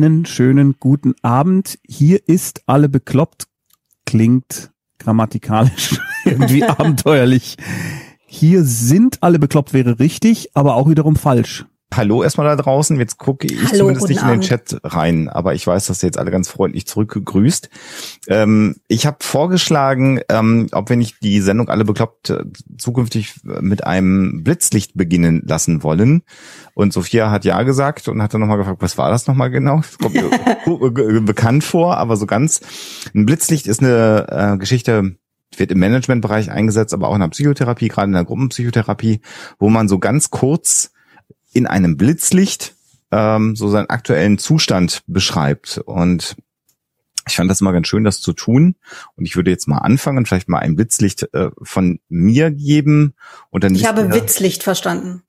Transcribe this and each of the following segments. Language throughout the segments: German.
Einen schönen guten Abend. Hier ist alle bekloppt. Klingt grammatikalisch irgendwie abenteuerlich. Hier sind alle bekloppt wäre richtig, aber auch wiederum falsch. Hallo erstmal da draußen. Jetzt gucke ich Hallo, zumindest nicht in den. Chat rein, aber ich weiß, dass ihr jetzt alle ganz freundlich zurückgegrüßt. Ähm, ich habe vorgeschlagen, ähm, ob wir nicht die Sendung alle bekloppt äh, zukünftig mit einem Blitzlicht beginnen lassen wollen. Und Sophia hat ja gesagt und hat dann nochmal gefragt, was war das nochmal genau? Das kommt mir gu- bekannt vor, aber so ganz. Ein Blitzlicht ist eine äh, Geschichte, wird im Managementbereich eingesetzt, aber auch in der Psychotherapie, gerade in der Gruppenpsychotherapie, wo man so ganz kurz in einem Blitzlicht ähm, so seinen aktuellen Zustand beschreibt. Und ich fand das immer ganz schön, das zu tun. Und ich würde jetzt mal anfangen, vielleicht mal ein Blitzlicht äh, von mir geben. Und dann Ich habe Witzlicht verstanden.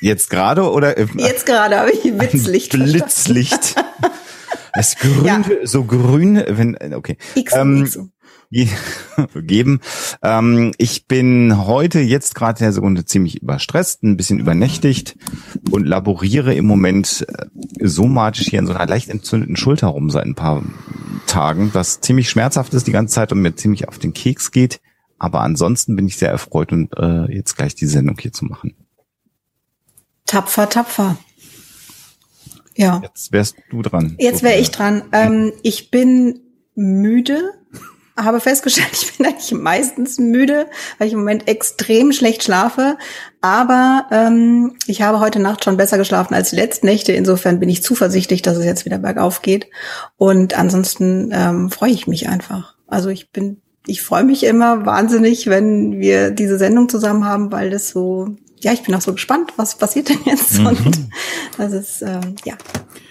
jetzt gerade oder äh, Jetzt gerade habe ich ein Witzlicht verstanden. Blitzlicht. Es grün, Ja. so grün, wenn okay. X Ähm, X. ge- geben. Ähm, ich bin heute jetzt gerade in der Sekunde ziemlich überstresst, ein bisschen übernächtigt und laboriere im Moment äh, somatisch hier in so einer leicht entzündeten Schulter rum seit ein paar Tagen, was ziemlich schmerzhaft ist die ganze Zeit und mir ziemlich auf den Keks geht. Aber ansonsten bin ich sehr erfreut und äh, jetzt gleich die Sendung hier zu machen. Tapfer, tapfer. Ja. Jetzt wärst du dran. Jetzt wäre ich dran. Ähm, ich bin müde, habe festgestellt, ich bin eigentlich meistens müde, weil ich im Moment extrem schlecht schlafe. Aber ähm, ich habe heute Nacht schon besser geschlafen als die letzten Nächte. Insofern bin ich zuversichtlich, dass es jetzt wieder bergauf geht. Und ansonsten ähm, freue ich mich einfach. Also ich bin, ich freue mich immer wahnsinnig, wenn wir diese Sendung zusammen haben, weil das so, ja, ich bin auch so gespannt, was passiert denn jetzt. Mhm. Und das ist ähm, ja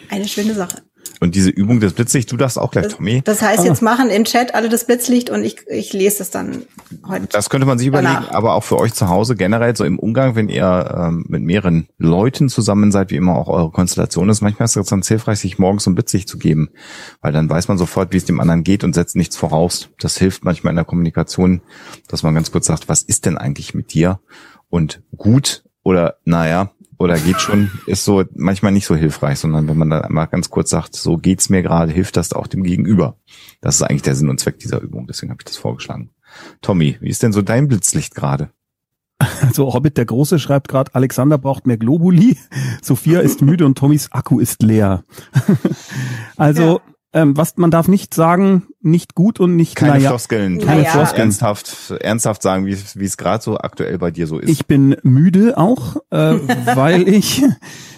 eine schöne Sache. Und diese Übung des Blitzlichts, du darfst auch gleich, Tommy. Das heißt, jetzt machen im Chat alle das Blitzlicht und ich, ich lese es dann heute. Das könnte man sich Danach. überlegen, aber auch für euch zu Hause generell so im Umgang, wenn ihr ähm, mit mehreren Leuten zusammen seid, wie immer auch eure Konstellation ist, manchmal ist es ganz hilfreich, sich morgens so ein Blitzlicht zu geben, weil dann weiß man sofort, wie es dem anderen geht und setzt nichts voraus. Das hilft manchmal in der Kommunikation, dass man ganz kurz sagt, was ist denn eigentlich mit dir? Und gut oder naja, oder geht schon, ist so manchmal nicht so hilfreich, sondern wenn man dann einmal ganz kurz sagt, so geht's mir gerade, hilft das auch dem Gegenüber. Das ist eigentlich der Sinn und Zweck dieser Übung, deswegen habe ich das vorgeschlagen. Tommy, wie ist denn so dein Blitzlicht gerade? Also Hobbit der Große schreibt gerade, Alexander braucht mehr Globuli, Sophia ist müde und Tommys Akku ist leer. also ähm, was man darf nicht sagen, nicht gut und nicht Keine naja. Floskeln. Du Keine musst Floskeln. Ernsthaft, ernsthaft sagen, wie, wie es gerade so aktuell bei dir so ist. Ich bin müde auch, äh, weil ich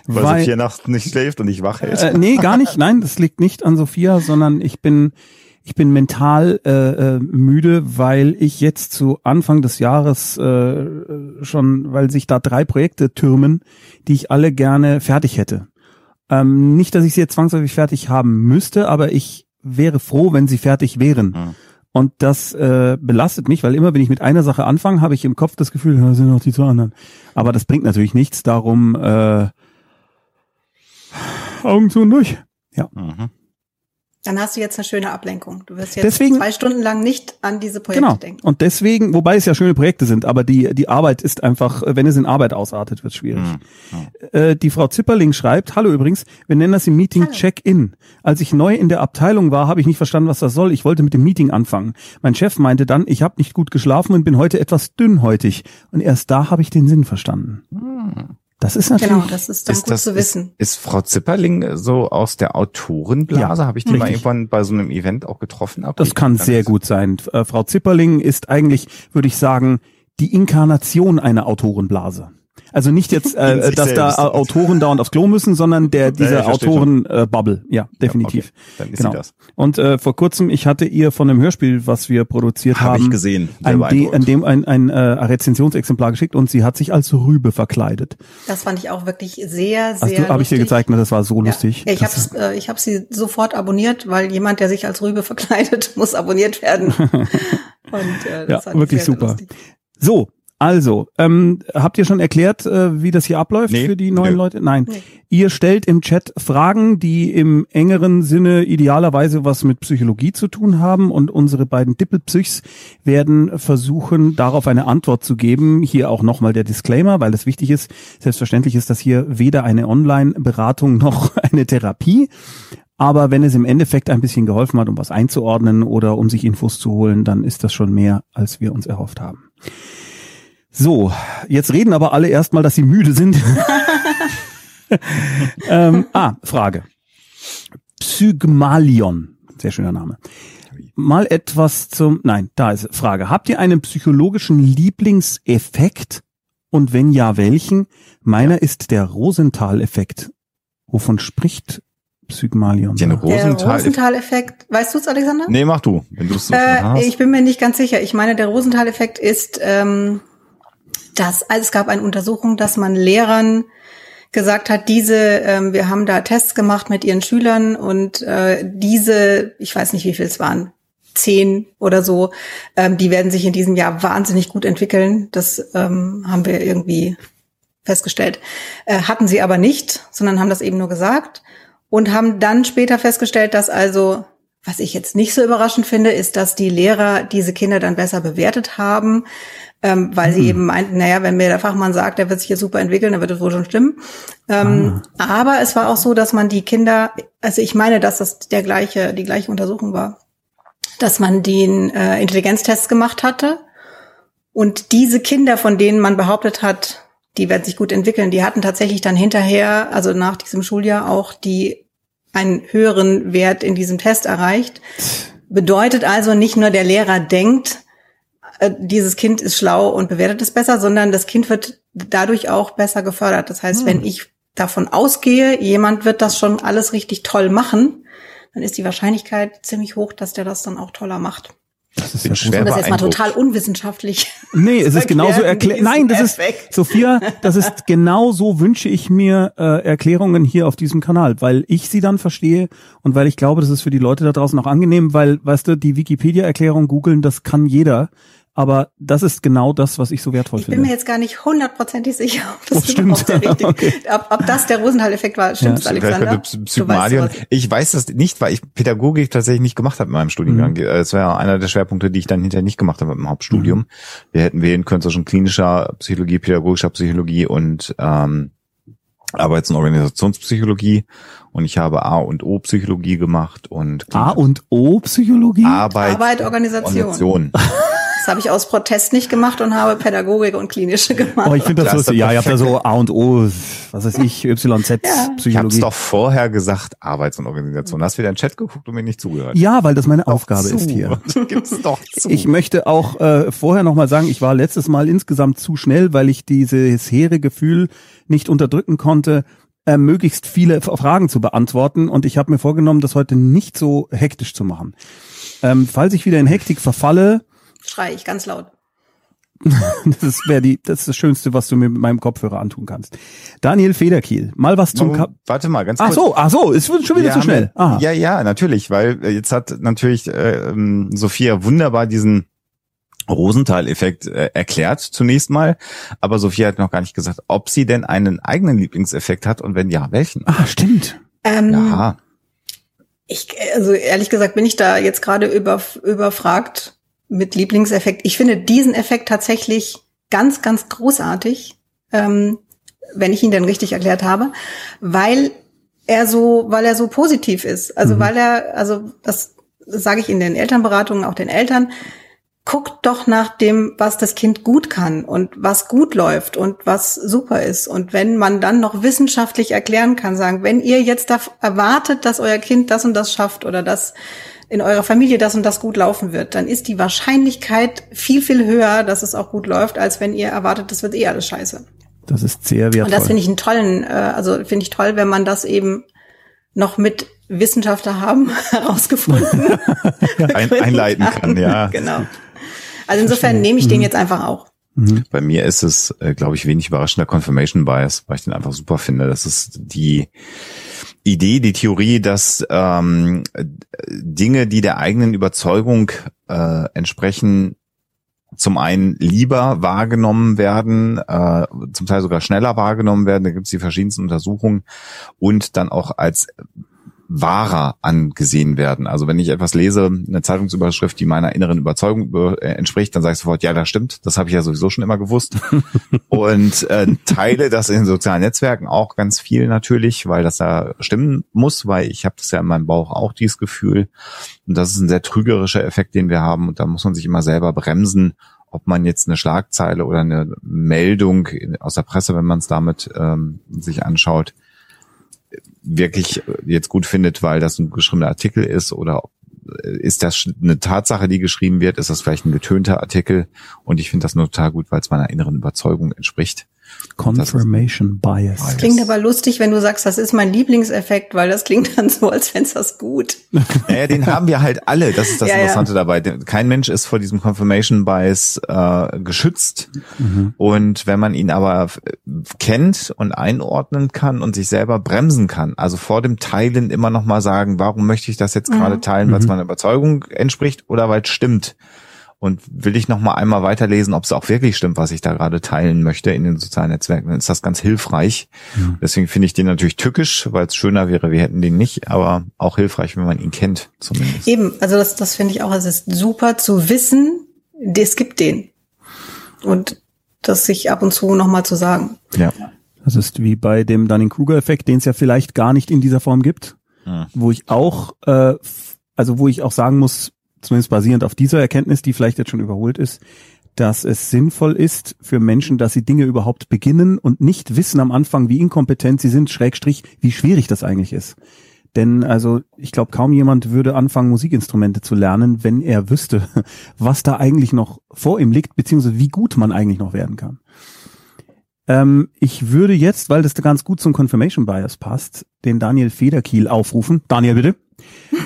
weil, weil, Sophia nachts nicht schläft und nicht wach ist. äh, nee, gar nicht. Nein, das liegt nicht an Sophia, sondern ich bin ich bin mental äh, äh, müde, weil ich jetzt zu Anfang des Jahres äh, schon, weil sich da drei Projekte türmen, die ich alle gerne fertig hätte. Ähm, nicht, dass ich sie jetzt zwangsläufig fertig haben müsste, aber ich wäre froh, wenn sie fertig wären. Hm. Und das äh, belastet mich, weil immer, wenn ich mit einer Sache anfange, habe ich im Kopf das Gefühl, da sind noch die zwei anderen. Aber das bringt natürlich nichts. Darum äh, Augen zu und durch. Mhm. Dann hast du jetzt eine schöne Ablenkung. Du wirst jetzt Deswegen- zwei Stunden lang nicht an diese Projekte Genau. denken. Und deswegen, wobei es ja schöne Projekte sind, aber die die Arbeit ist einfach, wenn es in Arbeit ausartet, wird schwierig. Mhm. Äh, die Frau Zipperling schreibt, hallo übrigens, wir nennen das im Meeting. Check-in. Als ich neu in der Abteilung war, habe ich nicht verstanden, was das soll. Ich wollte mit dem Meeting anfangen. Mein Chef meinte dann, ich habe nicht gut geschlafen und bin heute etwas dünnhäutig. Und erst da habe ich den Sinn verstanden. Das ist natürlich Genau, das ist dann Ist gut das, zu wissen. Ist, ist Frau Zipperling so aus der Autorenblase? Ja, Habe ich die mal richtig. irgendwann bei so einem Event auch getroffen? Okay, Das kann sehr gut sein. Äh, Frau Zipperling ist eigentlich, würde ich sagen, die Inkarnation einer Autorenblase. Also nicht jetzt, äh, dass da selbst. äh, Autoren dauernd aufs Klo müssen, sondern der Ja, diese ich verstehe Autoren-Bubble. ja, definitiv. Okay, dann ist Genau. sie das. Und äh, vor kurzem, ich hatte ihr von einem Hörspiel, was wir produziert Habe haben, ich gesehen. Ein, an dem ein, ein äh, Rezensionsexemplar geschickt und sie hat sich als Rübe verkleidet. Das fand ich auch wirklich sehr, Hast sehr du, habe ich dir gezeigt, ne, das war so lustig. Ja, ich habe äh, ich hab sie sofort abonniert, weil jemand, der sich als Rübe verkleidet, muss abonniert werden. Und äh, das Ja, wirklich super. lustig. So, Also, ähm, habt ihr schon erklärt, äh, wie das hier abläuft Nee, für die neuen nö. Leute? Nein. Nee. Ihr stellt im Chat Fragen, die im engeren Sinne idealerweise was mit Psychologie zu tun haben und unsere beiden Dippelpsychs werden versuchen, darauf eine Antwort zu geben. Hier auch nochmal der Disclaimer, weil das wichtig ist. Selbstverständlich ist das hier weder eine Online-Beratung noch eine Therapie. Aber wenn es im Endeffekt ein bisschen geholfen hat, um was einzuordnen oder um sich Infos zu holen, dann ist das schon mehr, als wir uns erhofft haben. So, jetzt reden aber alle erstmal, dass sie müde sind. ähm, ah, Frage. Pygmalion, sehr schöner Name. Mal etwas zum, nein, da ist Frage. Habt ihr einen psychologischen Lieblingseffekt? Und wenn ja, welchen? Meiner ist der Rosenthal-Effekt. Wovon spricht Pygmalion? Den Der Rosenthal. Rosenthal-Effekt, weißt du es, Alexander? Nee, mach du, wenn so Äh, hast. ich bin mir nicht ganz sicher. Ich meine, der Rosenthal-Effekt ist, ähm, dass also es gab eine Untersuchung, dass man Lehrern gesagt hat, diese, ähm, wir haben da Tests gemacht mit ihren Schülern und äh, diese, ich weiß nicht, wie viel es waren, zehn oder so, ähm, die werden sich in diesem Jahr wahnsinnig gut entwickeln. Das ähm, haben wir irgendwie festgestellt. Äh, hatten sie aber nicht, sondern haben das eben nur gesagt und haben dann später festgestellt, dass also, was ich jetzt nicht so überraschend finde, ist, dass die Lehrer diese Kinder dann besser bewertet haben, ähm, weil sie eben meinten, naja, wenn mir der Fachmann sagt, der wird sich jetzt super entwickeln, dann wird es wohl schon stimmen. Ähm, Aber es war auch so, dass man die Kinder, also ich meine, dass das der gleiche, die gleiche Untersuchung war, dass man den äh, Intelligenztests gemacht hatte und diese Kinder, von denen man behauptet hat, die werden sich gut entwickeln, die hatten tatsächlich dann hinterher, also nach diesem Schuljahr auch die einen höheren Wert in diesem Test erreicht. Bedeutet also nicht nur der Lehrer denkt, äh, dieses Kind ist schlau und bewertet es besser, sondern das Kind wird dadurch auch besser gefördert. Das heißt, wenn ich davon ausgehe, jemand wird das schon alles richtig toll machen, dann ist die Wahrscheinlichkeit ziemlich hoch, dass der das dann auch toller macht. Das ist ja schwer das jetzt mal total unwissenschaftlich. Nee, es ist genauso erklärt. Nein, das ist. Sophia, das ist genau so wünsche ich mir äh, Erklärungen hier auf diesem Kanal, weil ich sie dann verstehe und weil ich glaube, das ist für die Leute da draußen auch angenehm, weil, weißt du, die Wikipedia-Erklärung googeln, das kann jeder. Aber das ist genau das, was ich so wertvoll Ich bin finde. mir jetzt gar nicht hundertprozentig sicher, ob das Oh, stimmt. der richtige, Okay. ob, ob das der Rosenthal-Effekt war. Stimmt's, Ja. Alexander? Sowas. Ich weiß das nicht, weil ich Pädagogik tatsächlich nicht gemacht habe in meinem Studiengang. Mhm. Das war ja einer der Schwerpunkte, die ich dann hinterher nicht gemacht habe im Hauptstudium. Wir hätten wählen können zwischen klinischer Psychologie, pädagogischer Psychologie und ähm, Arbeits- und Organisationspsychologie. Und ich habe A und O Psychologie gemacht und A und O Psychologie? Arbeit, Arbeit, Organisation. Organisation. Das habe ich aus Protest nicht gemacht und habe Pädagogik und klinische gemacht. Oh, ich finde das lustig. doch Ja, ihr habt da so A und O, was weiß ich, YZ, Ja. Ich habe es Psychologie. doch vorher gesagt, Arbeits- und Organisation. Hast du wieder in den Chat geguckt und mir nicht zugehört? Ja, weil das meine Doch Aufgabe zu. ist hier. Gibt's doch zu. Ich möchte auch äh, vorher nochmal sagen, ich war letztes Mal insgesamt zu schnell, weil ich dieses hehre Gefühl nicht unterdrücken konnte, äh, möglichst viele Fragen zu beantworten. Und ich habe mir vorgenommen, das heute nicht so hektisch zu machen. Ähm, falls ich wieder in Hektik verfalle, Schrei ich ganz laut. das wäre die, das ist das Schönste, was du mir mit meinem Kopfhörer antun kannst. Daniel Federkiel, mal was zum Kap Warte mal, ganz Ach kurz. so, ach so, es wird schon wieder Wir zu schnell. Aha. Ja, ja, natürlich, weil äh, jetzt hat natürlich äh, ähm, Sophia wunderbar diesen Rosenthal-Effekt äh, erklärt zunächst mal, aber Sophia hat noch gar nicht gesagt, ob sie denn einen eigenen Lieblingseffekt hat und wenn ja, welchen? Ah, stimmt. Ähm, Ja, Ich, also ehrlich gesagt bin ich da jetzt gerade über, überfragt mit Lieblingseffekt. Ich finde diesen Effekt tatsächlich ganz, ganz großartig, ähm, wenn ich ihn denn richtig erklärt habe, weil er so, weil er so positiv ist. Also Mhm. weil er, also das sage ich in den Elternberatungen auch den Eltern, guckt doch nach dem, was das Kind gut kann und was gut läuft und was super ist. Und wenn man dann noch wissenschaftlich erklären kann, sagen, wenn ihr jetzt erwartet, dass euer Kind das und das schafft oder dass in eurer Familie das und das gut laufen wird, dann ist die Wahrscheinlichkeit viel, viel höher, dass es auch gut läuft, als wenn ihr erwartet, das wird eh alles scheiße. Das ist sehr wertvoll. Und das finde ich einen tollen, äh, also finde ich toll, wenn man das eben noch mit Wissenschaftler haben herausgefunden. ein, einleiten kann, ja. genau. Also insofern nehme ich den jetzt einfach auch. Bei mir ist es, äh, glaube ich, wenig überraschender Confirmation Bias, weil ich den einfach super finde. Das ist die Idee, die Theorie, dass ähm, Dinge, die der eigenen Überzeugung äh, entsprechen, zum einen lieber wahrgenommen werden, äh, zum Teil sogar schneller wahrgenommen werden. Da gibt es die verschiedensten Untersuchungen und dann auch als wahrer angesehen werden. Also wenn ich etwas lese, eine Zeitungsüberschrift, die meiner inneren Überzeugung äh, entspricht, dann sage ich sofort, ja, das stimmt, das habe ich ja sowieso schon immer gewusst. und äh, teile das in sozialen Netzwerken auch ganz viel natürlich, weil das ja stimmen muss, weil ich habe das ja in meinem Bauch auch dieses Gefühl. Und das ist ein sehr trügerischer Effekt, den wir haben. Und da muss man sich immer selber bremsen, ob man jetzt eine Schlagzeile oder eine Meldung aus der Presse, wenn man es damit ähm, sich anschaut, wirklich jetzt gut findet, weil das ein geschriebener Artikel ist oder ist das eine Tatsache, die geschrieben wird? Ist das vielleicht ein getönter Artikel? Und ich finde das nur total gut, weil es meiner inneren Überzeugung entspricht. Confirmation Bias. Das klingt aber lustig, wenn du sagst, das ist mein Lieblingseffekt, weil das klingt dann so, als fändest das gut. Naja, den haben wir halt alle. Das ist das ja, Interessante ja. dabei. Kein Mensch ist vor diesem Confirmation Bias äh, geschützt. Mhm. Und wenn man ihn aber kennt und einordnen kann und sich selber bremsen kann, also vor dem Teilen immer noch mal sagen, warum möchte ich das jetzt mhm. gerade teilen, weil es mhm. meiner Überzeugung entspricht oder weil es stimmt und will ich noch mal einmal weiterlesen, ob es auch wirklich stimmt, was ich da gerade teilen möchte in den sozialen Netzwerken, dann ist das ganz hilfreich. Mhm. Deswegen finde ich den natürlich tückisch, weil es schöner wäre, wir hätten den nicht, aber auch hilfreich, wenn man ihn kennt zumindest. Eben, also das, das finde ich auch, es ist super zu wissen, es gibt den. Und das sich ab und zu noch mal zu sagen. Ja. Das ist wie bei dem Dunning-Kruger-Effekt, den es ja vielleicht gar nicht in dieser Form gibt, mhm. wo ich auch, äh, also wo ich auch sagen muss, zumindest basierend auf dieser Erkenntnis, die vielleicht jetzt schon überholt ist, dass es sinnvoll ist für Menschen, dass sie Dinge überhaupt beginnen und nicht wissen am Anfang, wie inkompetent sie sind, schrägstrich, wie schwierig das eigentlich ist. Denn also ich glaube, kaum jemand würde anfangen, Musikinstrumente zu lernen, wenn er wüsste, was da eigentlich noch vor ihm liegt, beziehungsweise wie gut man eigentlich noch werden kann. Ähm, ich würde jetzt, weil das da ganz gut zum Confirmation Bias passt, den Daniel Federkiel aufrufen. Daniel, bitte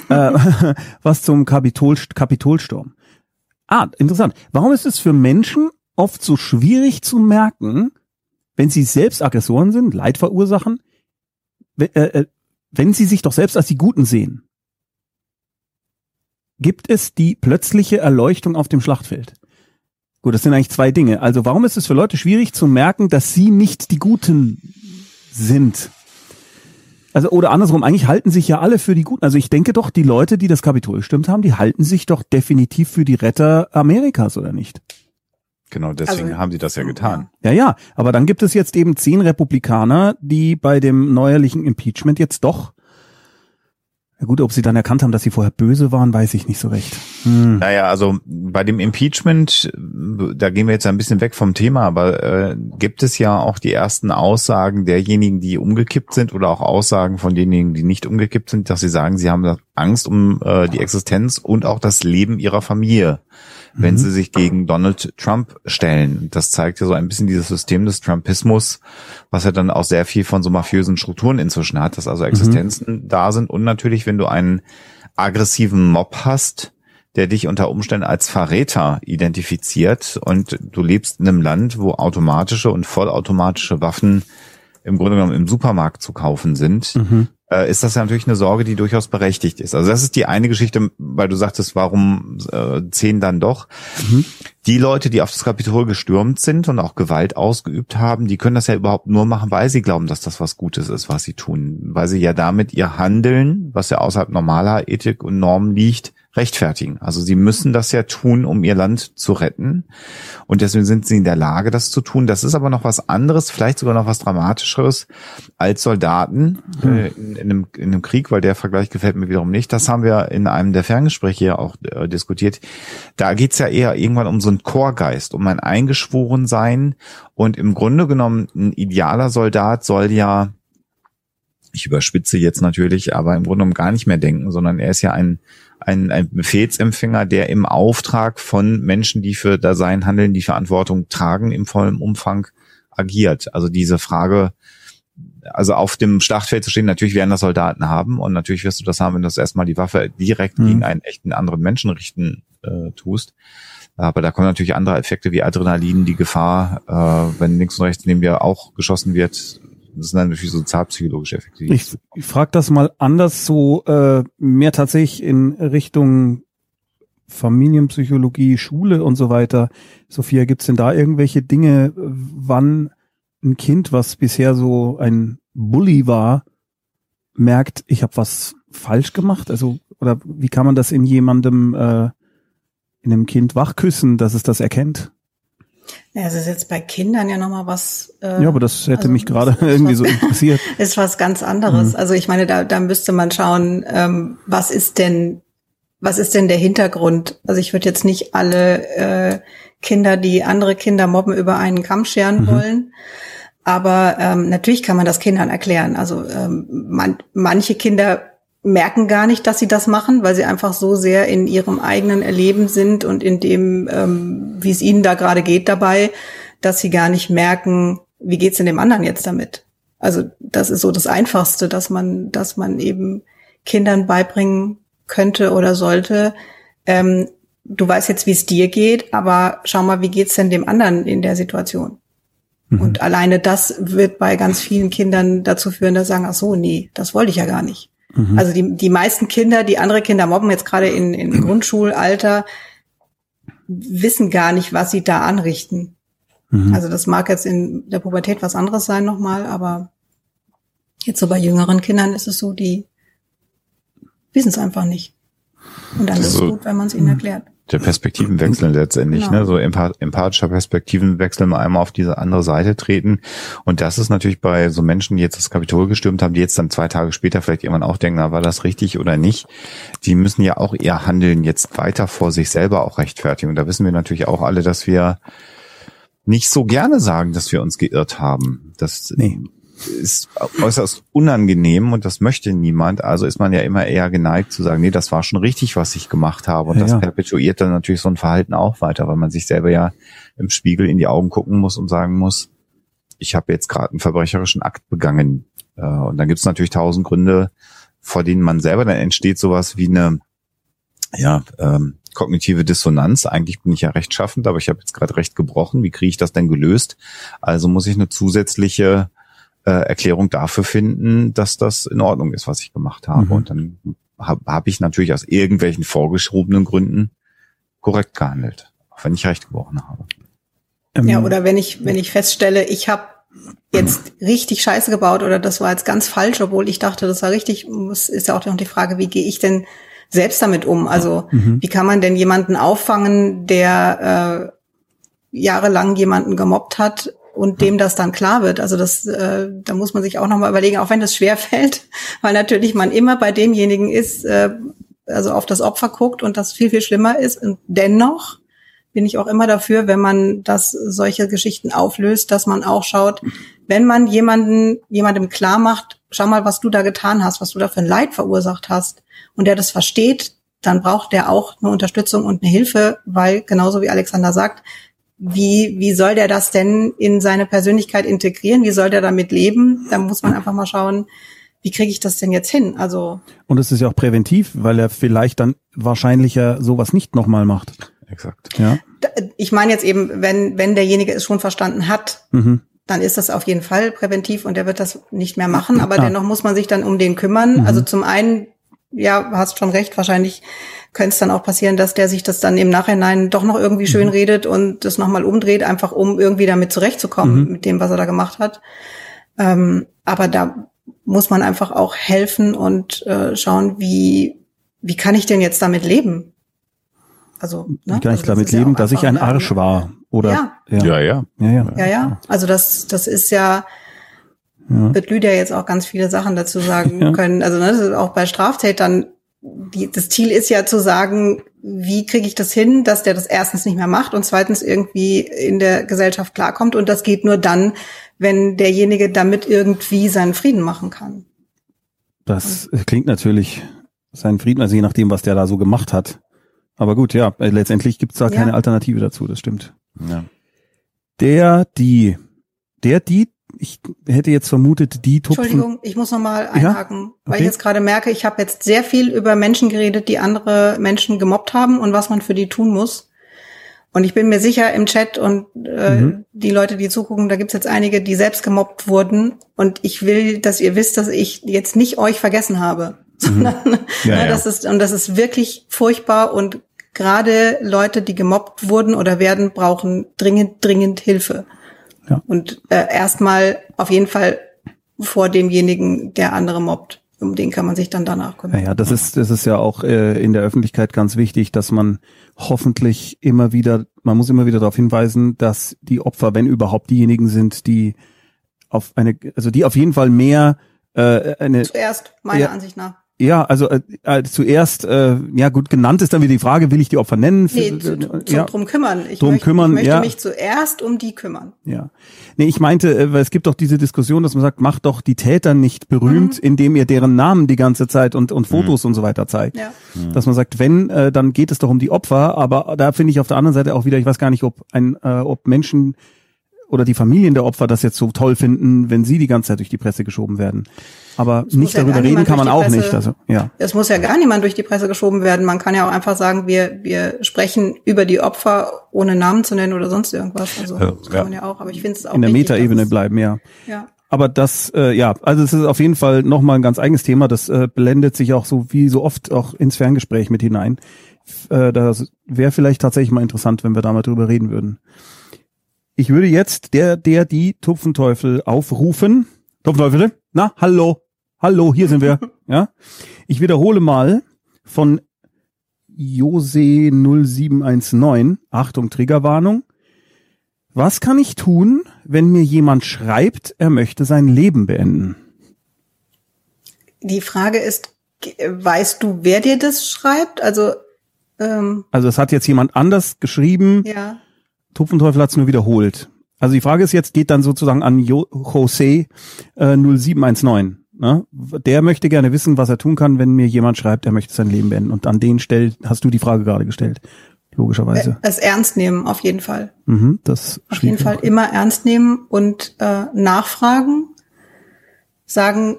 äh, was zum Kapitol, Kapitolsturm. Ah, interessant. Warum ist es für Menschen oft so schwierig zu merken, wenn sie selbst Aggressoren sind, Leid verursachen, äh, äh, wenn sie sich doch selbst als die Guten sehen? Gibt es die plötzliche Erleuchtung auf dem Schlachtfeld? Gut, das sind eigentlich zwei Dinge. Also warum ist es für Leute schwierig zu merken, dass sie nicht die Guten sind? Also oder andersrum, eigentlich halten sich ja alle für die Guten. Also ich denke doch, die Leute, die das Kapitol gestimmt haben, die halten sich doch definitiv für die Retter Amerikas, oder nicht? Genau, deswegen also, haben sie das ja getan. Ja, ja, aber dann gibt es jetzt eben zehn Republikaner, die bei dem neuerlichen Impeachment jetzt doch ja gut, ob sie dann erkannt haben, dass sie vorher böse waren, weiß ich nicht so recht. Hm. Naja, also bei dem Impeachment, da gehen wir jetzt ein bisschen weg vom Thema, aber äh, gibt es ja auch die ersten Aussagen derjenigen, die umgekippt sind oder auch Aussagen von denjenigen, die nicht umgekippt sind, dass sie sagen, sie haben Angst um äh, die Existenz und auch das Leben ihrer Familie wenn mhm. sie sich gegen Donald Trump stellen. Das zeigt ja so ein bisschen dieses System des Trumpismus, was ja dann auch sehr viel von so mafiösen Strukturen inzwischen hat, dass also Existenzen mhm. da sind und natürlich, wenn du einen aggressiven Mob hast, der dich unter Umständen als Verräter identifiziert und du lebst in einem Land, wo automatische und vollautomatische Waffen im Grunde genommen im Supermarkt zu kaufen sind, mhm äh, ist das ja natürlich eine Sorge, die durchaus berechtigt ist. Also das ist die eine Geschichte, weil du sagtest, warum äh, zehn dann doch. Mhm. Die Leute, die auf das Kapitol gestürmt sind und auch Gewalt ausgeübt haben, die können das ja überhaupt nur machen, weil sie glauben, dass das was Gutes ist, was sie tun. Weil sie ja damit ihr Handeln, was ja außerhalb normaler Ethik und Normen liegt, rechtfertigen. Also sie müssen das ja tun, um ihr Land zu retten. Und deswegen sind sie in der Lage, das zu tun. Das ist aber noch was anderes, vielleicht sogar noch was Dramatischeres als Soldaten hm. äh, in, in, einem, in einem Krieg, weil der Vergleich gefällt mir wiederum nicht. Das haben wir in einem der Ferngespräche ja auch äh, diskutiert. Da geht's ja eher irgendwann um so einen Chorgeist, um ein Eingeschworensein. Und im Grunde genommen, ein idealer Soldat soll ja ich überspitze jetzt natürlich, aber im Grunde genommen gar nicht mehr denken, sondern er ist ja ein, ein, ein Befehlsempfänger, der im Auftrag von Menschen, die für Dasein handeln, die Verantwortung tragen, im vollen Umfang agiert. Also diese Frage, also auf dem Schlachtfeld zu stehen, natürlich werden das Soldaten haben und natürlich wirst du das haben, wenn du das erstmal die Waffe direkt mhm. gegen einen echten anderen Menschen richten äh, tust. Aber da kommen natürlich andere Effekte wie Adrenalin, die Gefahr, äh, wenn links und rechts neben dir auch geschossen wird, das sind dann natürlich sozialpsychologische Effekte. Ich, ich frage das mal anders, so äh, mehr tatsächlich in Richtung Familienpsychologie, Schule und so weiter. Sophia, gibt's denn da irgendwelche Dinge, wann ein Kind, was bisher so ein Bully war, merkt, ich habe was falsch gemacht? Also, oder wie kann man das in jemandem, äh, in einem Kind wachküssen, dass es das erkennt? Ja, es ist jetzt bei Kindern ja nochmal was. Äh, ja, aber das hätte also, mich gerade irgendwie so interessiert. ist was ganz anderes. Mhm. Also ich meine, da, da müsste man schauen, ähm, was ist denn, was ist denn der Hintergrund? Also ich würde jetzt nicht alle äh, Kinder, die andere Kinder mobben, über einen Kamm scheren mhm. wollen. Aber ähm, natürlich kann man das Kindern erklären. Also ähm, man, manche Kinder merken gar nicht, dass sie das machen, weil sie einfach so sehr in ihrem eigenen Erleben sind und in dem, ähm, wie es ihnen da gerade geht dabei, dass sie gar nicht merken, wie geht's denn dem anderen jetzt damit. Also das ist so das Einfachste, dass man, dass man eben Kindern beibringen könnte oder sollte. Ähm, du weißt jetzt, wie es dir geht, aber schau mal, wie geht's denn dem anderen in der Situation? Mhm. Und alleine das wird bei ganz vielen Kindern dazu führen, dass sie sagen, ach so, nee, das wollte ich ja gar nicht. Mhm. Also die, die meisten Kinder, die andere Kinder mobben, jetzt gerade in, in Grundschulalter, wissen gar nicht, was sie da anrichten. Mhm. Also das mag jetzt in der Pubertät was anderes sein nochmal, aber jetzt so bei jüngeren Kindern ist es so, die wissen es einfach nicht. Und dann ist es gut, wenn man es ihnen mhm. erklärt der Perspektivenwechsel letztendlich, genau. ne? so empathischer Perspektivenwechsel mal einmal auf diese andere Seite treten. Und das ist natürlich bei so Menschen, die jetzt das Kapitol gestürmt haben, die jetzt dann zwei Tage später vielleicht irgendwann auch denken, na, war das richtig oder nicht? Die müssen ja auch ihr Handeln jetzt weiter vor sich selber auch rechtfertigen. Und da wissen wir natürlich auch alle, dass wir nicht so gerne sagen, dass wir uns geirrt haben. Das nee ist äußerst unangenehm und das möchte niemand. Also ist man ja immer eher geneigt zu sagen, nee, das war schon richtig, was ich gemacht habe. Und ja, das perpetuiert dann natürlich so ein Verhalten auch weiter, weil man sich selber ja im Spiegel in die Augen gucken muss und sagen muss, ich habe jetzt gerade einen verbrecherischen Akt begangen. Äh, und dann gibt es natürlich tausend Gründe, vor denen man selber dann entsteht sowas wie eine ja, ähm, kognitive Dissonanz. Eigentlich bin ich ja rechtschaffend, aber ich habe jetzt gerade recht gebrochen. Wie kriege ich das denn gelöst? Also muss ich eine zusätzliche äh, Erklärung dafür finden, dass das in Ordnung ist, was ich gemacht habe. Mhm. Und dann habe hab ich natürlich aus irgendwelchen vorgeschobenen Gründen korrekt gehandelt, auch wenn ich recht gebrochen habe. Ähm, ja, oder wenn ich, wenn ich feststelle, ich habe jetzt richtig Scheiße gebaut oder das war jetzt ganz falsch, obwohl ich dachte, das war richtig, muss, ist ja auch noch die Frage, wie gehe ich denn selbst damit um? Also mhm. wie kann man denn jemanden auffangen, der äh, jahrelang jemanden gemobbt hat und dem das dann klar wird. Also das, äh, da muss man sich auch nochmal überlegen, auch wenn das schwer fällt, weil natürlich man immer bei demjenigen ist, äh, also auf das Opfer guckt und das viel, viel schlimmer ist. Und dennoch bin ich auch immer dafür, wenn man das solche Geschichten auflöst, dass man auch schaut, wenn man jemanden, jemandem klar macht, schau mal, was du da getan hast, was du da für ein Leid verursacht hast und der das versteht, dann braucht der auch eine Unterstützung und eine Hilfe, weil genauso wie Alexander sagt, wie, wie soll der das denn in seine Persönlichkeit integrieren? Wie soll der damit leben? Da muss man einfach mal schauen, wie kriege ich das denn jetzt hin? Also und es ist ja auch präventiv, weil er vielleicht dann wahrscheinlicher sowas nicht nochmal macht. Exakt. Ja. Ich meine jetzt eben, wenn wenn derjenige es schon verstanden hat, mhm. dann ist das auf jeden Fall präventiv und er wird das nicht mehr machen. Aber ah. dennoch muss man sich dann um den kümmern. Mhm. Also zum einen, ja, hast schon recht, wahrscheinlich könnte es dann auch passieren, dass der sich das dann im Nachhinein doch noch irgendwie schön mhm. redet und das nochmal umdreht, einfach um irgendwie damit zurechtzukommen mhm. mit dem, was er da gemacht hat. Ähm, aber da muss man einfach auch helfen und äh, schauen, wie, wie kann ich denn jetzt damit leben? Also, ne? Wie kann ich also damit leben, ja dass ich ein Arsch war? Oder? Ja. Ja, ja. Ja, ja. ja, ja. Also das, das ist ja, ja. wird Lydia jetzt auch ganz viele Sachen dazu sagen ja. können. Also ne, auch bei Straftätern die, das Ziel ist ja zu sagen, wie kriege ich das hin, dass der das erstens nicht mehr macht und zweitens irgendwie in der Gesellschaft klarkommt. Und das geht nur dann, wenn derjenige damit irgendwie seinen Frieden machen kann. Das klingt natürlich seinen Frieden, also je nachdem, was der da so gemacht hat. Aber gut, ja, letztendlich gibt's da ja. keine Alternative dazu, das stimmt. Ja. Der, die, der, die ich hätte jetzt vermutet, die Tupfen. Entschuldigung, ich muss nochmal einhaken, ja? okay. weil ich jetzt gerade merke, ich habe jetzt sehr viel über Menschen geredet, die andere Menschen gemobbt haben und was man für die tun muss. Und ich bin mir sicher im Chat und äh, mhm. die Leute, die zugucken, da gibt's jetzt einige, die selbst gemobbt wurden. Und ich will, dass ihr wisst, dass ich jetzt nicht euch vergessen habe. Mhm. Sondern ja, ja. das ist, und das ist wirklich furchtbar und gerade Leute, die gemobbt wurden oder werden, brauchen dringend, dringend Hilfe. Ja. Und äh, erstmal auf jeden Fall vor demjenigen, der andere mobbt. Um den kann man sich dann danach kümmern. Ja, ja, das ist, das ist ja auch äh, in der Öffentlichkeit ganz wichtig, dass man hoffentlich immer wieder, man muss immer wieder darauf hinweisen, dass die Opfer, wenn überhaupt diejenigen sind, die auf eine, also die auf jeden Fall mehr äh, eine Zuerst, meiner Ja. Ansicht nach. Ja, also äh, äh, zuerst, äh, ja gut, genannt ist dann wieder die Frage, will ich die Opfer nennen? Nee, zu, zu, ja, drum kümmern. Ich Drum möchte, kümmern, ich möchte ja. mich zuerst um die kümmern. ja. Nee, ich meinte, äh, weil es gibt doch diese Diskussion, dass man sagt, macht doch die Täter nicht berühmt, Mhm. indem ihr deren Namen die ganze Zeit und, und Fotos und so weiter zeigt. Ja. Dass man sagt, wenn, äh, dann geht es doch um die Opfer, aber da finde ich auf der anderen Seite auch wieder, ich weiß gar nicht, ob ein, äh, ob Menschen oder die Familien der Opfer das jetzt so toll finden, wenn sie die ganze Zeit durch die Presse geschoben werden. Aber muss nicht ja darüber gar reden kann man auch die nicht. Presse- Also, ja. Es muss ja gar niemand durch die Presse geschoben werden. Man kann ja auch einfach sagen, wir, wir sprechen über die Opfer, ohne Namen zu nennen oder sonst irgendwas. Also Ja, das kann ja. man ja auch. Aber ich finde es auch In der Metaebene es- bleiben, ja. Ja. Aber das, äh, ja, also es ist auf jeden Fall nochmal ein ganz eigenes Thema. Das äh, blendet sich auch so wie so oft auch ins Ferngespräch mit hinein. Äh, das wäre vielleicht tatsächlich mal interessant, wenn wir da mal drüber reden würden. Ich würde jetzt der, der, die Tupfenteufel aufrufen. Tupfenteufel, na, hallo, hallo, hier sind wir. ja. Ich wiederhole mal von Jose 0719. Achtung, Triggerwarnung. Was kann ich tun, wenn mir jemand schreibt, er möchte sein Leben beenden? Die Frage ist, weißt du, wer dir das schreibt? Also, ähm, Also es hat jetzt jemand anders geschrieben, ja. Tupfenteufel hat es nur wiederholt. Also die Frage ist jetzt, geht dann sozusagen an jo Jose äh, 0719. Ne? Der möchte gerne wissen, was er tun kann, wenn mir jemand schreibt, er möchte sein Leben beenden. Und an den stellt, hast du die Frage gerade gestellt, logischerweise. Es ernst nehmen, auf jeden Fall. Mhm, das Auf jeden Fall auch. immer ernst nehmen und äh, nachfragen, sagen,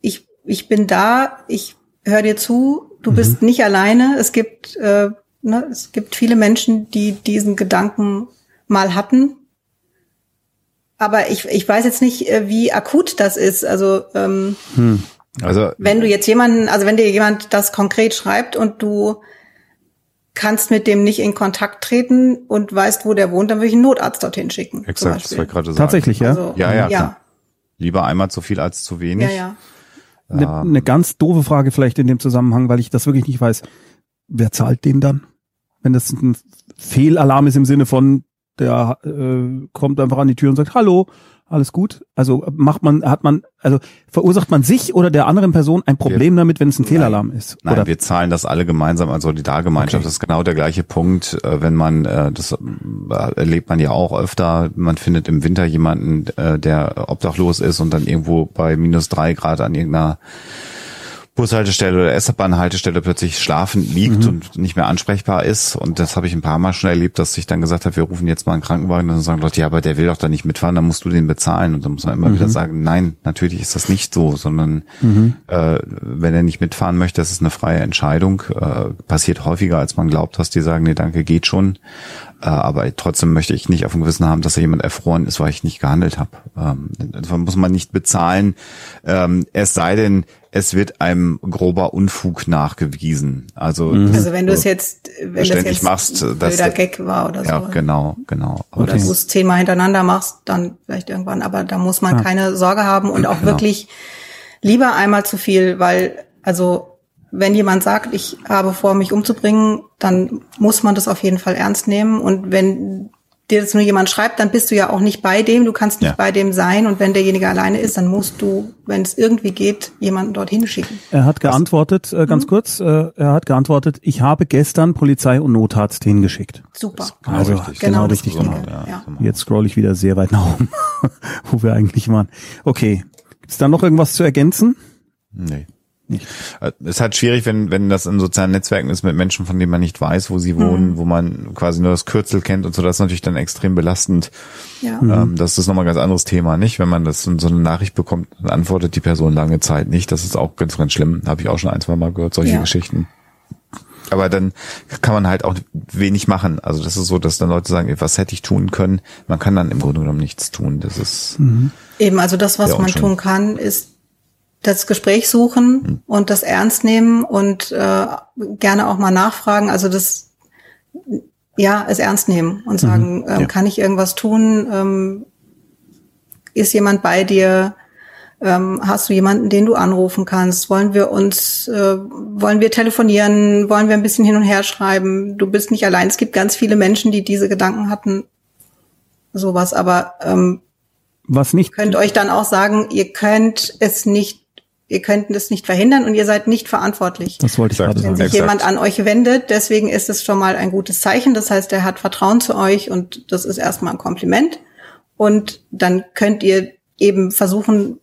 ich, ich bin da, ich höre dir zu, du bist nicht alleine. Es gibt, äh, ne, es gibt viele Menschen, die diesen Gedanken mal hatten. Aber ich, ich weiß jetzt nicht, äh, wie akut das ist. Also ähm, Also wenn du jetzt jemanden, also wenn dir jemand das konkret schreibt und du kannst mit dem nicht in Kontakt treten und weißt, wo der wohnt, dann würde ich einen Notarzt dorthin schicken. exakt, das ich gerade sagen. Tatsächlich, ja. Also, Ja, ja, ja. Lieber einmal zu viel als zu wenig. ja, ja. Eine, eine ganz doofe Frage vielleicht in dem Zusammenhang, weil ich das wirklich nicht weiß. Wer zahlt den dann? Wenn das ein Fehlalarm ist im Sinne von, der äh, kommt einfach an die Tür und sagt, hallo, alles gut? Also macht man, hat man, also verursacht man sich oder der anderen Person ein Problem damit, wenn es ein Fehlalarm ist? Nein, oder? wir zahlen das alle gemeinsam als Solidargemeinschaft. Okay. Das ist genau der gleiche Punkt, äh, wenn man, äh, das äh, erlebt man ja auch öfter, man findet im Winter jemanden, der obdachlos ist und dann irgendwo bei minus drei Grad an irgendeiner Bushaltestelle oder S-Bahn-Haltestelle plötzlich schlafend liegt und nicht mehr ansprechbar ist. Und das habe ich ein paar Mal schon erlebt, dass ich dann gesagt habe, wir rufen jetzt mal einen Krankenwagen. Und dann sagen Leute, ja, aber der will doch da nicht mitfahren, dann musst du den bezahlen. Und dann muss man immer wieder sagen, nein, natürlich ist das nicht so, sondern äh, wenn er nicht mitfahren möchte, das ist eine freie Entscheidung. Äh, passiert häufiger, als man glaubt, dass die sagen, nee, danke, geht schon. Äh, aber trotzdem möchte ich nicht auf dem Gewissen haben, dass da jemand erfroren ist, weil ich nicht gehandelt habe. Ähm, das muss man nicht bezahlen. Ähm, es sei denn, es wird einem grober Unfug nachgewiesen. Also, das- Also wenn du es jetzt, wenn das Verständlich jetzt machst, dass- blöder Gag war oder ja, so. genau, genau. Aber Oder du es zehnmal hintereinander machst, dann vielleicht irgendwann. Aber da muss man Ja. keine Sorge haben und auch Genau. wirklich lieber einmal zu viel, weil, also, wenn jemand sagt, ich habe vor, mich umzubringen, dann muss man das auf jeden Fall ernst nehmen. Und wenn dir das nur jemand schreibt, dann bist du ja auch nicht bei dem, du kannst nicht Ja. bei dem sein. Und wenn derjenige alleine ist, dann musst du, wenn es irgendwie geht, jemanden dorthin schicken. Er hat geantwortet, äh, Mhm. ganz kurz, äh, er hat geantwortet, ich habe gestern Polizei und Notarzt hingeschickt. Super. Genau Also, richtig. genau das richtig gemacht. Ja. Jetzt scroll ich wieder sehr weit nach oben, wo wir eigentlich waren. Okay. Gibt's da noch irgendwas zu ergänzen? Nee. Nicht. Es ist halt schwierig, wenn, wenn das in sozialen Netzwerken ist mit Menschen, von denen man nicht weiß, wo sie wohnen, wo man quasi nur das Kürzel kennt und so, das ist natürlich dann extrem belastend. Ja. Ähm, das ist nochmal ein ganz anderes Thema, nicht? Wenn man das in so eine Nachricht bekommt, dann antwortet die Person lange Zeit nicht. Das ist auch ganz, ganz schlimm. Habe ich auch schon ein, zwei Mal gehört, solche Ja. Geschichten. Aber dann kann man halt auch wenig machen. Also das ist so, dass dann Leute sagen, was hätte ich tun können? Man kann dann im Grunde genommen nichts tun. Das ist, Eben, also das, was man tun kann, ist das Gespräch suchen Hm. und das ernst nehmen und äh, gerne auch mal nachfragen. Also das ja, es ernst nehmen und sagen, Mhm, ähm, ja. kann ich irgendwas tun? Ähm, ist jemand bei dir? Ähm, hast du jemanden, den du anrufen kannst? Wollen wir uns, äh, wollen wir telefonieren? Wollen wir ein bisschen hin und her schreiben? Du bist nicht allein. Es gibt ganz viele Menschen, die diese Gedanken hatten. Sowas, aber ähm, Was nicht, könnt euch dann auch sagen, ihr könnt es nicht, ihr könnt es nicht verhindern und ihr seid nicht verantwortlich. das wollte ich Exakt. gerade Wenn sagen. sich Exakt. jemand an euch wendet, deswegen ist es schon mal ein gutes Zeichen. Das heißt, er hat Vertrauen zu euch und das ist erstmal ein Kompliment. Und dann könnt ihr eben versuchen,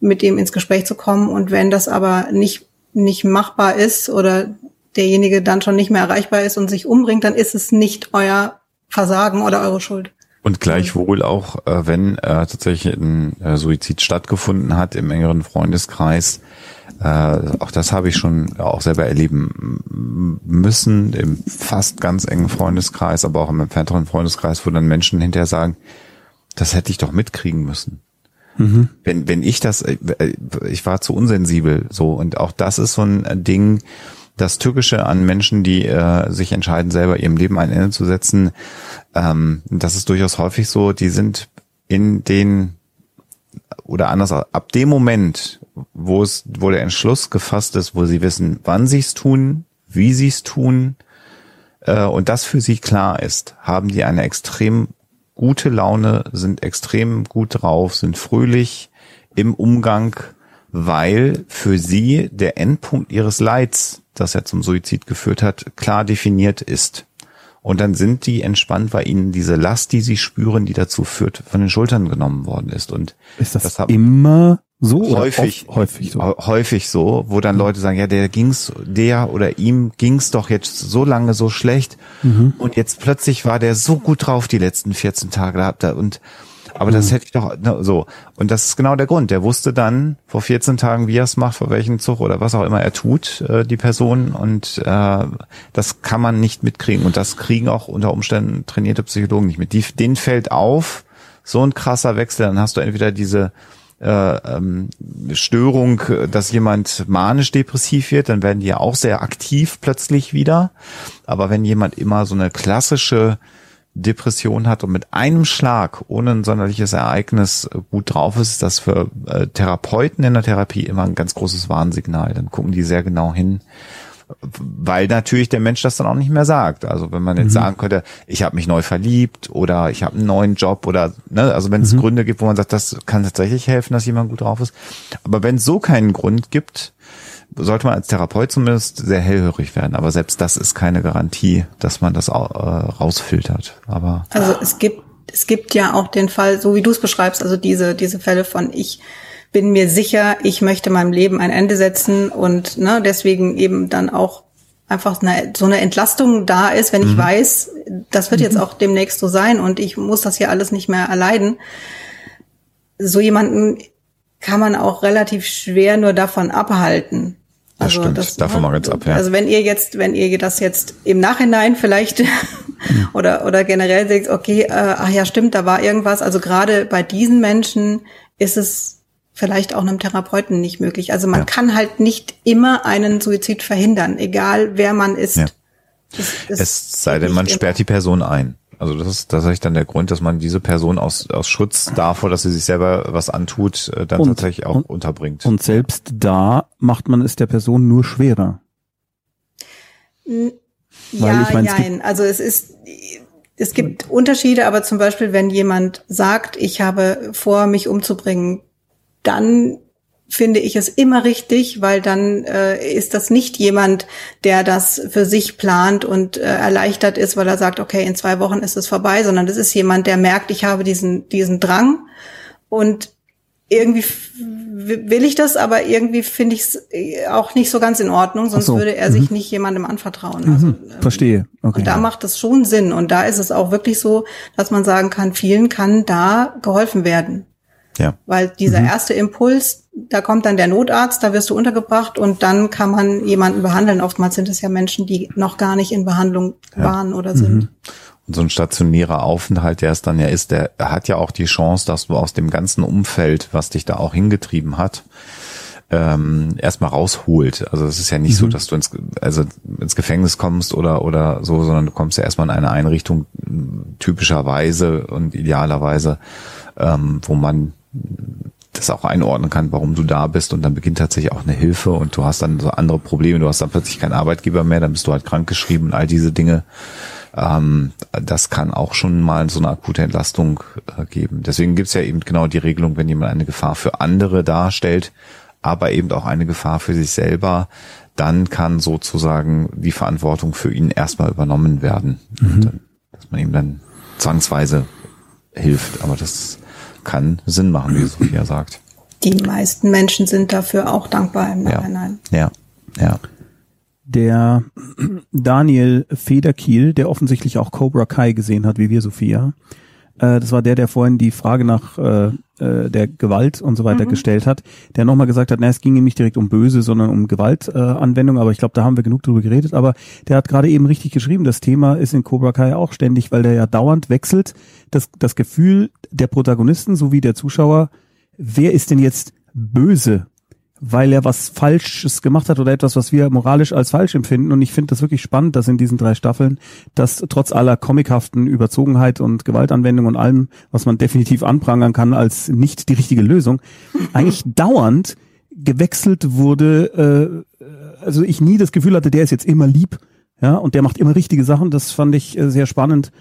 mit ihm ins Gespräch zu kommen. Und wenn das aber nicht, nicht machbar ist oder derjenige dann schon nicht mehr erreichbar ist und sich umbringt, dann ist es nicht euer Versagen oder eure Schuld. Und gleichwohl auch, äh, wenn äh, tatsächlich ein äh, Suizid stattgefunden hat im engeren Freundeskreis, äh, auch das habe ich schon auch selber erleben müssen, im fast ganz engen Freundeskreis, aber auch im entfernteren Freundeskreis, wo dann Menschen hinterher sagen, das hätte ich doch mitkriegen müssen. Wenn, wenn ich das, äh, ich war zu unsensibel, so, und auch das ist so ein Ding, das Tückische an Menschen, die äh, sich entscheiden, selber ihrem Leben ein Ende zu setzen, ähm, das ist durchaus häufig so, die sind in den oder anders ab dem Moment, wo es, wo der Entschluss gefasst ist, wo sie wissen, wann sie es tun, wie sie es tun, äh, und das für sie klar ist, haben die eine extrem gute Laune, sind extrem gut drauf, sind fröhlich im Umgang, weil für sie der Endpunkt ihres Leids, das ja zum Suizid geführt hat, klar definiert ist. Und dann sind die entspannt, weil ihnen diese Last, die sie spüren, die dazu führt, von den Schultern genommen worden ist. Und Ist das, das hab- immer so häufig, oft, häufig so? hä- häufig so, wo dann Leute sagen, ja, der ging's, der oder ihm ging's doch jetzt so lange so schlecht und jetzt plötzlich war der so gut drauf die letzten 14 Tage da und aber das hätte ich doch ne, so und das ist genau der Grund. Der wusste dann vor 14 Tagen, wie er es macht, vor welchem Zug oder was auch immer er tut, äh, die Person und äh, das kann man nicht mitkriegen und das kriegen auch unter Umständen trainierte Psychologen nicht mit. Die, denen fällt auf, so ein krasser Wechsel, dann hast du entweder diese äh, ähm, Störung, dass jemand manisch-depressiv wird, dann werden die ja auch sehr aktiv plötzlich wieder. Aber wenn jemand immer so eine klassische Depression hat und mit einem Schlag, ohne ein sonderliches Ereignis, äh, gut drauf ist, ist das für äh, Therapeuten in der Therapie immer ein ganz großes Warnsignal. Dann gucken die sehr genau hin, weil natürlich der Mensch das dann auch nicht mehr sagt. Also wenn man jetzt sagen könnte, ich habe mich neu verliebt oder ich habe einen neuen Job oder ne, also wenn es Gründe gibt, wo man sagt, das kann tatsächlich helfen, dass jemand gut drauf ist. Aber wenn es so keinen Grund gibt, sollte man als Therapeut zumindest sehr hellhörig werden. Aber selbst das ist keine Garantie, dass man das äh, rausfiltert. Aber Also es gibt, es gibt ja auch den Fall, so wie du es beschreibst, also diese, diese Fälle von ich bin mir sicher, ich möchte meinem Leben ein Ende setzen und ne, deswegen eben dann auch einfach eine, so eine Entlastung da ist, wenn ich weiß, das wird jetzt auch demnächst so sein und ich muss das hier alles nicht mehr erleiden. So jemanden kann man auch relativ schwer nur davon abhalten. Das stimmt. Davon mal ganz ab, ja. Also wenn ihr jetzt, wenn ihr das jetzt im Nachhinein vielleicht oder oder generell sagt, okay, äh, ach ja, stimmt, da war irgendwas. Also gerade bei diesen Menschen ist es vielleicht auch einem Therapeuten nicht möglich. Also man Ja. kann halt nicht immer einen Suizid verhindern, egal wer man ist. Ja. Das- das es sei denn, man sperrt die Person ein. Also das ist tatsächlich dann der Grund, dass man diese Person aus, aus Schutz davor, dass sie sich selber was antut, äh, dann Und- tatsächlich auch und- unterbringt. Und selbst da macht man es der Person nur schwerer. N- Weil Ja, ich gibt- nein. Also es ist, es gibt Unterschiede, aber zum Beispiel, wenn jemand sagt, ich habe vor, mich umzubringen, dann finde ich es immer richtig, weil dann äh, ist das nicht jemand, der das für sich plant und äh, erleichtert ist, weil er sagt, okay, in zwei Wochen ist es vorbei, sondern das ist jemand, der merkt, ich habe diesen, diesen Drang und irgendwie will ich das, aber irgendwie finde ich es auch nicht so ganz in Ordnung, sonst so, würde er sich nicht jemandem anvertrauen. Also, ähm, Verstehe. Okay. und da macht es schon Sinn. Und da ist es auch wirklich so, dass man sagen kann, vielen kann da geholfen werden. Ja. Weil dieser erste Impuls, da kommt dann der Notarzt, da wirst du untergebracht und dann kann man jemanden behandeln. Oftmals sind es ja Menschen, die noch gar nicht in Behandlung waren oder sind. Und so ein stationärer Aufenthalt, der es dann ja ist, der hat ja auch die Chance, dass du aus dem ganzen Umfeld, was dich da auch hingetrieben hat, ähm, erstmal rausholt. Also es ist ja nicht mhm. so, dass du ins, also ins Gefängnis kommst oder oder so, sondern du kommst ja erstmal in eine Einrichtung typischerweise und idealerweise, ähm, wo man das auch einordnen kann, warum du da bist und dann beginnt tatsächlich auch eine Hilfe und du hast dann so andere Probleme, du hast dann plötzlich keinen Arbeitgeber mehr, dann bist du halt krankgeschrieben und all diese Dinge. Ähm, das kann auch schon mal so eine akute Entlastung äh, geben. Deswegen gibt's ja eben genau die Regelung, wenn jemand eine Gefahr für andere darstellt, aber eben auch eine Gefahr für sich selber, dann kann sozusagen die Verantwortung für ihn erstmal übernommen werden. Mhm. Dann, dass man ihm dann zwangsweise hilft. Aber das kann Sinn machen, wie Sophia sagt. Die meisten Menschen sind dafür auch dankbar im Nachhinein. Ja, ja. ja. Der Daniel Federkiel, der offensichtlich auch Cobra Kai gesehen hat, wie wir, Sophia, äh, das war der, der vorhin die Frage nach äh, äh, der Gewalt und so weiter mhm. gestellt hat, der nochmal gesagt hat, na, es ging ihm nicht direkt um Böse, sondern um Gewaltanwendung, äh, aber ich glaube, da haben wir genug drüber geredet, aber der hat gerade eben richtig geschrieben, das Thema ist in Cobra Kai auch ständig, weil der ja dauernd wechselt, das, das Gefühl der Protagonisten sowie der Zuschauer, wer ist denn jetzt böse weil er was Falsches gemacht hat oder etwas, was wir moralisch als falsch empfinden. Und ich finde das wirklich spannend, dass in diesen drei Staffeln, dass trotz aller comichaften Überzogenheit und Gewaltanwendung und allem, was man definitiv anprangern kann als nicht die richtige Lösung, eigentlich dauernd gewechselt wurde, äh, also ich nie das Gefühl hatte, der ist jetzt immer lieb, ja, und der macht immer richtige Sachen. Das fand ich äh, sehr spannend.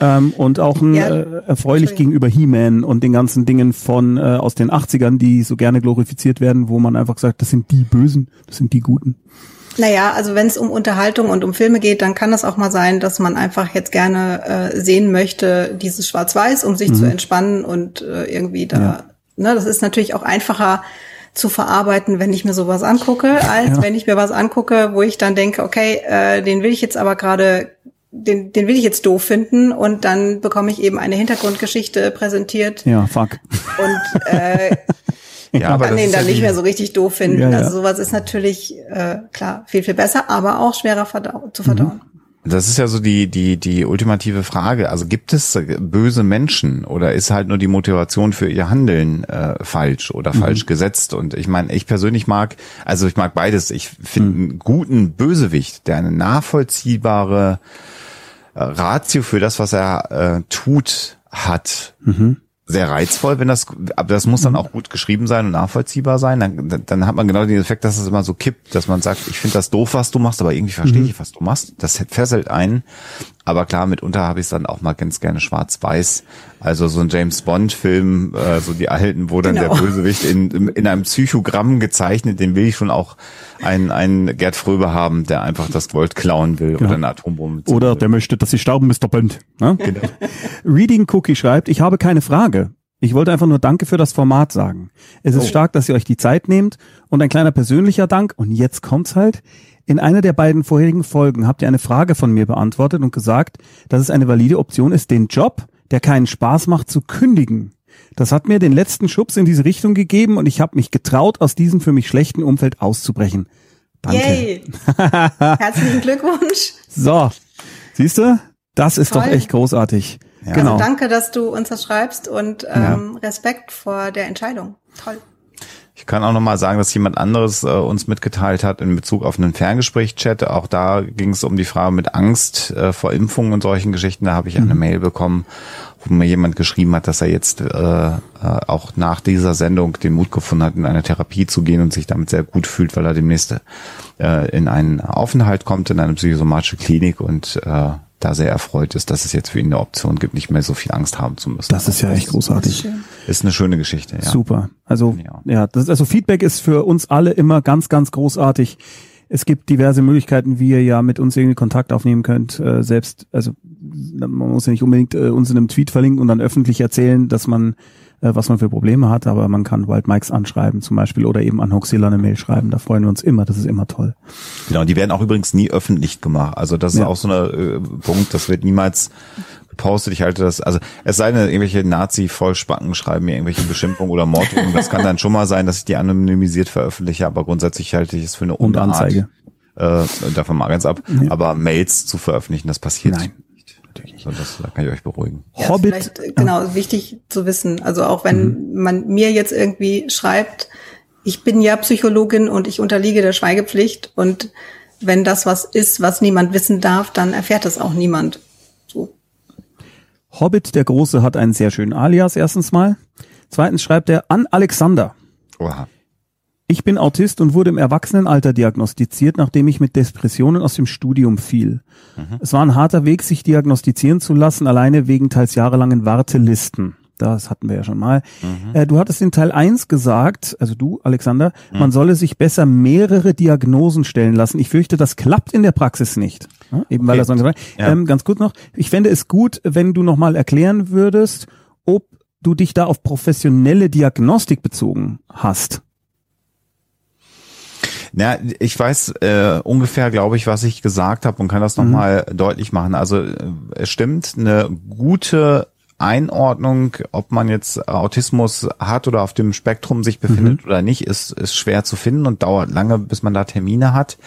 Ähm, und auch ein, ja, äh, erfreulich gegenüber He-Man und den ganzen Dingen von äh, aus den 80ern, die so gerne glorifiziert werden, wo man einfach sagt, das sind die Bösen, das sind die Guten. Naja, also wenn es um Unterhaltung und um Filme geht, dann kann es auch mal sein, dass man einfach jetzt gerne äh, sehen möchte, dieses Schwarz-Weiß, um sich mhm. zu entspannen und äh, irgendwie da, ja. ne, das ist natürlich auch einfacher zu verarbeiten, wenn ich mir sowas angucke, als ja. wenn ich mir was angucke, wo ich dann denke, okay, äh, den will ich jetzt aber gerade den, den will ich jetzt doof finden und dann bekomme ich eben eine Hintergrundgeschichte präsentiert. Ja, fuck. Und äh, ja, aber kann den dann ja nicht mehr so richtig doof finden. Ja, ja. Also sowas ist natürlich äh, klar viel viel besser, aber auch schwerer verdau zu verdauen. Mhm. Das ist ja so die, die, die ultimative Frage. Also gibt es böse Menschen oder ist halt nur die Motivation für ihr Handeln äh, falsch oder mhm. falsch gesetzt? Und ich meine, ich persönlich mag, also ich mag beides. Ich finde mhm. einen guten Bösewicht, der eine nachvollziehbare Ratio für das, was er äh, tut, hat. Mhm. Sehr reizvoll, wenn das, aber das muss dann mhm. auch gut geschrieben sein und nachvollziehbar sein. Dann, dann hat man genau den Effekt, dass es immer so kippt, dass man sagt, ich finde das doof, was du machst, aber irgendwie verstehe mhm. ich, was du machst. Das fesselt einen. Aber klar, mitunter habe ich es dann auch mal ganz gerne schwarz-weiß. Also so ein James Bond-Film, äh, so die alten, wo dann genau. der Bösewicht in, in einem Psychogramm gezeichnet, den will ich schon auch einen, einen Gerd Fröbe haben, der einfach das Gold klauen will genau. oder eine Atombombe. Oder will. der möchte, dass sie stauben, Mr. Bond. Ne? Genau. Reading Cookie schreibt, ich habe keine Frage. Ich wollte einfach nur Danke für das Format sagen. Es ist oh. stark, dass ihr euch die Zeit nehmt und ein kleiner persönlicher Dank. Und jetzt kommt's halt. In einer der beiden vorherigen Folgen habt ihr eine Frage von mir beantwortet und gesagt, dass es eine valide Option ist, den Job, der keinen Spaß macht, zu kündigen. Das hat mir den letzten Schubs in diese Richtung gegeben und ich habe mich getraut, aus diesem für mich schlechten Umfeld auszubrechen. Danke. Yay. Herzlichen Glückwunsch. So, siehst du? Das ist Toll. doch echt großartig. Ja. Genau. Also danke, dass du uns das schreibst und ähm, ja. Respekt vor der Entscheidung. Toll. Ich kann auch nochmal sagen, dass jemand anderes äh, uns mitgeteilt hat in Bezug auf einen Ferngespräch-Chat. Auch da ging es um die Frage mit Angst äh, vor Impfungen und solchen Geschichten. Da habe ich eine mhm. Mail bekommen, wo mir jemand geschrieben hat, dass er jetzt äh, äh, auch nach dieser Sendung den Mut gefunden hat, in eine Therapie zu gehen und sich damit sehr gut fühlt, weil er demnächst äh, in einen Aufenthalt kommt, in eine psychosomatische Klinik und äh, da sehr erfreut ist, dass es jetzt für ihn eine Option gibt, nicht mehr so viel Angst haben zu müssen. Das ist ja echt großartig. Ist eine schöne Geschichte, ja. Super. Also, ja, ja das, also Feedback ist für uns alle immer ganz, ganz großartig. Es gibt diverse Möglichkeiten, wie ihr ja mit uns irgendwie Kontakt aufnehmen könnt. Äh, selbst, also man muss ja nicht unbedingt äh, uns in einem Tweet verlinken und dann öffentlich erzählen, dass man äh, was man für Probleme hat, aber man kann Wild Mikes anschreiben zum Beispiel oder eben an Hoxilla eine Mail schreiben. Da freuen wir uns immer. Das ist immer toll. Genau, die werden auch übrigens nie öffentlich gemacht. Also das ist ja. auch so ein äh, Punkt, das wird niemals gepostet. Ich halte das, also es sei denn, irgendwelche Nazi-Vollspacken schreiben mir irgendwelche Beschimpfungen oder Morddrohungen. Das kann dann schon mal sein, dass ich die anonymisiert veröffentliche, aber grundsätzlich halte ich es für eine Unart. Und Anzeige. Äh, davon mal ganz ab. Ja. Aber Mails zu veröffentlichen, das passiert Nein Und das, da kann ich euch beruhigen. Ja, Hobbit. Vielleicht, äh, genau, wichtig zu wissen. Also auch wenn mhm. man mir jetzt irgendwie schreibt, ich bin ja Psychologin und ich unterliege der Schweigepflicht und wenn das was ist, was niemand wissen darf, dann erfährt es auch niemand. So. Hobbit der Große hat einen sehr schönen Alias erstens mal. Zweitens schreibt er an Alexander. Oha. Ich bin Autist und wurde im Erwachsenenalter diagnostiziert, nachdem ich mit Depressionen aus dem Studium fiel. Mhm. Es war ein harter Weg, sich diagnostizieren zu lassen, alleine wegen teils jahrelangen Wartelisten. Das hatten wir ja schon mal. Mhm. Äh, du hattest in Teil 1 gesagt, also du, Alexander, mhm. man solle sich besser mehrere Diagnosen stellen lassen. Ich fürchte, das klappt in der Praxis nicht. Ja, eben okay. weil er so ja. ähm, Ganz gut noch. Ich fände es gut, wenn du nochmal erklären würdest, ob du dich da auf professionelle Diagnostik bezogen hast. Na, ich weiß äh, ungefähr, glaube ich, was ich gesagt habe und kann das nochmal mhm. deutlich machen. Also äh, es stimmt, eine gute Einordnung, ob man jetzt Autismus hat oder auf dem Spektrum sich befindet mhm. oder nicht, ist, ist schwer zu finden und dauert lange, bis man da Termine hat.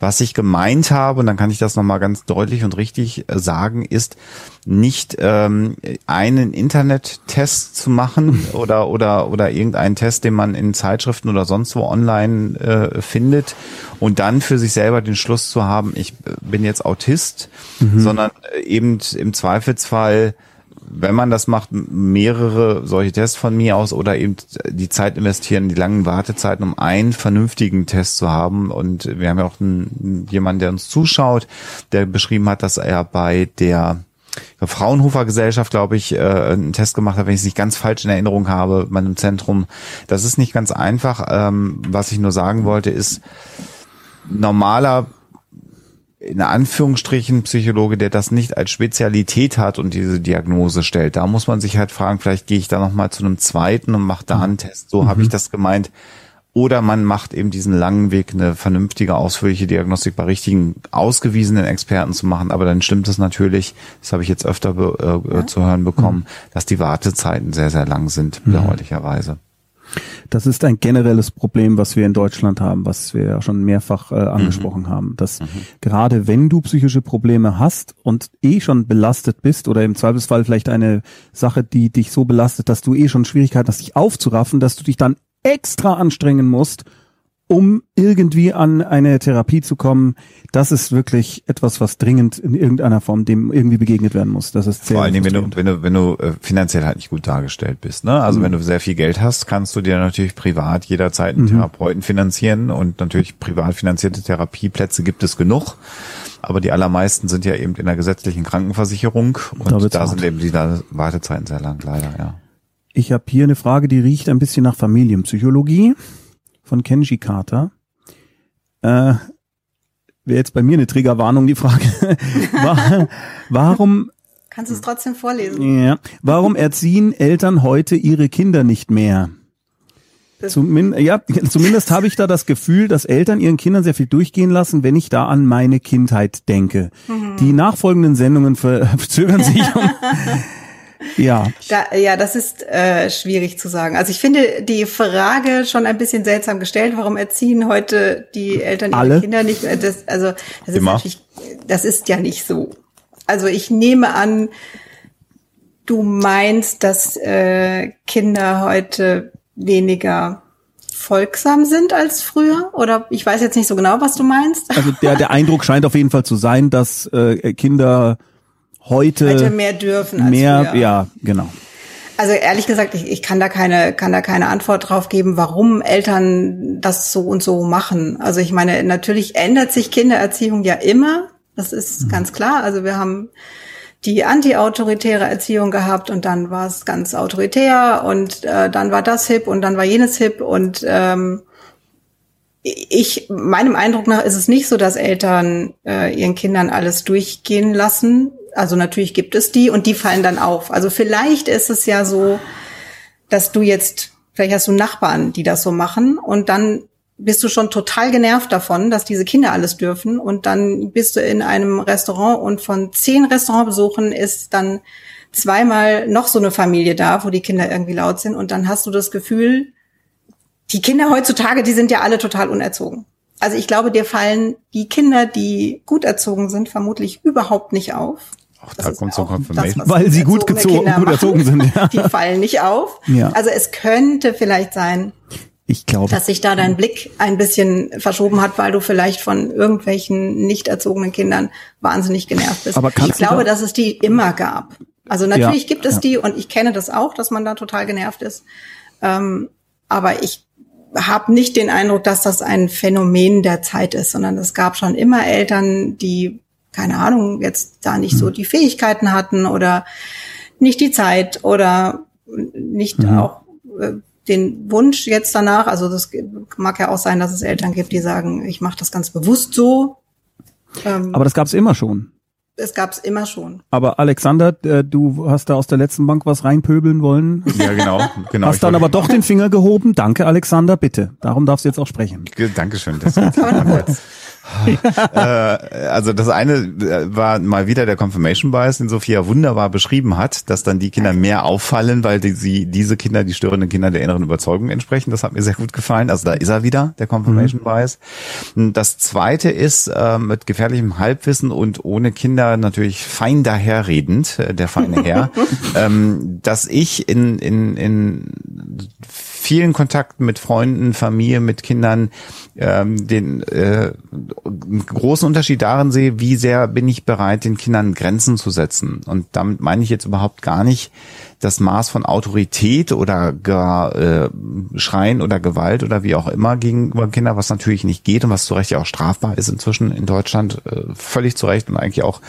Was ich gemeint habe, und dann kann ich das nochmal ganz deutlich und richtig sagen, ist nicht ähm, einen Internet-Test zu machen oder, oder, oder irgendeinen Test, den man in Zeitschriften oder sonst wo online äh, findet und dann für sich selber den Schluss zu haben, ich bin jetzt Autist, mhm. sondern eben im Zweifelsfall wenn man das macht, mehrere solche Tests von mir aus oder eben die Zeit investieren, die langen Wartezeiten, um einen vernünftigen Test zu haben. Und wir haben ja auch einen, jemanden, der uns zuschaut, der beschrieben hat, dass er bei der Fraunhofer Gesellschaft, glaube ich, äh, einen Test gemacht hat, wenn ich es nicht ganz falsch in Erinnerung habe, meinem Zentrum. Das ist nicht ganz einfach. Ähm, was ich nur sagen wollte, ist, normaler in Anführungsstrichen Psychologe, der das nicht als Spezialität hat und diese Diagnose stellt. Da muss man sich halt fragen, vielleicht gehe ich da nochmal zu einem zweiten und mache da einen Test. So mhm. habe ich das gemeint. Oder man macht eben diesen langen Weg, eine vernünftige, ausführliche Diagnostik bei richtigen, ausgewiesenen Experten zu machen. Aber dann stimmt es natürlich, das habe ich jetzt öfter äh, ja. zu hören bekommen, mhm. dass die Wartezeiten sehr, sehr lang sind, mhm. Das ist ein generelles Problem, was wir in Deutschland haben, was wir ja schon mehrfach äh, angesprochen mhm. haben, dass mhm. gerade wenn du psychische Probleme hast und eh schon belastet bist oder im Zweifelsfall vielleicht eine Sache, die dich so belastet, dass du eh schon Schwierigkeiten hast, dich aufzuraffen, dass du dich dann extra anstrengen musst, um irgendwie an eine Therapie zu kommen, das ist wirklich etwas, was dringend in irgendeiner Form dem irgendwie begegnet werden muss. Das ist sehr Vor allen Dingen, wenn du, wenn du, wenn du äh, finanziell halt nicht gut dargestellt bist. Ne? Also mhm. wenn du sehr viel Geld hast, kannst du dir natürlich privat jederzeit einen mhm. Therapeuten finanzieren und natürlich privat finanzierte Therapieplätze gibt es genug. Aber die allermeisten sind ja eben in der gesetzlichen Krankenversicherung und da, da sind eben die Wartezeiten sehr lang, leider, ja. Ich habe hier eine Frage, die riecht ein bisschen nach Familienpsychologie von Kenji Carter. Äh, Wäre jetzt bei mir eine Triggerwarnung die Frage. War, warum Kannst du es trotzdem vorlesen? Ja. Warum erziehen Eltern heute ihre Kinder nicht mehr? Zumin ja, zumindest habe ich da das Gefühl, dass Eltern ihren Kindern sehr viel durchgehen lassen, wenn ich da an meine Kindheit denke. Mhm. Die nachfolgenden Sendungen verzögern sich um, Ja. Da, ja, das ist äh, schwierig zu sagen. Also ich finde die Frage schon ein bisschen seltsam gestellt. Warum erziehen heute die Eltern ihre Alle? Kinder nicht? Das, also das ist natürlich, das ist ja nicht so. Also ich nehme an, du meinst, dass äh, Kinder heute weniger folgsam sind als früher? Oder ich weiß jetzt nicht so genau, was du meinst. Also der, der Eindruck scheint auf jeden Fall zu sein, dass äh, Kinder heute, heute mehr dürfen als mehr, früher. ja, genau. Also ehrlich gesagt, ich, ich kann da keine, kann da keine Antwort drauf geben, warum Eltern das so und so machen. Also ich meine, natürlich ändert sich Kindererziehung ja immer. Das ist mhm. ganz klar. Also wir haben die anti-autoritäre Erziehung gehabt und dann war es ganz autoritär und äh, dann war das hip und dann war jenes hip und ähm, ich, meinem Eindruck nach ist es nicht so, dass Eltern äh, ihren Kindern alles durchgehen lassen, also natürlich gibt es die und die fallen dann auf. Also vielleicht ist es ja so, dass du jetzt, vielleicht hast du Nachbarn, die das so machen und dann bist du schon total genervt davon, dass diese Kinder alles dürfen und dann bist du in einem Restaurant und von zehn Restaurantbesuchen ist dann zweimal noch so eine Familie da, wo die Kinder irgendwie laut sind und dann hast du das Gefühl, die Kinder heutzutage, die sind ja alle total unerzogen. Also ich glaube, dir fallen die Kinder, die gut erzogen sind, vermutlich überhaupt nicht auf. Auch da kommt so Confirmation. Weil sie gut, gezogen, gut erzogen sind. Ja. Die fallen nicht auf. Ja. Also es könnte vielleicht sein, Ich glaube. Dass sich da dein Blick ein bisschen verschoben hat, weil du vielleicht von irgendwelchen nicht erzogenen Kindern wahnsinnig genervt bist. Aber ich glaube, da dass es die immer gab. Also natürlich Ja, gibt es ja. die und ich kenne das auch, dass man da total genervt ist. Ähm, aber ich habe nicht den Eindruck, dass das ein Phänomen der Zeit ist, sondern es gab schon immer Eltern, die, keine Ahnung, jetzt da nicht Mhm. so die Fähigkeiten hatten oder nicht die Zeit oder nicht Mhm. auch äh, den Wunsch jetzt danach. Also das mag ja auch sein, dass es Eltern gibt, die sagen, ich mache das ganz bewusst so. Ähm, Aber das gab es immer schon. Es gab es immer schon. Aber Alexander, äh, du hast da aus der letzten Bank was reinpöbeln wollen. Ja, genau. genau. Hast dann aber doch den Finger gehoben. Danke, Alexander, bitte. Darum darfst du jetzt auch sprechen. Dankeschön. Das äh, also das eine äh, war mal wieder der Confirmation Bias, den Sophia wunderbar beschrieben hat, dass dann die Kinder mehr auffallen, weil die, sie diese Kinder, die störenden Kinder der inneren Überzeugung entsprechen. Das hat mir sehr gut gefallen. Also da ist er wieder, der Confirmation Bias. Das zweite ist äh, mit gefährlichem Halbwissen und ohne Kinder natürlich fein daherredend, äh, der feine Herr, ähm, dass ich in, in, in vielen Kontakten mit Freunden, Familie, mit Kindern ähm, den äh, großen Unterschied darin sehe, wie sehr bin ich bereit, den Kindern Grenzen zu setzen. Und damit meine ich jetzt überhaupt gar nicht das Maß von Autorität oder gar äh, Schreien oder Gewalt oder wie auch immer gegenüber Kindern, was natürlich nicht geht und was zu Recht ja auch strafbar ist inzwischen in Deutschland, äh, völlig zu Recht und eigentlich auch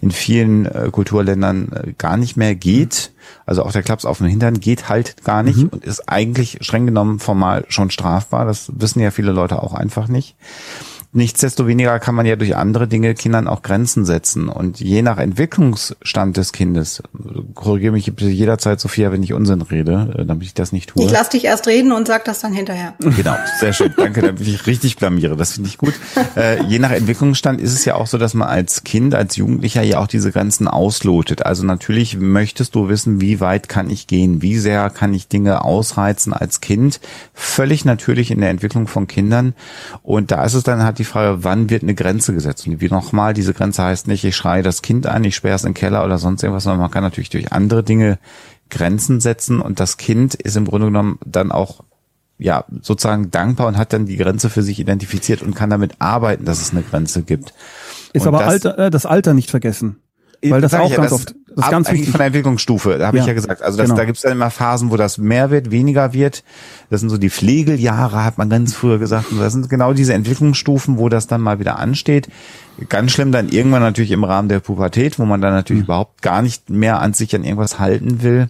in vielen äh, Kulturländern äh, gar nicht mehr geht. Also auch der Klaps auf dem Hintern geht halt gar nicht und ist eigentlich streng genommen formal schon strafbar. Das wissen ja viele Leute auch einfach nicht. Nichtsdestoweniger kann man ja durch andere Dinge Kindern auch Grenzen setzen. Und je nach Entwicklungsstand des Kindes, korrigiere mich bitte jederzeit, Sophia, wenn ich Unsinn rede, äh, damit ich das nicht tue. Ich lass dich erst reden und sag das dann hinterher. Genau, sehr schön. Danke, damit ich richtig blamiere. Das finde ich gut. Äh, je nach Entwicklungsstand ist es ja auch so, dass man als Kind, als Jugendlicher ja auch diese Grenzen auslotet. Also natürlich möchtest du wissen, wie weit kann ich gehen, wie sehr kann ich Dinge ausreizen als Kind. Völlig natürlich in der Entwicklung von Kindern. Und da ist es dann halt die Frage, wann wird eine Grenze gesetzt? Und wie nochmal, diese Grenze heißt nicht, ich schreie das Kind an, ich sperre es in den Keller oder sonst irgendwas, sondern man kann natürlich durch andere Dinge Grenzen setzen und das Kind ist im Grunde genommen dann auch ja, sozusagen dankbar und hat dann die Grenze für sich identifiziert und kann damit arbeiten, dass es eine Grenze gibt. Ist Und aber das- Alter, äh, das Alter nicht vergessen. Weil das Sag auch ja, ganz das oft, das ist ganz wichtig. von der Entwicklungsstufe, da habe Ja, ich ja gesagt. Also das, genau. da gibt es dann immer Phasen, wo das mehr wird, weniger wird. Das sind so die Pflegeljahre, hat man ganz früher gesagt. Und das sind genau diese Entwicklungsstufen, wo das dann mal wieder ansteht. Ganz schlimm dann irgendwann natürlich im Rahmen der Pubertät, wo man dann Mhm. natürlich überhaupt gar nicht mehr an sich an irgendwas halten will.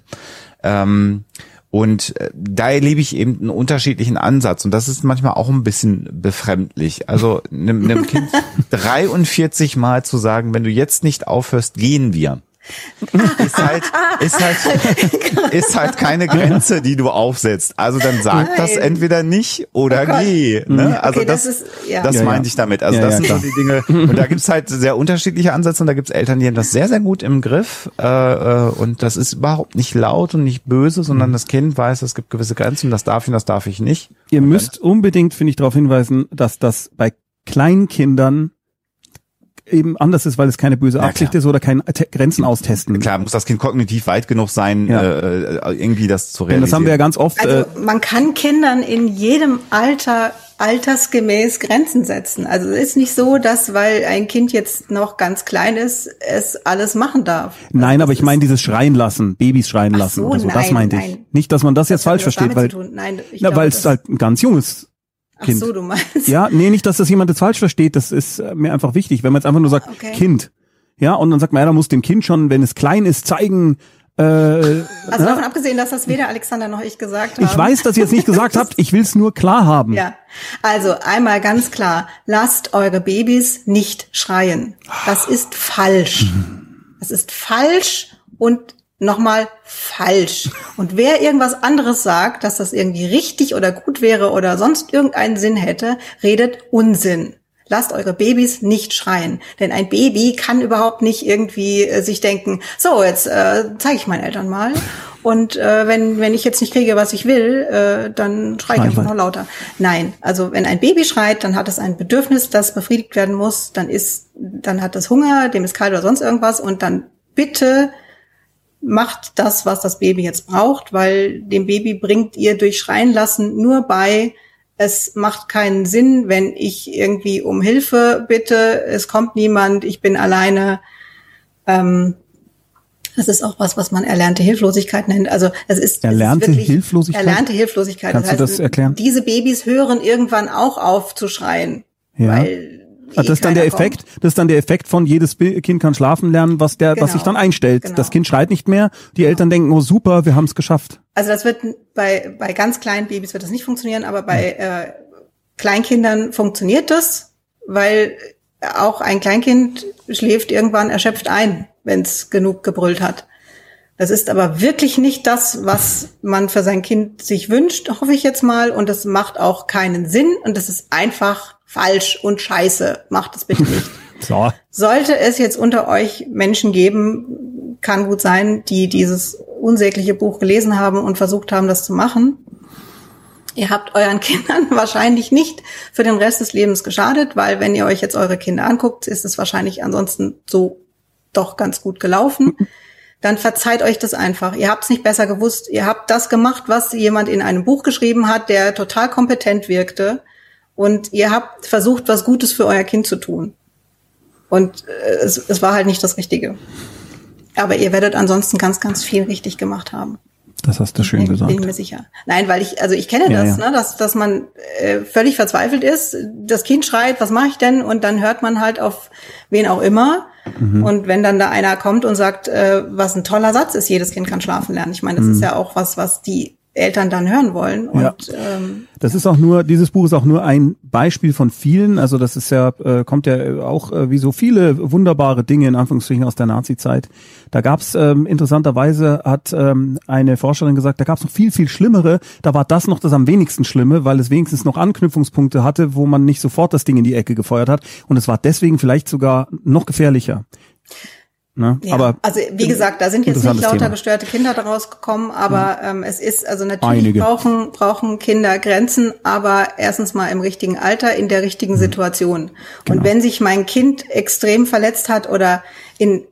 Ähm, und äh, da erlebe ich eben einen unterschiedlichen Ansatz. Und das ist manchmal auch ein bisschen befremdlich. Also einem, einem Kind 43 Mal zu sagen, wenn du jetzt nicht aufhörst, gehen wir. Ist halt, ist halt, ist halt keine Grenze, die du aufsetzt. Also dann sag das Nein. entweder nicht oder Oh geh. Ne? Also Okay, das, das ist- ja. das Ja, ja. meinte ich damit. Also Ja, das ja, sind so die Dinge. Und da gibt's halt sehr unterschiedliche Ansätze und da gibt's Eltern, die haben das sehr, sehr gut im Griff. Äh, äh, und das ist überhaupt nicht laut und nicht böse, Mhm. sondern das Kind weiß, es gibt gewisse Grenzen, das darf ich und das darf ich nicht. Ihr müsst unbedingt, finde ich, darauf hinweisen, dass das bei Kleinkindern eben anders ist, weil es keine böse Ja, Absicht klar. ist oder kein Te- Grenzen austesten. Klar, muss das Kind kognitiv weit genug sein, Ja. äh, äh, irgendwie das zu realisieren. das haben wir ja ganz oft. Also äh, man kann Kindern in jedem Alter altersgemäß Grenzen setzen. Also es ist nicht so, dass weil ein Kind jetzt noch ganz klein ist, es alles machen darf. nein, also aber das ich meine dieses Schreien lassen, Babys schreien Ach lassen so, oder so. das nein, meinte ich. nein. Nicht, dass man das jetzt hat falsch versteht, weil. Nein, ich na, weil das- es halt ein ganz junges Ach Kind. so, du meinst. Ja, nee, nicht, dass das jemand jetzt falsch versteht. Das ist äh, mir einfach wichtig. Wenn man jetzt einfach nur sagt, Okay. Kind. Ja, und dann sagt man, ja, da muss dem Kind schon, wenn es klein ist, zeigen, äh, Also ne? davon abgesehen, dass das weder Alexander noch ich gesagt haben. ich weiß, dass ihr es nicht gesagt habt, ich will es nur klar haben. Ja, also einmal ganz klar, lasst eure Babys nicht schreien. Das ist falsch. Das ist falsch und nochmal falsch. Und wer irgendwas anderes sagt, dass das irgendwie richtig oder gut wäre oder sonst irgendeinen Sinn hätte, redet Unsinn. Lasst eure Babys nicht schreien. Denn ein Baby kann überhaupt nicht irgendwie äh, sich denken, so, jetzt äh, zeige ich meinen Eltern mal. Und äh, wenn, wenn ich jetzt nicht kriege, was ich will, äh, dann schreie ich einfach noch lauter. Nein, also wenn ein Baby schreit, dann hat es ein Bedürfnis, das befriedigt werden muss. Dann ist, dann hat es Hunger, dem ist kalt oder sonst irgendwas. Und dann bitte macht das, was das Baby jetzt braucht, weil dem Baby bringt ihr durch Schreien lassen nur bei, es macht keinen Sinn, wenn ich irgendwie um Hilfe bitte, es kommt niemand, ich bin alleine. Ähm, das ist auch was, was man erlernte Hilflosigkeit nennt. Also es ist erlernte es ist Hilflosigkeit. Erlernte Hilflosigkeit. Kannst das du heißt, das erklären? Diese Babys hören irgendwann auch auf zu schreien, Ja. weil Ah, das ist dann der keiner kommt. Effekt, das ist dann der Effekt von jedes Kind kann schlafen lernen, was der, was Genau. sich dann einstellt. Genau. Das Kind schreit nicht mehr, die Eltern denken, oh super, wir haben es geschafft. Also das wird bei, bei ganz kleinen Babys wird das nicht funktionieren, aber bei äh, Kleinkindern funktioniert das, weil auch ein Kleinkind schläft irgendwann erschöpft ein, wenn es genug gebrüllt hat. Das ist aber wirklich nicht das, was man für sein Kind sich wünscht, hoffe ich jetzt mal. Und das macht auch keinen Sinn und das ist einfach falsch und scheiße. Macht es bitte nicht. So. Sollte es jetzt unter euch Menschen geben, kann gut sein, die dieses unsägliche Buch gelesen haben und versucht haben, das zu machen. Ihr habt euren Kindern wahrscheinlich nicht für den Rest des Lebens geschadet, weil wenn ihr euch jetzt eure Kinder anguckt, ist es wahrscheinlich ansonsten so doch ganz gut gelaufen. Dann verzeiht euch das einfach. Ihr habt es nicht besser gewusst. Ihr habt das gemacht, was jemand in einem Buch geschrieben hat, der total kompetent wirkte. Und ihr habt versucht, was Gutes für euer Kind zu tun. Und äh, es, es war halt nicht das Richtige. Aber ihr werdet ansonsten ganz, ganz viel richtig gemacht haben. Das hast du schön bin, gesagt. Bin mir sicher. Nein, weil ich, also ich kenne Ja, das, ja. Ne, dass, dass man äh, völlig verzweifelt ist. Das Kind schreit, was mache ich denn? Und dann hört man halt auf wen auch immer. Mhm. Und wenn dann da einer kommt und sagt, äh, was ein toller Satz ist, jedes Kind kann schlafen lernen. Ich meine, das ist ja auch was, was die Eltern dann hören wollen. Und. Ja. ähm, Das ist auch nur, dieses Buch ist auch nur ein Beispiel von vielen. Also das ist ja, äh, kommt ja auch äh, wie so viele wunderbare Dinge in Anführungsstrichen aus der Nazi-Zeit. Da gab's ähm, interessanterweise hat ähm, eine Forscherin gesagt, da gab's noch viel viel schlimmere. Da war das noch das am wenigsten schlimme, weil es wenigstens noch Anknüpfungspunkte hatte, wo man nicht sofort das Ding in die Ecke gefeuert hat. Und es war deswegen vielleicht sogar noch gefährlicher. Ne? Ja, Aber also wie gesagt, da sind jetzt nicht lauter Thema. gestörte Kinder daraus gekommen, aber ähm, es ist also natürlich Einige. brauchen brauchen Kinder Grenzen, aber erstens mal im richtigen Alter in der richtigen Mhm. Situation. Genau. Und wenn sich mein Kind extrem verletzt hat oder in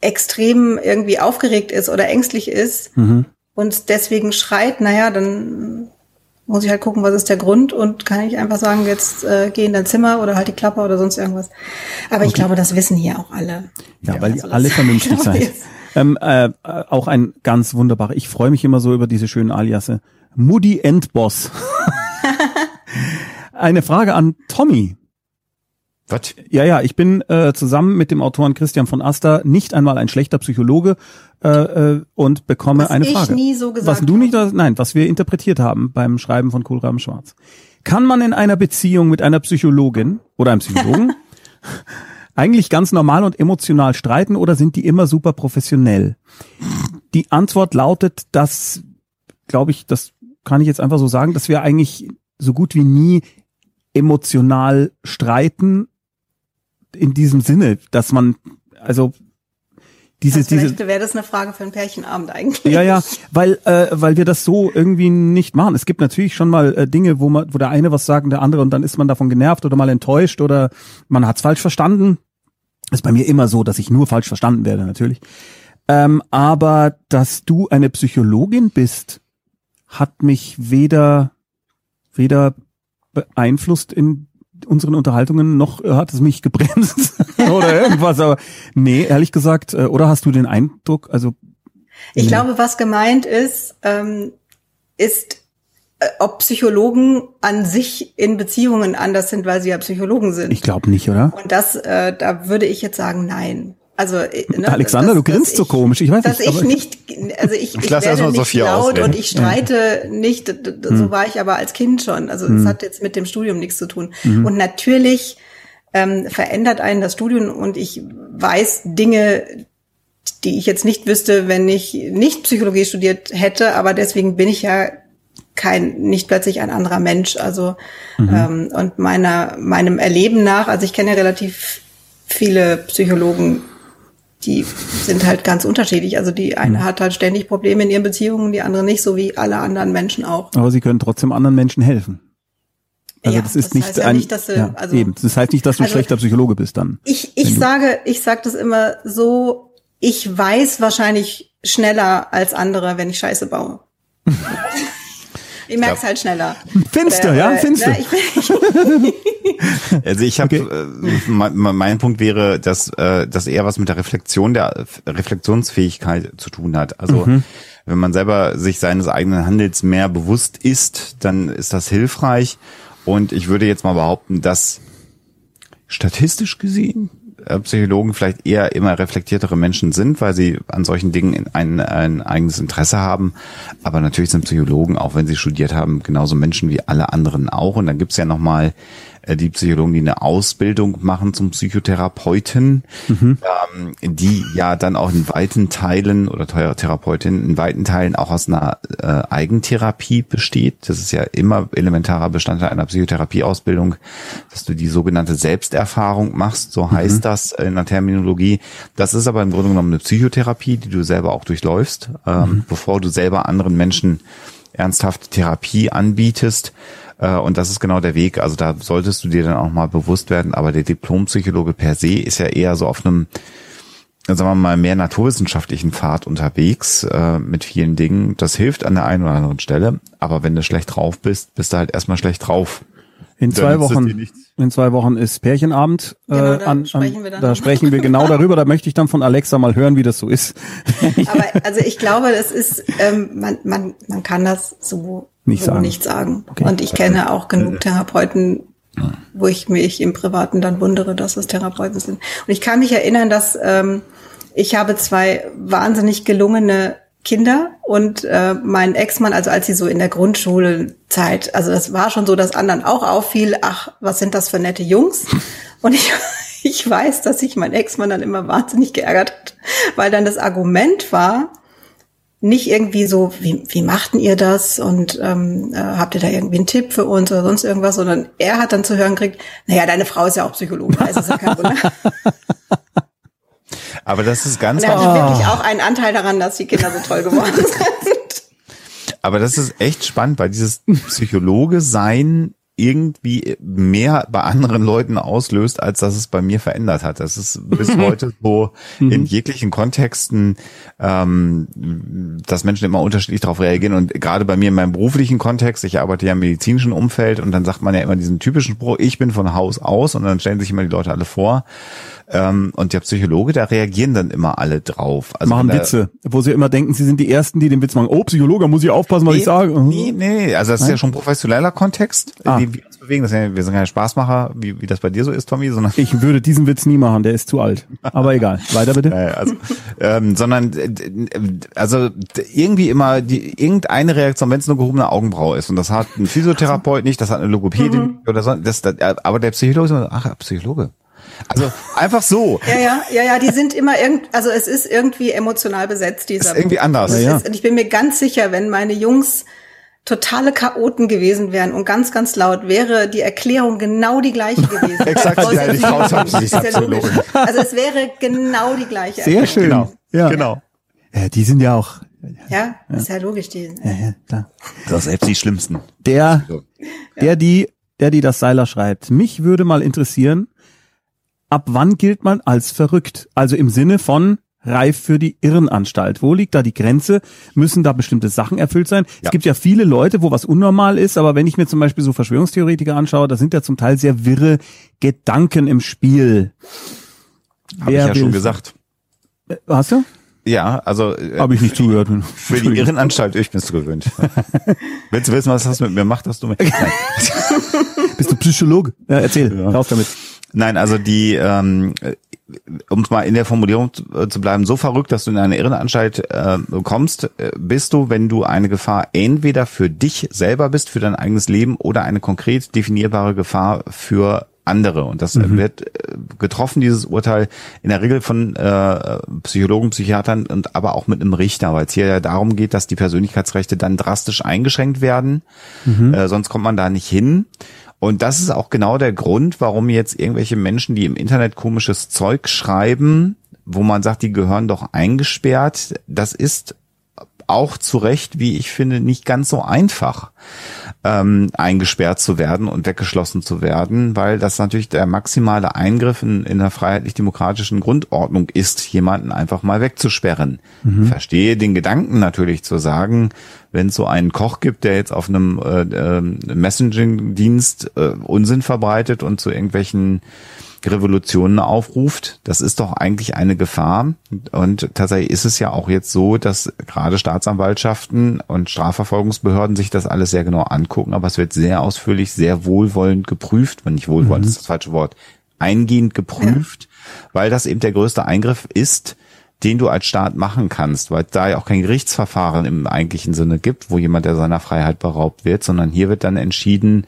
extrem irgendwie aufgeregt ist oder ängstlich ist Mhm. und deswegen schreit, naja, dann muss ich halt gucken, was ist der Grund und kann ich einfach sagen, jetzt äh, geh in dein Zimmer oder halt die Klappe oder sonst irgendwas. Aber ich glaube, das wissen hier auch alle. Ja, weil Also alle vernünftig seid. Ähm, äh, äh, auch ein ganz wunderbarer. Ich freue mich immer so über diese schönen Aliasse. Moody Endboss. Eine Frage an Tommy. Was? Ja, ja, ich bin äh, zusammen mit dem Autoren Christian von Aster nicht einmal ein schlechter Psychologe äh, äh, und bekomme Was eine ich Frage. nie so gesagt was du nicht, nein, was wir interpretiert haben beim Schreiben von Kohlraben Schwarz. Kann man in einer Beziehung mit einer Psychologin oder einem Psychologen eigentlich ganz normal und emotional streiten oder sind die immer super professionell? Die Antwort lautet, dass, glaube ich, das kann ich jetzt einfach so sagen, dass wir eigentlich so gut wie nie emotional streiten in diesem Sinne, dass man, also diese, Also diese, wäre das eine Frage für einen Pärchenabend eigentlich. ja, ja, weil äh, weil wir das so irgendwie nicht machen. Es gibt natürlich schon mal äh, Dinge, wo man, wo der eine was sagt und der andere und dann ist man davon genervt oder mal enttäuscht oder man hat's falsch verstanden. Ist bei mir immer so, dass ich nur falsch verstanden werde, natürlich. Ähm, aber dass du eine Psychologin bist, hat mich weder weder beeinflusst in unseren Unterhaltungen noch äh, hat es mich gebremst oder irgendwas. Aber nee, ehrlich gesagt, äh, oder hast du den Eindruck, also Ich glaube, was gemeint ist, ähm, ist, äh, ob Psychologen an sich in Beziehungen anders sind, weil sie ja Psychologen sind. Ich glaube nicht, oder? Und das, äh, da würde ich jetzt sagen, nein. Also äh, ne, Alexander, du grinst so komisch. Ich weiß dass nicht, ich aber- nicht, also ich, ich werde nicht Sophia laut ausreden. und ich streite nicht. d- d- Hm. So war ich aber als Kind schon. Also das hat jetzt mit dem Studium nichts zu tun. Mhm. Und natürlich ähm, verändert einen das Studium und ich weiß Dinge, die ich jetzt nicht wüsste, wenn ich nicht Psychologie studiert hätte. Aber deswegen bin ich ja kein nicht plötzlich ein anderer Mensch. Also ähm, und meiner meinem Erleben nach, also ich kenne ja relativ viele Psychologen, die sind halt ganz unterschiedlich. Also die eine hat halt ständig Probleme in ihren Beziehungen, die andere nicht, so wie alle anderen Menschen auch. aber sie können trotzdem anderen Menschen helfen. Also Ja, das ist das nicht heißt ja ein, nicht, dass du- ja, also- eben. Das heißt nicht, dass du ein Also- schlechter Psychologe bist dann. Ich, ich sage, ich sage das immer so, ich weiß wahrscheinlich schneller als andere, wenn ich Scheiße baue. Ich merke es halt schneller. Finster, Äh, ja, finster. ne, ich Also ich habe, Okay. äh, mein, mein Punkt wäre, dass äh, das eher was mit der Reflexion der Reflexionsfähigkeit zu tun hat. Also wenn man selber sich seines eigenen Handels mehr bewusst ist, dann ist das hilfreich. Und ich würde jetzt mal behaupten, dass statistisch gesehen Psychologen vielleicht eher immer reflektiertere Menschen sind, weil sie an solchen Dingen ein, ein eigenes Interesse haben. Aber natürlich sind Psychologen, auch wenn sie studiert haben, genauso Menschen wie alle anderen auch. Und dann gibt's ja nochmal äh, die Psychologen, die eine Ausbildung machen zum Psychotherapeuten, ähm, die ja dann auch in weiten Teilen oder teure Therapeutin in weiten Teilen auch aus einer äh, Eigentherapie besteht. Das ist ja immer elementarer Bestandteil einer Psychotherapieausbildung, dass du die sogenannte Selbsterfahrung machst, so heißt das in der Terminologie. Das ist aber im Grunde genommen eine Psychotherapie, die du selber auch durchläufst, ähm, bevor du selber anderen Menschen ernsthaft Therapie anbietest. Äh, Und das ist genau der Weg. Also da solltest du dir dann auch mal bewusst werden. Aber der Diplompsychologe per se ist ja eher so auf einem, sagen wir mal, mehr naturwissenschaftlichen Pfad unterwegs äh, mit vielen Dingen. Das hilft an der einen oder anderen Stelle. Aber wenn du schlecht drauf bist, bist du halt erstmal schlecht drauf. In zwei Wochen, in zwei Wochen ist Pärchenabend. äh, Genau, da sprechen wir dann da noch. sprechen wir genau darüber. Da möchte ich dann von Alexa mal hören, wie das so ist. aber also ich glaube, das ist, ähm, man, man, man kann das so Nicht sagen. nicht sagen. Okay. Und ich kenne auch genug Therapeuten, wo ich mich im Privaten dann wundere, dass es Therapeuten sind. Und ich kann mich erinnern, dass ähm, ich habe zwei wahnsinnig gelungene Kinder und äh, mein Ex-Mann, also als sie so in der Grundschulzeit, also das war schon so, dass anderen auch auffiel, ach, was sind das für nette Jungs? Und ich, ich weiß, dass sich mein Ex-Mann dann immer wahnsinnig geärgert hat, weil dann das Argument war, nicht irgendwie so, wie, wie machten ihr das und ähm, äh, habt ihr da irgendwie einen Tipp für uns oder sonst irgendwas, sondern er hat dann zu hören gekriegt, naja, deine Frau ist ja auch Psychologin, also ist ja kein Wunder. Aber das ist ganz Und er hatte wirklich auch einen Anteil daran, dass die Kinder so toll geworden sind. Aber das ist echt spannend, weil dieses Psychologe sein irgendwie mehr bei anderen Leuten auslöst, als dass es bei mir verändert hat. Das ist bis heute so in jeglichen Kontexten, ähm, dass Menschen immer unterschiedlich darauf reagieren. Und gerade bei mir in meinem beruflichen Kontext, ich arbeite ja im medizinischen Umfeld und dann sagt man ja immer diesen typischen Spruch, ich bin von Haus aus und dann stellen sich immer die Leute alle vor. Ähm, und der Psychologe, da reagieren dann immer alle drauf. Also machen Witze, wo sie immer denken, sie sind die Ersten, die den Witz machen. Oh, Psychologe, muss ich aufpassen, was ich sage. Nee, nee, also das ist ja schon professioneller Kontext, Ah. uns bewegen. Das sind ja, wir sind keine Spaßmacher, wie, wie das bei dir so ist, Tommy, sondern Ich würde diesen Witz nie machen, der ist zu alt. Aber egal. Weiter bitte. äh, also, ähm, sondern äh, also irgendwie immer die irgendeine Reaktion, wenn es eine gehobene Augenbraue ist und das hat ein Physiotherapeut nicht, das hat eine Logopädin oder so, das, das, aber der Psychologe ist immer, ach, Psychologe. Also einfach so. Ja, ja, ja, ja, die sind immer irgend, also es ist irgendwie emotional besetzt, dieser Ist irgendwie anders. Ja, ja. Ist, und ich bin mir ganz sicher, wenn meine Jungs totale Chaoten gewesen wären und ganz, ganz laut, wäre die Erklärung genau die gleiche gewesen. Exakt. Die ja. Also es wäre genau die gleiche Sehr Erklärung. schön. Genau. Ja. Genau. Ja, die sind ja auch. Ja, ist ja logisch. Die, Ja, ja, klar. Das ist selbst die Schlimmsten. Der, der, die, der, die das Seiler schreibt. Mich würde mal interessieren, ab wann gilt man als verrückt? Also im Sinne von reif für die Irrenanstalt. Wo liegt da die Grenze? Müssen da bestimmte Sachen erfüllt sein? Es Ja. gibt ja viele Leute, wo was unnormal ist, aber wenn ich mir zum Beispiel so Verschwörungstheoretiker anschaue, da sind ja zum Teil sehr wirre Gedanken im Spiel. Habe ich ja schon gesagt. Äh, Hast du? Ja, also äh, Habe ich nicht zugehört. Für die Irrenanstalt, ich bin's gewöhnt. Willst du wissen, was das mit mir macht, dass du? Nein. Bist du Psychologe? Ja, erzähl, Ja. raus damit. Nein, also die, ähm, um mal in der Formulierung zu, äh, zu bleiben, so verrückt, dass du in eine Irrenanstalt äh, kommst, äh, bist du, wenn du eine Gefahr entweder für dich selber bist, für dein eigenes Leben oder eine konkret definierbare Gefahr für andere. Und das äh, wird äh, getroffen, dieses Urteil, in der Regel von äh, Psychologen, Psychiatern und aber auch mit einem Richter, weil es hier ja darum geht, dass die Persönlichkeitsrechte dann drastisch eingeschränkt werden. Äh, sonst kommt man da nicht hin. Und das ist auch genau der Grund, warum jetzt irgendwelche Menschen, die im Internet komisches Zeug schreiben, wo man sagt, die gehören doch eingesperrt, das ist auch zu Recht, wie ich finde, nicht ganz so einfach ähm, eingesperrt zu werden und weggeschlossen zu werden, weil das natürlich der maximale Eingriff in, in der freiheitlich-demokratischen Grundordnung ist, jemanden einfach mal wegzusperren. Mhm. Verstehe den Gedanken natürlich zu sagen, wenn es so einen Koch gibt, der jetzt auf einem äh, äh, Messaging-Dienst äh, Unsinn verbreitet und zu irgendwelchen Revolutionen aufruft. Das ist doch eigentlich eine Gefahr. Und tatsächlich ist es ja auch jetzt so, dass gerade Staatsanwaltschaften und Strafverfolgungsbehörden sich das alles sehr genau angucken, aber es wird sehr ausführlich, sehr wohlwollend geprüft, wenn nicht wohlwollend mhm. ist das falsche Wort, eingehend geprüft, ja. weil das eben der größte Eingriff ist, den du als Staat machen kannst, weil da ja auch kein Gerichtsverfahren im eigentlichen Sinne gibt, wo jemand der seiner Freiheit beraubt wird, sondern hier wird dann entschieden,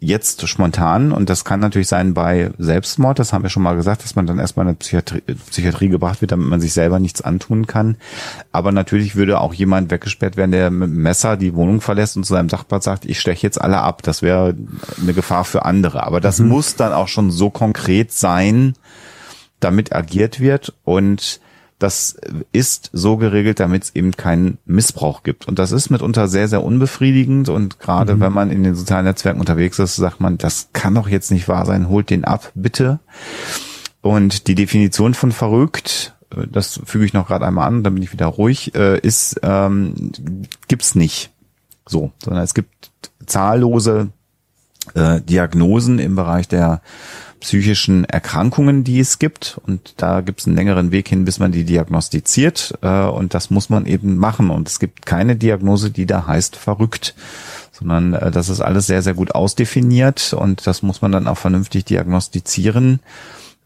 jetzt spontan, und das kann natürlich sein bei Selbstmord, das haben wir schon mal gesagt, dass man dann erstmal in eine Psychiatrie, Psychiatrie gebracht wird, damit man sich selber nichts antun kann. Aber natürlich würde auch jemand weggesperrt werden, der mit dem Messer die Wohnung verlässt und zu seinem Sachbart sagt, ich steche jetzt alle ab. Das wäre eine Gefahr für andere. Aber das mhm. muss dann auch schon so konkret sein, damit agiert wird und das ist so geregelt, damit es eben keinen Missbrauch gibt. Und das ist mitunter sehr, sehr unbefriedigend. Und gerade mhm. wenn man in den sozialen Netzwerken unterwegs ist, sagt man, das kann doch jetzt nicht wahr sein, holt den ab, bitte. Und die Definition von verrückt, äh, das füge ich noch gerade einmal an, dann bin ich wieder ruhig, äh, ist, ähm, gibt's nicht. So, sondern es gibt zahllose äh, Diagnosen im Bereich der psychischen Erkrankungen, die es gibt. Und da gibt es einen längeren Weg hin, bis man die diagnostiziert. Äh, und das muss man eben machen. Und es gibt keine Diagnose, die da heißt verrückt sondern äh, das ist alles sehr, sehr gut ausdefiniert und das muss man dann auch vernünftig diagnostizieren.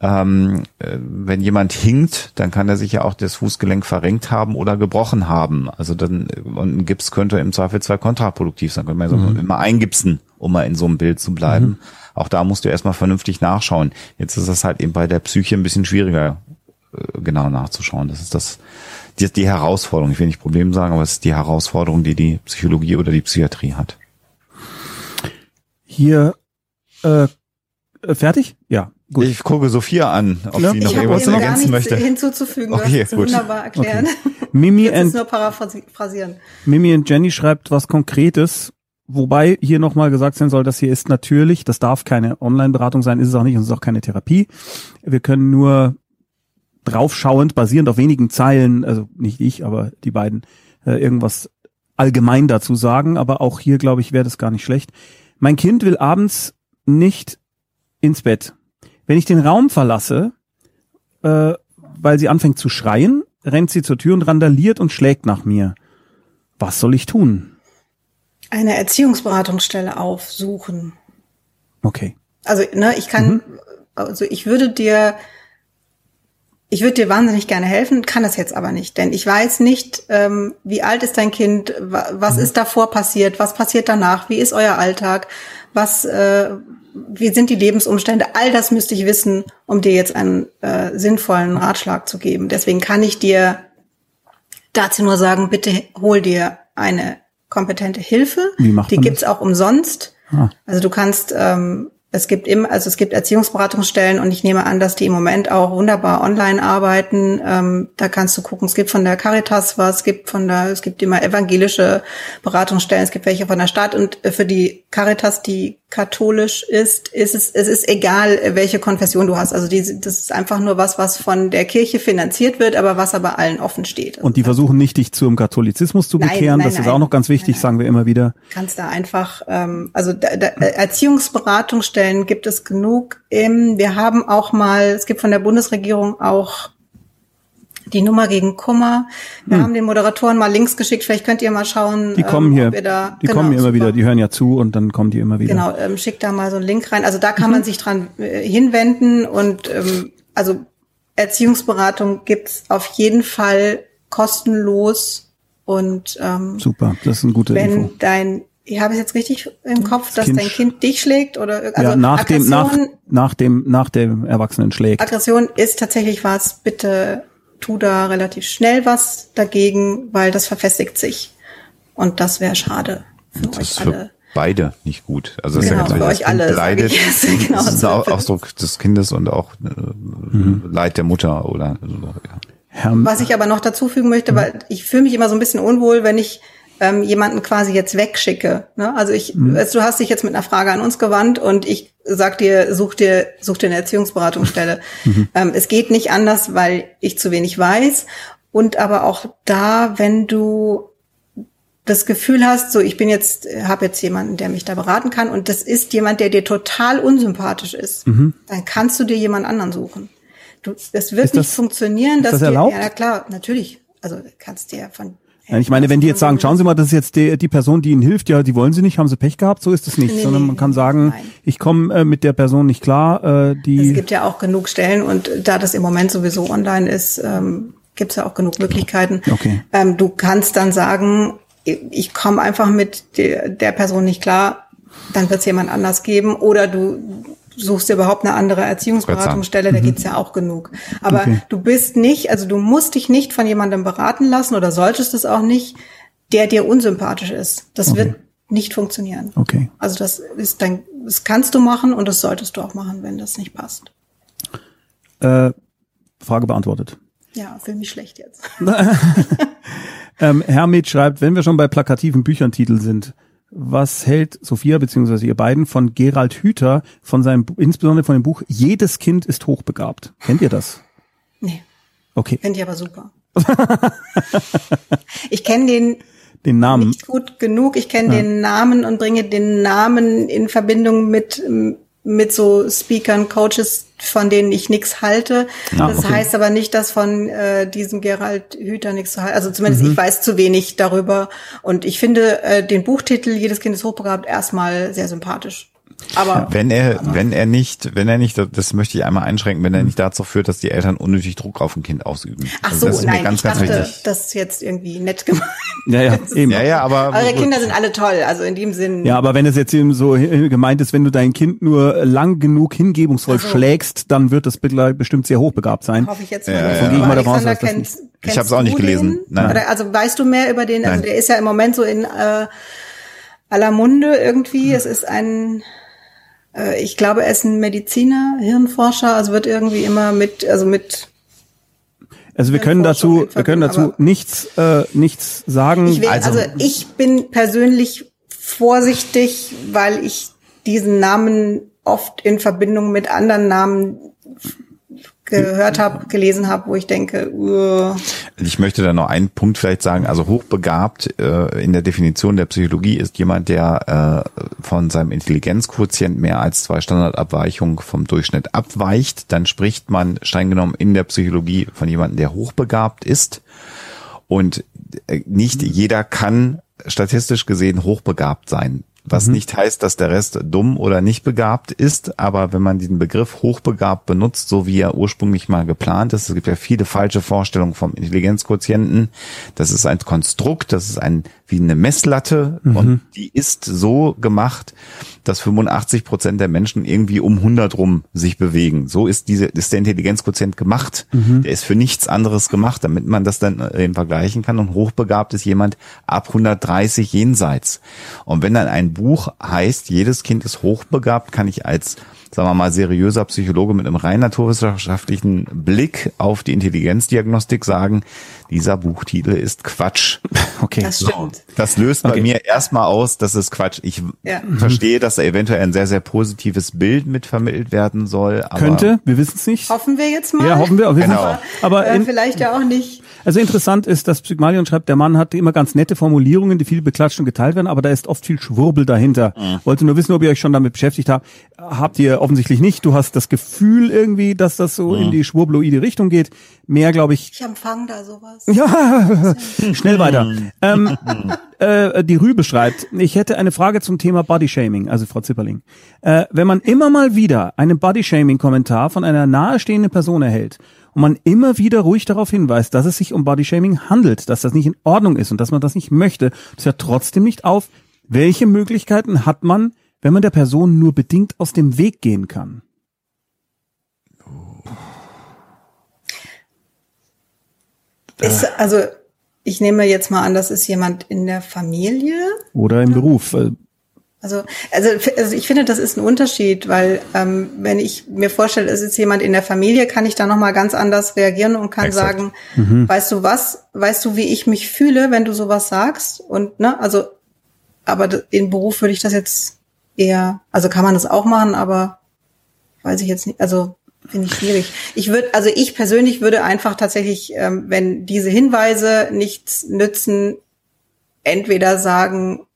Ähm, äh, wenn jemand hinkt, dann kann er sich ja auch das Fußgelenk verrenkt haben oder gebrochen haben. Also dann und ein Gips könnte im Zweifel zwar kontraproduktiv sein, könnte man mhm. immer eingipsen, um mal in so einem Bild zu bleiben. Mhm. Auch da musst du erstmal vernünftig nachschauen. Jetzt ist das halt eben bei der Psyche ein bisschen schwieriger, äh, genau nachzuschauen. Das ist das, die, die Herausforderung. Ich will nicht Problem sagen, aber es ist die Herausforderung, die die Psychologie oder die Psychiatrie hat. Hier, äh, fertig? Ja. Gut. Ich gucke Sophia an, ob ja. sie noch irgendwas ergänzen möchte. hinzuzufügen. Okay, gut. wunderbar erklären. Okay. Mimi and, nur paraphrasieren. Mimi und Jenny schreibt was Konkretes Wobei hier nochmal gesagt sein soll, das hier ist natürlich, das darf keine Online-Beratung sein, ist es auch nicht und es ist auch keine Therapie. Wir können nur draufschauend, basierend auf wenigen Zeilen, also nicht ich, aber die beiden, äh, irgendwas allgemein dazu sagen. Aber auch hier, glaube ich, wäre das gar nicht schlecht. Mein Kind will abends nicht ins Bett. Wenn ich den Raum verlasse, äh, weil sie anfängt zu schreien, rennt sie zur Tür und randaliert und schlägt nach mir. Was soll ich tun? Eine Erziehungsberatungsstelle aufsuchen. Okay. Also, ne, ich kann, mhm. also ich würde dir, ich würde dir wahnsinnig gerne helfen, kann das jetzt aber nicht, denn ich weiß nicht, ähm, wie alt ist dein Kind, was mhm. ist davor passiert, was passiert danach, wie ist euer Alltag, was, äh, wie sind die Lebensumstände, all das müsste ich wissen, um dir jetzt einen äh, sinnvollen Ratschlag zu geben. Deswegen kann ich dir dazu nur sagen, bitte hol dir eine kompetente Hilfe. Wie macht Die gibt's das? auch umsonst. Ah. Also du kannst ähm, es gibt immer, also es gibt Erziehungsberatungsstellen und ich nehme an, dass die im Moment auch wunderbar online arbeiten. Ähm, da kannst du gucken, es gibt von der Caritas was, es gibt von der, es gibt immer evangelische Beratungsstellen, es gibt welche von der Stadt und für die Caritas, die katholisch ist, ist es, es ist egal, welche Konfession du hast. Also die, das ist einfach nur was, was von der Kirche finanziert wird, aber was aber allen offen steht. und die versuchen nicht, dich zum Katholizismus zu bekehren. Nein, nein, das ist auch noch ganz wichtig, sagen wir immer wieder. Kannst da einfach, ähm, also da, da, Erziehungsberatungsstellen Stellen gibt es genug. Wir haben auch mal, es gibt von der Bundesregierung auch die Nummer gegen Kummer. Wir hm. haben den Moderatoren mal Links geschickt. Vielleicht könnt ihr mal schauen. Die kommen ähm, hier. Da, die genau, kommen hier immer wieder. Die hören ja zu und dann kommen die immer wieder. Genau. Ähm, schickt da mal so einen Link rein. Also da kann mhm. man sich dran äh, hinwenden und ähm, also Erziehungsberatung gibt's auf jeden Fall kostenlos und ähm, super. Das ist ein guter Wenn Info. dein ich habe es jetzt richtig im Kopf, dass kind dein Kind dich schlägt oder also ja, nach Aggression, dem nach, nach dem nach dem Erwachsenen schlägt. Aggression ist tatsächlich was. Bitte tu da relativ schnell was dagegen, weil das verfestigt sich und das wäre schade für das euch alle. beide nicht gut. Also das genau, ist ja ganz für euch alle. Leidet, genau, das ist ein Ausdruck des Kindes und auch äh, mhm. Leid der Mutter oder so. Ja. Herr, Was ich aber noch dazu fügen möchte, weil ich fühle mich immer so ein bisschen unwohl, wenn ich ähm, jemanden quasi jetzt wegschicke. Ne? Also ich, also du hast dich jetzt mit einer Frage an uns gewandt und ich sag dir, such dir, such dir eine Erziehungsberatungsstelle. Ähm, es geht nicht anders, weil ich zu wenig weiß. Und aber auch da, wenn du das Gefühl hast, so ich bin jetzt, habe jetzt jemanden, der mich da beraten kann und das ist jemand, der dir total unsympathisch ist, dann kannst du dir jemand anderen suchen. Du, das wird Ist nicht das- funktionieren, dass das dir, erlaubt? ja klar, natürlich. Also kannst dir von Ja, ich meine, wenn die jetzt sagen, schauen Sie mal, das ist jetzt die, die Person, die Ihnen hilft, ja, die wollen Sie nicht, haben Sie Pech gehabt, so ist es nicht, Nee, sondern man kann sagen, nein. ich komme äh, mit der Person nicht klar, äh, Es die, gibt ja auch genug Stellen und da das im Moment sowieso online ist, ähm, gibt es ja auch genug Möglichkeiten. Okay. Ähm, du kannst dann sagen, ich komme einfach mit der, der Person nicht klar, dann wird es jemand anders geben oder du suchst dir überhaupt eine andere Erziehungsberatungsstelle, da gibt's ja auch genug. Aber Mhm. Okay. du bist nicht, also du musst dich nicht von jemandem beraten lassen oder solltest es auch nicht, der dir unsympathisch ist. Das wird nicht funktionieren. okay. Also das ist dann, das kannst du machen und das solltest du auch machen, wenn das nicht passt. Äh, Frage beantwortet. Ja, fühle mich schlecht jetzt. Ähm, Hermit schreibt, wenn wir schon bei plakativen Bücherntitel sind, was hält Sophia beziehungsweise ihr beiden von Gerald Hüther von seinem, insbesondere von dem Buch Jedes Kind ist hochbegabt? Kennt ihr das? Nee, Okay, finde ich aber super. ich kenne den den Namen. nicht gut genug. Ich kenne den Namen und bringe den Namen in Verbindung mit mit so Speakern, Coaches, von denen ich nichts halte. Ah, das okay. heißt aber nicht, dass von äh, diesem Gerald Hüther nichts zu halten. Also zumindest Mhm. ich weiß zu wenig darüber. Und ich finde äh, den Buchtitel Jedes Kind ist hochbegabt erstmal sehr sympathisch. Aber Wenn er, wenn er nicht, wenn er nicht, das möchte ich einmal einschränken, wenn er nicht dazu führt, dass die Eltern unnötig Druck auf ein Kind ausüben. ach Also so, das ist nein, mir ganz, ich ganz dachte, wichtig. das ist jetzt irgendwie nett gemeint. Ja, ja, eben. Ja, ja, aber Eure. Kinder sind alle toll, also in dem Sinn. Ja, aber wenn es jetzt eben so gemeint ist, wenn du dein Kind nur lang genug hingebungsvoll so. schlägst, dann wird das bestimmt sehr hochbegabt sein. Hoffe ich jetzt Ja, mal. ja, ja. Gehe ich mal davon aus, Alexander, dass das kennst, nicht- Ich hab's auch nicht gelesen. Oder, also weißt du mehr über den? Also Nein. der ist ja im Moment so in äh, aller Munde irgendwie. Es ist ein, ich glaube, er ist ein Mediziner, Hirnforscher. Also wird irgendwie immer mit, also mit. Also wir können dazu, wir können dazu nichts, äh, nichts sagen. Ich will, Also- also, ich bin persönlich vorsichtig, weil ich diesen Namen oft in Verbindung mit anderen Namen gehört habe, gelesen habe, wo ich denke, uh, Ich möchte da noch einen Punkt vielleicht sagen. Also hochbegabt äh, in der Definition der Psychologie ist jemand, der äh, von seinem Intelligenzquotient mehr als zwei Standardabweichungen vom Durchschnitt abweicht. Dann spricht man streng genommen in der Psychologie von jemandem, der hochbegabt ist. Und äh, nicht jeder kann statistisch gesehen hochbegabt sein. Was nicht heißt, dass der Rest dumm oder nicht begabt ist, aber wenn man diesen Begriff hochbegabt benutzt, so wie er ursprünglich mal geplant ist, es gibt ja viele falsche Vorstellungen vom Intelligenzquotienten. Das ist ein Konstrukt, das ist ein wie eine Messlatte und die ist so gemacht, dass 85 Prozent der Menschen irgendwie um 100 rum sich bewegen. So ist diese ist der Intelligenzquotient gemacht. Der ist für nichts anderes gemacht, damit man das dann äh, eben vergleichen kann. Und hochbegabt ist jemand ab 130 jenseits. Und wenn dann ein Buch heißt, jedes Kind ist hochbegabt, kann ich als sagen wir mal, seriöser Psychologe mit einem rein naturwissenschaftlichen Blick auf die Intelligenzdiagnostik sagen, dieser Buchtitel ist Quatsch. Okay. das stimmt. Das löst bei Okay. mir erstmal aus, das ist Quatsch. Ich Ja. verstehe, dass da eventuell ein sehr, sehr positives Bild mit vermittelt werden soll. Aber Könnte, wir wissen es nicht. Hoffen wir jetzt mal. Ja, hoffen wir. Genau. wissen- Aber äh, vielleicht ja auch nicht. Also interessant ist, dass Psychmalion schreibt, der Mann hatte immer ganz nette Formulierungen, die viel beklatscht und geteilt werden, aber da ist oft viel Schwurbel dahinter. Wollte nur wissen, ob ihr euch schon damit beschäftigt habt. Habt ihr offensichtlich nicht. Du hast das Gefühl irgendwie, dass das so in die schwurbloide Richtung geht. Mehr, glaube ich, Ich empfange da sowas. Ja, schnell weiter. ähm, äh, die Rübe schreibt, ich hätte eine Frage zum Thema Bodyshaming, also Frau Zipperling. Äh, wenn man immer mal wieder einen Bodyshaming-Kommentar von einer nahestehenden Person erhält und man immer wieder ruhig darauf hinweist, dass es sich um Bodyshaming handelt, dass das nicht in Ordnung ist und dass man das nicht möchte, das hört trotzdem nicht auf. Welche Möglichkeiten hat man, wenn man der Person nur bedingt aus dem Weg gehen kann? Ist, also ich nehme jetzt mal an, das ist jemand in der Familie. Oder im Beruf? Also, also, also ich finde, das ist ein Unterschied, weil ähm, wenn ich mir vorstelle, es ist jemand in der Familie, kann ich da noch mal ganz anders reagieren und kann Exakt. sagen, mhm. weißt du was, weißt du, wie ich mich fühle, wenn du sowas sagst? Und ne, also, aber in Beruf würde ich das jetzt eher, also kann man das auch machen, aber weiß ich jetzt nicht, also finde ich schwierig. Ich würde, also ich persönlich würde einfach tatsächlich, ähm, wenn diese Hinweise nichts nützen, entweder sagen,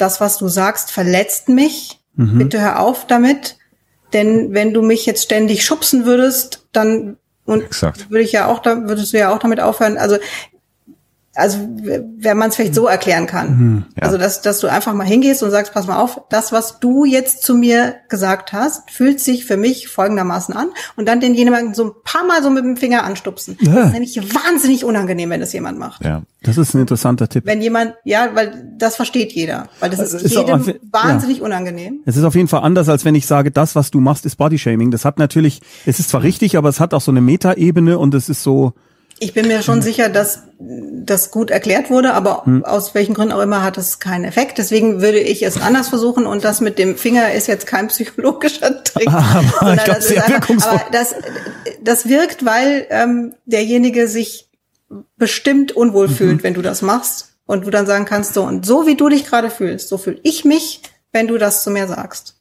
das, was du sagst, verletzt mich. Mhm. Bitte hör auf damit. Denn wenn du mich jetzt ständig schubsen würdest, dann und Exakt. würde ich ja auch, da würdest du ja auch damit aufhören. Also also wenn man es vielleicht so erklären kann. Mhm, ja. Also dass, dass du einfach mal hingehst und sagst, pass mal auf, das, was du jetzt zu mir gesagt hast, fühlt sich für mich folgendermaßen an und dann denjenigen so ein paar Mal so mit dem Finger anstupsen. Ja. Das ist nämlich wahnsinnig unangenehm, wenn das jemand macht. Ja. Das ist ein interessanter Tipp. Wenn jemand, ja, weil das versteht jeder, weil das ist, ist jedem auch, wahnsinnig ja. unangenehm. Es ist auf jeden Fall anders, als wenn ich sage, das, was du machst, ist Bodyshaming. Das hat natürlich, es ist zwar richtig, aber es hat auch so eine Metaebene und es ist so, ich bin mir schon sicher, dass das gut erklärt wurde, aber hm. aus welchen Gründen auch immer hat es keinen Effekt. Deswegen würde ich es anders versuchen und das mit dem Finger ist jetzt kein psychologischer Trick. Aber, das, ist einfach, aber das, das wirkt, weil ähm, derjenige sich bestimmt unwohl mhm. fühlt, wenn du das machst und du dann sagen kannst, so und so wie du dich gerade fühlst, so fühle ich mich, wenn du das zu mir sagst.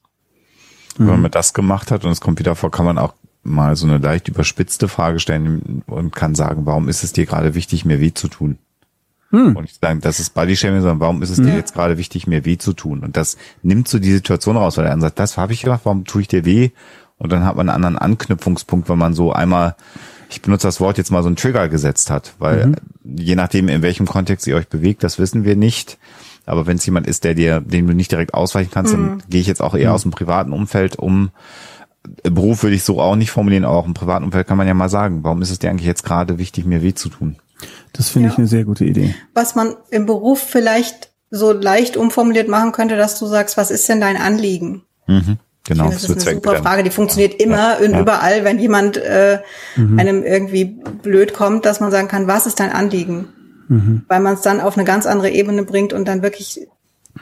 Wenn man das gemacht hat und es kommt wieder vor, kann man auch mal so eine leicht überspitzte Frage stellen und kann sagen, warum ist es dir gerade wichtig, mir weh zu tun? Hm. Und ich sage, das ist Bodyshaming, sondern warum ist es dir jetzt gerade wichtig, mir weh zu tun? Und das nimmt so die Situation raus, weil er dann sagt, das habe ich gemacht, warum tue ich dir weh? Und dann hat man einen anderen Anknüpfungspunkt, wenn man so einmal, ich benutze das Wort jetzt mal so einen Trigger gesetzt hat, weil mhm. je nachdem, in welchem Kontext ihr euch bewegt, das wissen wir nicht. Aber wenn es jemand ist, der dir, den du nicht direkt ausweichen kannst, mhm. dann gehe ich jetzt auch eher mhm. aus dem privaten Umfeld um Beruf würde ich so auch nicht formulieren, aber auch im privaten Umfeld kann man ja mal sagen, warum ist es dir eigentlich jetzt gerade wichtig, mir weh zu tun? Das finde ja. ich eine sehr gute Idee. Was man im Beruf vielleicht so leicht umformuliert machen könnte, dass du sagst, was ist denn dein Anliegen? Mhm. Genau, finde, das, das ist eine super Frage. Die funktioniert immer und ja. überall, wenn jemand äh, mhm. einem irgendwie blöd kommt, dass man sagen kann, was ist dein Anliegen? Mhm. Weil man es dann auf eine ganz andere Ebene bringt und dann wirklich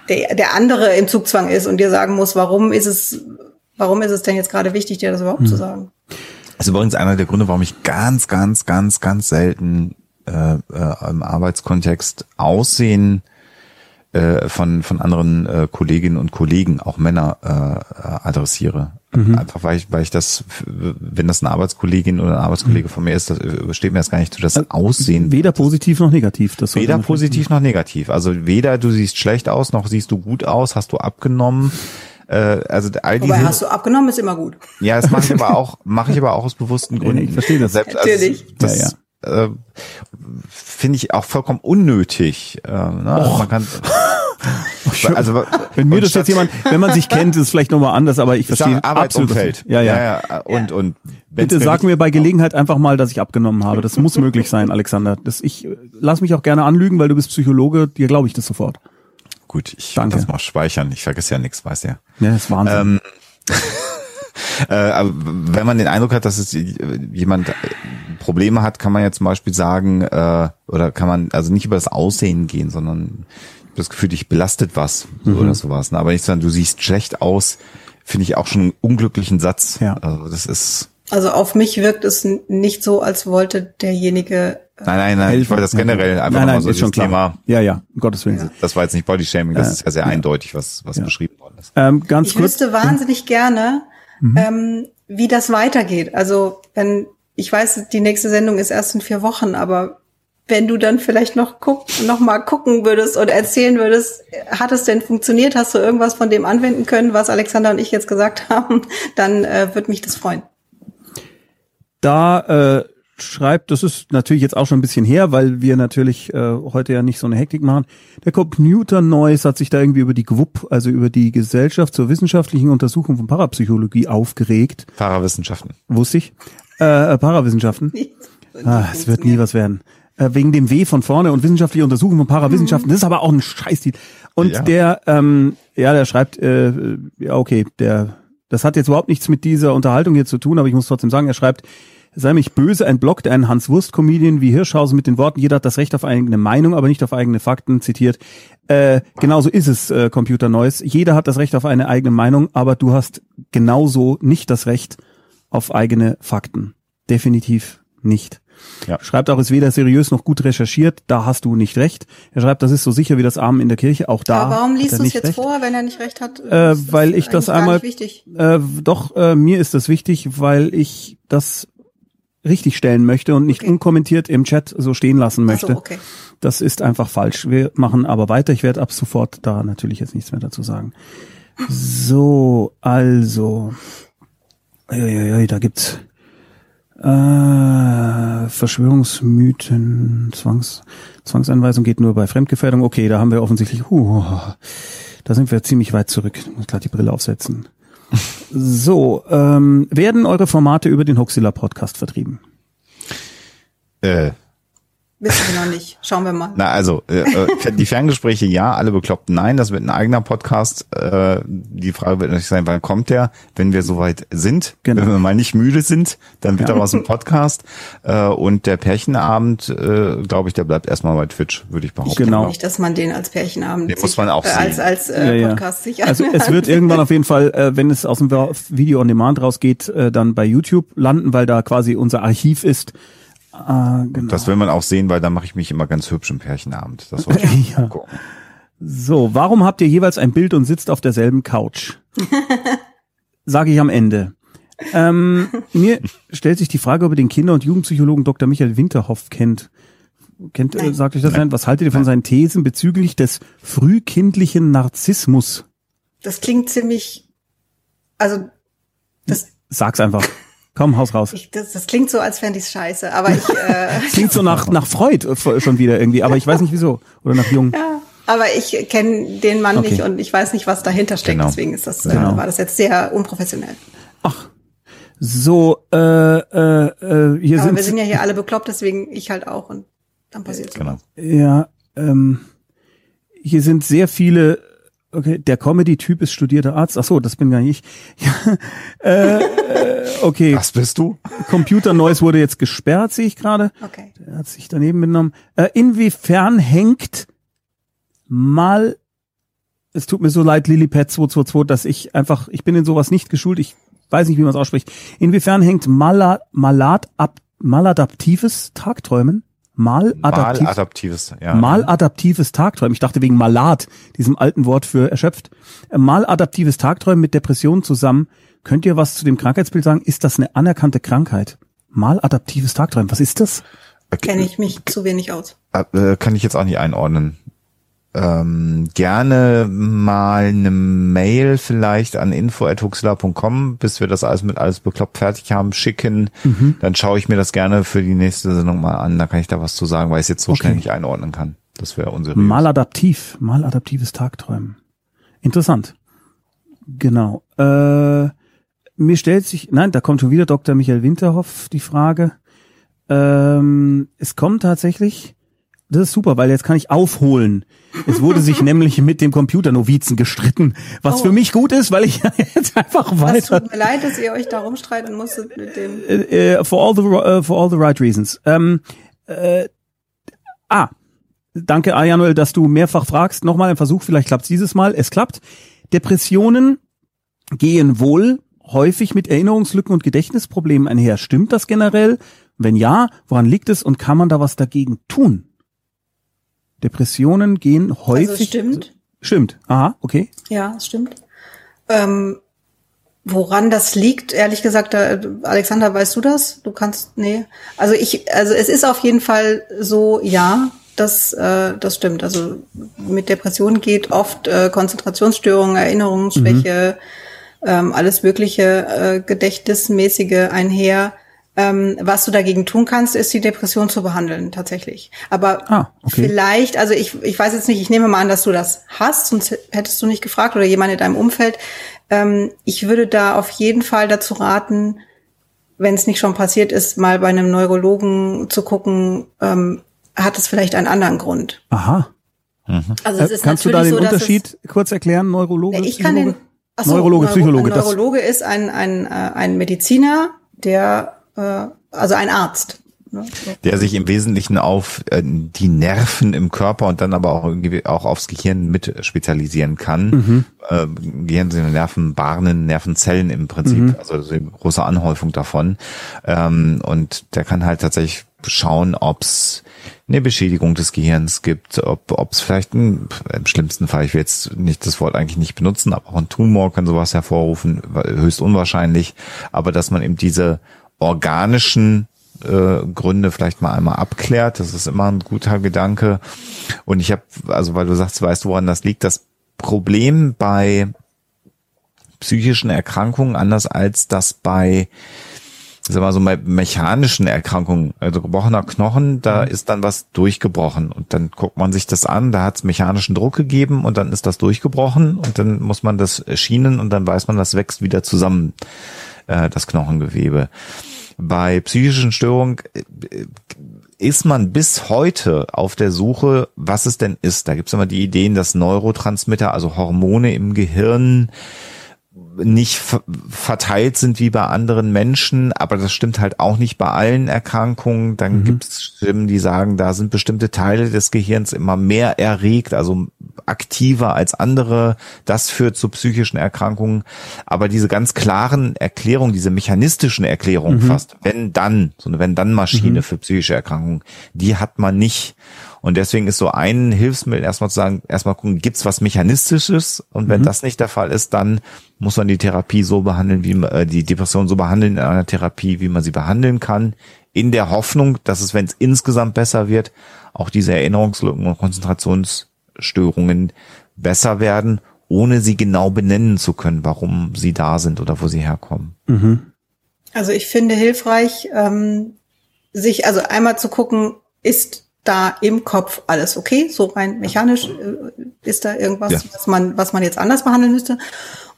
der, der andere im Zugzwang ist und dir sagen muss, warum ist es Warum ist es denn jetzt gerade wichtig, dir das überhaupt hm. zu sagen? Das ist übrigens einer der Gründe, warum ich ganz, ganz, ganz, ganz selten äh, äh, im Arbeitskontext Aussehen äh, von von anderen äh, Kolleginnen und Kollegen, auch Männer, äh, adressiere. Mhm. Einfach weil ich, weil ich das, wenn das eine Arbeitskollegin oder ein Arbeitskollege mhm. von mir ist, das steht mir das gar nicht zu, das Aussehen. Weder positiv noch negativ. Das weder positiv noch negativ. Also weder du siehst schlecht aus, noch siehst du gut aus, hast du abgenommen. Äh, also all diese. Aber hast du abgenommen, ist immer gut. Ja, das mache ich aber auch, mache ich aber auch aus bewussten Gründen. ich verstehe das. Selbst, also, Natürlich. Das, ja, ja. Äh, finde ich auch vollkommen unnötig. Äh, ne? Also man kann. also wenn mir das jetzt jemand, wenn man sich kennt, ist es vielleicht nochmal anders, aber ich verstehe Arbeitsumfeld. Ja, ja, ja, ja. Und und bitte sag mir bei Gelegenheit einfach mal, dass ich abgenommen habe. Das muss möglich sein, Alexander. Das ich lass mich auch gerne anlügen, weil du bist Psychologe. Dir glaube ich das sofort. Gut, ich Danke. das mal speichern. Ich vergesse ja nichts, weißt ja. Ja, das ist Wahnsinn. Ähm, äh, aber wenn man den Eindruck hat, dass es jemand Probleme hat, kann man ja zum Beispiel sagen, äh, oder kann man also nicht über das Aussehen gehen, sondern das Gefühl, dich belastet was mhm. oder sowas. Ne? Aber nicht sagen, du siehst schlecht aus, finde ich auch schon einen unglücklichen Satz. Ja. Also das ist. Also auf mich wirkt es nicht so, als wollte derjenige Nein, nein, nein, ich wollte das generell einfach nein, nein, mal so ist schon klar. Thema. Ja, ja, um Gottes Willen. Das war jetzt nicht Bodyshaming, das ist ja sehr eindeutig, was, was ja. beschrieben worden ist. Ähm, ganz ich kurz. wüsste wahnsinnig gerne, mhm. ähm, wie das weitergeht. Also, wenn, ich weiß, die nächste Sendung ist erst in vier Wochen, aber wenn du dann vielleicht noch guck, noch mal gucken würdest oder erzählen würdest, hat es denn funktioniert? Hast du irgendwas von dem anwenden können, was Alexander und ich jetzt gesagt haben? Dann äh, würde mich das freuen. Da äh, schreibt, das ist natürlich jetzt auch schon ein bisschen her, weil wir natürlich äh, heute ja nicht so eine Hektik machen. Der Computer Noise hat sich da irgendwie über die GWUP, also über die Gesellschaft zur wissenschaftlichen Untersuchung von Parapsychologie aufgeregt. Parawissenschaften. Wusste ich. Äh, Parawissenschaften. Ah, es wird nie was werden. Äh, wegen dem W von vorne und wissenschaftliche Untersuchung von Parawissenschaften. Mhm. Das ist aber auch ein Scheißstil. Und ja. der, ähm, ja, der schreibt, äh, ja, okay, der, das hat jetzt überhaupt nichts mit dieser Unterhaltung hier zu tun, aber ich muss trotzdem sagen, er schreibt, sei mich böse, ein Blog, der einen Hans-Wurst-Comedian wie Hirschhausen mit den Worten, jeder hat das Recht auf eigene Meinung, aber nicht auf eigene Fakten zitiert. Äh, genauso ist es, äh, Computer Neues. Jeder hat das Recht auf eine eigene Meinung, aber du hast genauso nicht das Recht auf eigene Fakten. Definitiv nicht. Ja. Schreibt auch, ist weder seriös noch gut recherchiert, da hast du nicht recht. Er schreibt, das ist so sicher wie das Armen in der Kirche, auch da. Aber warum liest du es jetzt recht. vor, wenn er nicht recht hat? Äh, weil ich das einmal-. Äh, doch, äh, mir ist das wichtig, weil ich das richtig stellen möchte und nicht Okay. unkommentiert im Chat so stehen lassen möchte. so, okay. Das ist einfach falsch. Wir machen aber weiter. Ich werde ab sofort da natürlich jetzt nichts mehr dazu sagen. So, also. Uiuiui, da gibt's äh, Verschwörungsmythen, Zwangs, Zwangseinweisung geht nur bei Fremdgefährdung. Okay, da haben wir offensichtlich, uh, da sind wir ziemlich weit zurück. Ich muss gleich die Brille aufsetzen. So, ähm, werden eure Formate über den Hoaxilla Podcast vertrieben? Äh, Wissen wir noch nicht. Schauen wir mal. na also, äh, äh, die Ferngespräche ja, alle bekloppten nein, das wird ein eigener Podcast. Äh, die Frage wird natürlich sein, wann kommt der? Wenn wir soweit sind, Genau. wenn wir mal nicht müde sind, dann wird Ja. daraus ein Podcast. Äh, und der Pärchenabend, äh, glaube ich, der bleibt erstmal bei Twitch, würde ich behaupten. Ich glaube Genau. nicht, dass man den als Pärchenabend Den muss man auch äh, als sehen. als äh, Podcast sich Also es wird irgendwann auf jeden Fall, äh, wenn es aus dem Video on Demand rausgeht, äh, dann bei YouTube landen, weil da quasi unser Archiv ist. Äh, genau. Das will man auch sehen, weil da mache ich mich immer ganz hübsch im Pärchenabend. Das wollte ich Ja. gucken. So, warum habt ihr jeweils ein Bild und sitzt auf derselben Couch? Sage ich am Ende. Ähm, mir stellt sich die Frage, ob ihr den Kinder- und Jugendpsychologen Dr. Michael Winterhoff kennt. Kennt, äh, Nein. sagt euch das nein. Was haltet ihr von seinen Thesen bezüglich des frühkindlichen Narzissmus? Das klingt ziemlich, also das, Sag's einfach. Komm, haus raus. ich, das, das klingt so, als fände ich's scheiße. Aber ich, äh, Klingt so nach, nach Freud schon wieder irgendwie, aber ich weiß nicht wieso. Oder nach Jung. ja, aber ich kenne den Mann Okay. nicht und ich weiß nicht, was dahinter steckt. Genau. Deswegen ist das, Genau. äh, war das jetzt sehr unprofessionell. Ach. So, äh, äh, äh, hier Aber sind, wir sind ja hier alle bekloppt, deswegen ich halt auch und dann passiert so. Genau. ja, ähm, hier sind sehr viele, okay, der Comedy-Typ ist studierter Arzt. Ach so, das bin gar nicht ich. Ja, äh, äh, okay, Was bist du? Computer Noise wurde jetzt gesperrt, sehe ich gerade. Okay. Er hat sich daneben benommen. Äh, inwiefern hängt mal, es tut mir so leid, Lilipad 222, dass ich einfach, ich bin in sowas nicht geschult, ich weiß nicht, wie man es ausspricht. Inwiefern hängt Mala, Malat, ab, maladaptives Tagträumen? Maladaptiv, Maladaptives, ja. maladaptives Tagträumen. Ich dachte wegen Malat, diesem alten Wort für erschöpft. Äh, Maladaptives Tagträumen mit Depressionen zusammen. Könnt ihr was zu dem Krankheitsbild sagen? Ist das eine anerkannte Krankheit? Maladaptives Tagträumen, was ist das? Kenne ich mich zu wenig aus. Äh, kann ich jetzt auch nicht einordnen. Ähm, gerne mal eine Mail vielleicht an info.huxler.com, bis wir das alles mit alles bekloppt fertig haben, schicken. Mhm. Dann schaue ich mir das gerne für die nächste Sendung mal an. Da kann ich da was zu sagen, weil ich es jetzt so Okay. schnell nicht einordnen kann. Das wäre unseriös. Maladaptiv, maladaptives Tagträumen. Interessant. Genau. Äh, mir stellt sich, nein, da kommt schon wieder Dr. Michael Winterhoff die Frage. Ähm, es kommt tatsächlich, das ist super, weil jetzt kann ich aufholen. Es wurde sich nämlich mit dem Computernovizen gestritten, was Oh. für mich gut ist, weil ich jetzt einfach Es weiter tut mir leid, dass ihr euch darum streiten musstet mit dem. äh, äh, for all the uh, for all the right reasons. Ähm, äh, ah, danke Ayanuel, dass du mehrfach fragst. Nochmal ein Versuch, vielleicht klappt's dieses Mal. Es klappt. Depressionen gehen wohl häufig mit Erinnerungslücken und Gedächtnisproblemen einher. Stimmt das generell? Wenn ja, woran liegt es und kann man da was dagegen tun? Depressionen gehen häufig. Also stimmt. Stimmt. Aha, okay. Ja, es stimmt. Ähm, woran das liegt, ehrlich gesagt, da, Alexander, weißt du das? Du kannst, nee. Also ich, also es ist auf jeden Fall so, ja, das, äh, das stimmt. Also mit Depressionen geht oft äh, Konzentrationsstörungen, Erinnerungsschwäche, ähm, alles mögliche äh, Gedächtnismäßige einher. Ähm, was du dagegen tun kannst, ist die Depression zu behandeln, tatsächlich. Aber Ah, okay. vielleicht, also ich, ich weiß jetzt nicht, ich nehme mal an, dass du das hast, sonst hättest du nicht gefragt oder jemand in deinem Umfeld. Ähm, ich würde da auf jeden Fall dazu raten, wenn es nicht schon passiert ist, mal bei einem Neurologen zu gucken, ähm, hat es vielleicht einen anderen Grund. Aha. Also Äh, es ist Kannst du da den so, Unterschied kurz erklären, Neurologe? es, ich kann den, Psychologe? ach so, Neurologe, Neuro- Psychologe, Ein das- Neurologe ist ein, ein, äh, ein Mediziner, der äh, also ein Arzt. Der sich im Wesentlichen auf äh, die Nerven im Körper und dann aber auch, auch aufs Gehirn mit spezialisieren kann. Mhm. Äh, Gehirn sind Nervenbahnen, Nervenzellen im Prinzip, mhm. also eine große Anhäufung davon. Ähm, und der kann halt tatsächlich schauen, ob's eine Beschädigung des Gehirns gibt, ob es vielleicht ein, im schlimmsten Fall, ich will jetzt nicht das Wort eigentlich nicht benutzen, aber auch ein Tumor kann sowas hervorrufen, höchst unwahrscheinlich, aber dass man eben diese organischen äh, Gründe vielleicht mal einmal abklärt, das ist immer ein guter Gedanke. Und ich habe, also weil du sagst, weißt du, woran das liegt, das Problem bei psychischen Erkrankungen, anders als das bei sag mal so bei mechanischen Erkrankungen, also gebrochener Knochen, da mhm. ist dann was durchgebrochen und dann guckt man sich das an, da hat es mechanischen Druck gegeben und dann ist das durchgebrochen und dann muss man das schienen und dann weiß man, das wächst wieder zusammen, äh, das Knochengewebe. Bei psychischen Störungen äh, ist man bis heute auf der Suche, was es denn ist. Da gibt es immer die Ideen, dass Neurotransmitter, also Hormone im Gehirn, nicht verteilt sind wie bei anderen Menschen, aber das stimmt halt auch nicht bei allen Erkrankungen. Dann mhm. gibt es Stimmen, die sagen, da sind bestimmte Teile des Gehirns immer mehr erregt, also aktiver als andere. Das führt zu psychischen Erkrankungen. Aber diese ganz klaren Erklärungen, diese mechanistischen Erklärungen mhm. fast, wenn dann, so eine wenn dann Maschine mhm. für psychische Erkrankungen, die hat man nicht. Und deswegen ist so ein Hilfsmittel erstmal zu sagen, erstmal gucken, gibt's was Mechanistisches? Und wenn mhm. das nicht der Fall ist, dann muss man die Therapie so behandeln, wie man, äh, die Depression so behandeln in einer Therapie, wie man sie behandeln kann, in der Hoffnung, dass es, wenn es insgesamt besser wird, auch diese Erinnerungslücken und Konzentrationsstörungen besser werden, ohne sie genau benennen zu können, warum sie da sind oder wo sie herkommen. Mhm. Also ich finde hilfreich, ähm, sich also einmal zu gucken, ist da im Kopf alles okay, so rein mechanisch äh, ist da irgendwas, ja. was man, was man jetzt anders behandeln müsste.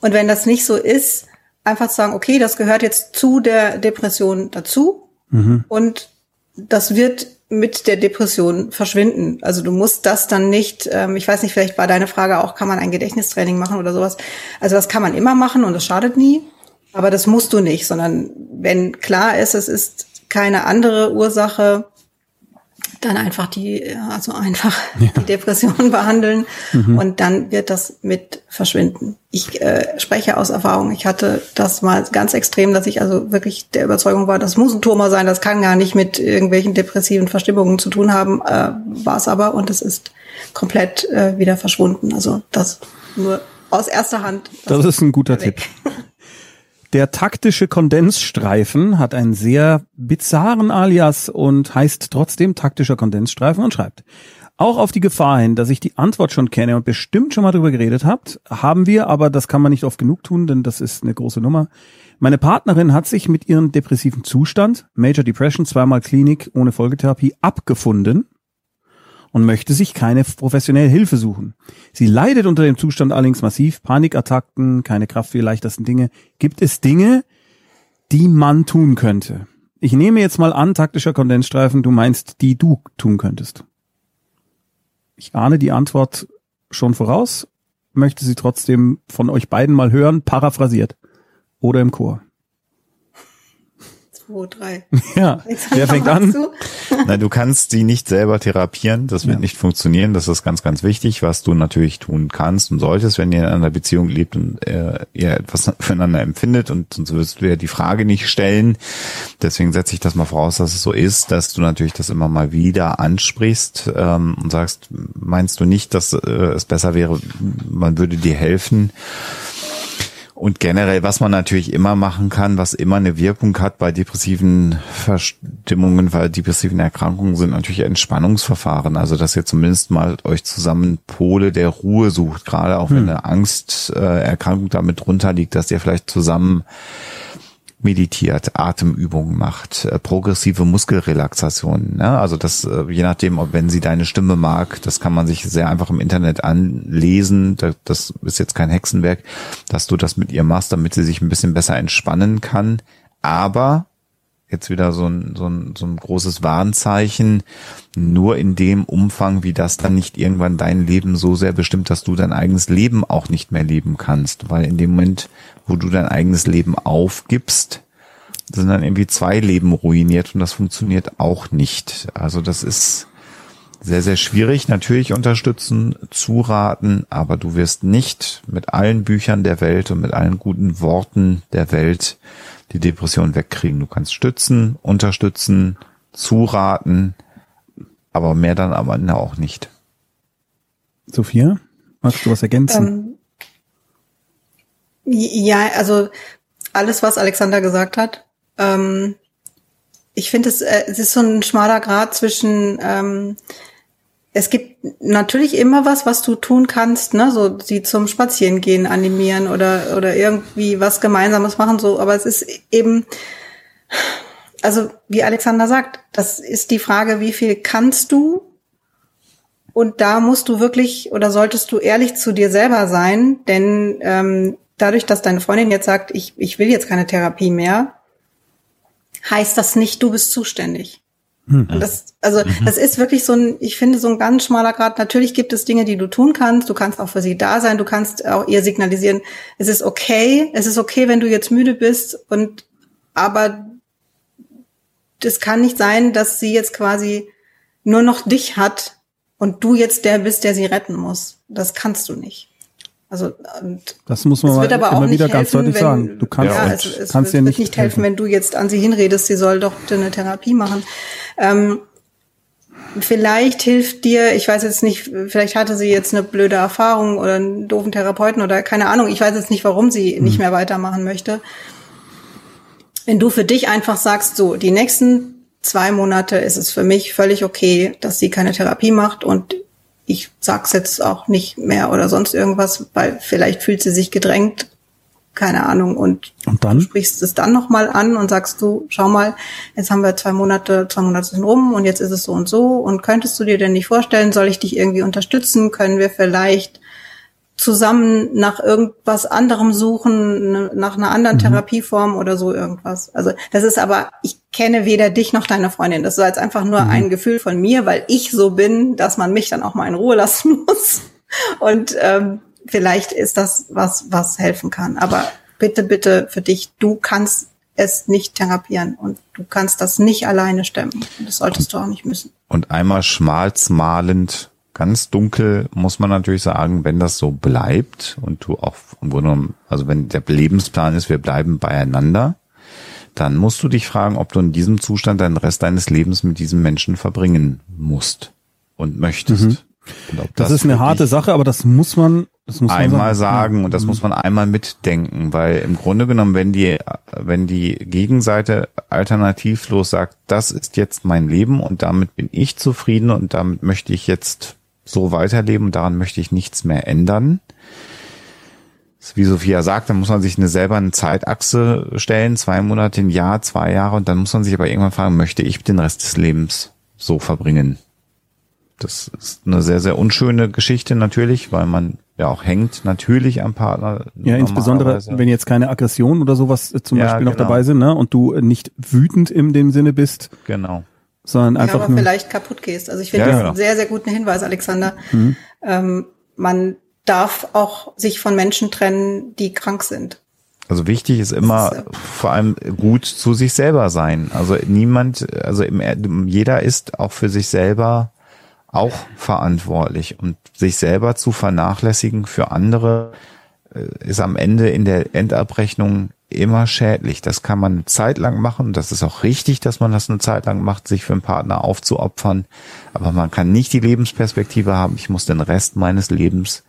Und wenn das nicht so ist, einfach sagen, okay, das gehört jetzt zu der Depression dazu mhm. und das wird mit der Depression verschwinden. Also du musst das dann nicht, ähm, ich weiß nicht, vielleicht war deine Frage auch, kann man ein Gedächtnistraining machen oder sowas. Also das kann man immer machen und das schadet nie, aber das musst du nicht, sondern wenn klar ist, es ist keine andere Ursache, dann einfach die, also einfach ja. die Depression behandeln mhm. und dann wird das mit verschwinden. Ich äh, spreche aus Erfahrung. Ich hatte das mal ganz extrem, dass ich also wirklich der Überzeugung war, das muss ein Tumor sein, das kann gar nicht mit irgendwelchen depressiven Verstimmungen zu tun haben, äh, war es aber und es ist komplett äh, wieder verschwunden. Also das nur aus erster Hand. Das, das ist ein guter. Tipp. Der taktische Kondensstreifen hat einen sehr bizarren Alias und heißt trotzdem taktischer Kondensstreifen und schreibt. Auch auf die Gefahr hin, dass ich die Antwort schon kenne und bestimmt schon mal drüber geredet habt, haben wir, aber das kann man nicht oft genug tun, denn das ist eine große Nummer. Meine Partnerin hat sich mit ihrem depressiven Zustand, Major Depression, zweimal Klinik ohne Folgetherapie, abgefunden und möchte sich keine professionelle Hilfe suchen. Sie leidet unter dem Zustand allerdings massiv, Panikattacken, keine Kraft für die leichtesten Dinge. Gibt es Dinge, die man tun könnte? Ich nehme jetzt mal an, taktischer Kondensstreifen, du meinst, die du tun könntest. Ich ahne die Antwort schon voraus, möchte sie trotzdem von euch beiden mal hören, paraphrasiert oder im Chor zwei, drei. Ja, wer fängt an? Du? Nein, du kannst sie nicht selber therapieren, das wird ja. nicht funktionieren, das ist ganz, ganz wichtig, was du natürlich tun kannst und solltest, wenn ihr in einer Beziehung lebt und äh, ihr etwas füreinander empfindet und sonst wirst du ja die Frage nicht stellen. Deswegen setze ich das mal voraus, dass es so ist, dass du natürlich das immer mal wieder ansprichst ähm, und sagst, meinst du nicht, dass äh, es besser wäre, man würde dir helfen? Und generell, was man natürlich immer machen kann, was immer eine Wirkung hat bei depressiven Verstimmungen, weil depressiven Erkrankungen sind natürlich Entspannungsverfahren. Also, dass ihr zumindest mal euch zusammen Pole der Ruhe sucht, gerade auch wenn hm. eine Angsterkrankung damit drunter liegt, dass ihr vielleicht zusammen meditiert, Atemübungen macht, äh, progressive Muskelrelaxation. Ne? Also das, äh, je nachdem, ob wenn sie deine Stimme mag, das kann man sich sehr einfach im Internet anlesen. Das ist jetzt kein Hexenwerk, dass du das mit ihr machst, damit sie sich ein bisschen besser entspannen kann. Aber jetzt wieder so ein, so ein, so ein großes Warnzeichen, nur in dem Umfang, wie das dann nicht irgendwann dein Leben so sehr bestimmt, dass du dein eigenes Leben auch nicht mehr leben kannst. Weil in dem Moment, wo du dein eigenes Leben aufgibst, sind dann irgendwie zwei Leben ruiniert und das funktioniert auch nicht. Also das ist sehr, sehr schwierig. Natürlich unterstützen, zuraten, aber du wirst nicht mit allen Büchern der Welt und mit allen guten Worten der Welt die Depression wegkriegen. Du kannst stützen, unterstützen, zuraten, aber mehr dann am Ende auch nicht. Sophia, magst du was ergänzen? Ähm, ja, also alles, was Alexander gesagt hat. Ähm, ich finde, es, äh, es ist so ein schmaler Grad zwischen ähm, es gibt natürlich immer was, was du tun kannst, ne, so sie zum Spazierengehen animieren oder oder irgendwie was Gemeinsames machen, so. Aber es ist eben, also wie Alexander sagt, das ist die Frage, wie viel kannst du? Und da musst du wirklich oder solltest du ehrlich zu dir selber sein, denn ähm, dadurch, dass deine Freundin jetzt sagt, ich ich will jetzt keine Therapie mehr, heißt das nicht, du bist zuständig. Hm. Das, also mhm. das ist wirklich so ein, ich finde, so ein ganz schmaler Grad. Natürlich gibt es Dinge, die du tun kannst. Du kannst auch für sie da sein. Du kannst auch ihr signalisieren, es ist okay, es ist okay, wenn du jetzt müde bist. Und aber das kann nicht sein, dass sie jetzt quasi nur noch dich hat und du jetzt der bist, der sie retten muss. Das kannst du nicht. Also und das muss man wird aber immer auch wieder nicht ganz helfen, deutlich wenn, sagen. Du kannst, ja, es, es, kannst wird, dir nicht, nicht helfen, wenn du jetzt an sie hinredest, sie soll doch eine Therapie machen. Ähm, vielleicht hilft dir, ich weiß jetzt nicht, vielleicht hatte sie jetzt eine blöde Erfahrung oder einen doofen Therapeuten oder keine Ahnung, ich weiß jetzt nicht, warum sie hm. nicht mehr weitermachen möchte. Wenn du für dich einfach sagst, so, die nächsten zwei Monate ist es für mich völlig okay, dass sie keine Therapie macht und ich sag's jetzt auch nicht mehr oder sonst irgendwas, weil vielleicht fühlt sie sich gedrängt, keine Ahnung, und, und dann? du sprichst es dann nochmal an und sagst du, schau mal, jetzt haben wir zwei Monate, zwei Monate sind rum und jetzt ist es so und so und könntest du dir denn nicht vorstellen, soll ich dich irgendwie unterstützen? Können wir vielleicht zusammen nach irgendwas anderem suchen, ne, nach einer anderen mhm. Therapieform oder so irgendwas. Also das ist aber, ich kenne weder dich noch deine Freundin. Das ist jetzt einfach nur mhm. ein Gefühl von mir, weil ich so bin, dass man mich dann auch mal in Ruhe lassen muss. Und ähm, vielleicht ist das was, was helfen kann. Aber bitte, bitte für dich, du kannst es nicht therapieren und du kannst das nicht alleine stemmen. Das solltest du auch nicht müssen. Und einmal schmalzmalend Ganz dunkel muss man natürlich sagen, wenn das so bleibt und du auch, also wenn der Lebensplan ist, wir bleiben beieinander, dann musst du dich fragen, ob du in diesem Zustand deinen Rest deines Lebens mit diesem Menschen verbringen musst und möchtest. Mhm. Und das, das, ist eine harte Sache, aber das muss man, das muss einmal man sagen. sagen und das mhm. muss man einmal mitdenken, weil im Grunde genommen, wenn die, wenn die Gegenseite alternativlos sagt, das ist jetzt mein Leben und damit bin ich zufrieden und damit möchte ich jetzt so weiterleben daran möchte ich nichts mehr ändern. Wie Sophia sagt, dann muss man sich eine selber eine Zeitachse stellen, zwei Monate, ein Jahr, zwei Jahre und dann muss man sich aber irgendwann fragen, möchte ich den Rest des Lebens so verbringen? Das ist eine sehr, sehr unschöne Geschichte natürlich, weil man ja auch hängt natürlich am Partner. Ja, insbesondere wenn jetzt keine Aggression oder sowas zum ja, Beispiel noch genau. dabei sind, ne? Und du nicht wütend in dem Sinne bist. Genau sondern einfach ja, aber vielleicht kaputt gehst. Also ich finde ja, das genau. einen sehr, sehr guten Hinweis, Alexander. Mhm. Ähm, man darf auch sich von Menschen trennen, die krank sind. Also wichtig ist immer ist, äh, vor allem gut zu sich selber sein. Also niemand, also im, jeder ist auch für sich selber auch verantwortlich und sich selber zu vernachlässigen für andere äh, ist am Ende in der Endabrechnung immer schädlich. Das kann man eine Zeit lang machen. Das ist auch richtig, dass man das eine Zeit lang macht, sich für einen Partner aufzuopfern. Aber man kann nicht die Lebensperspektive haben, ich muss den Rest meines Lebens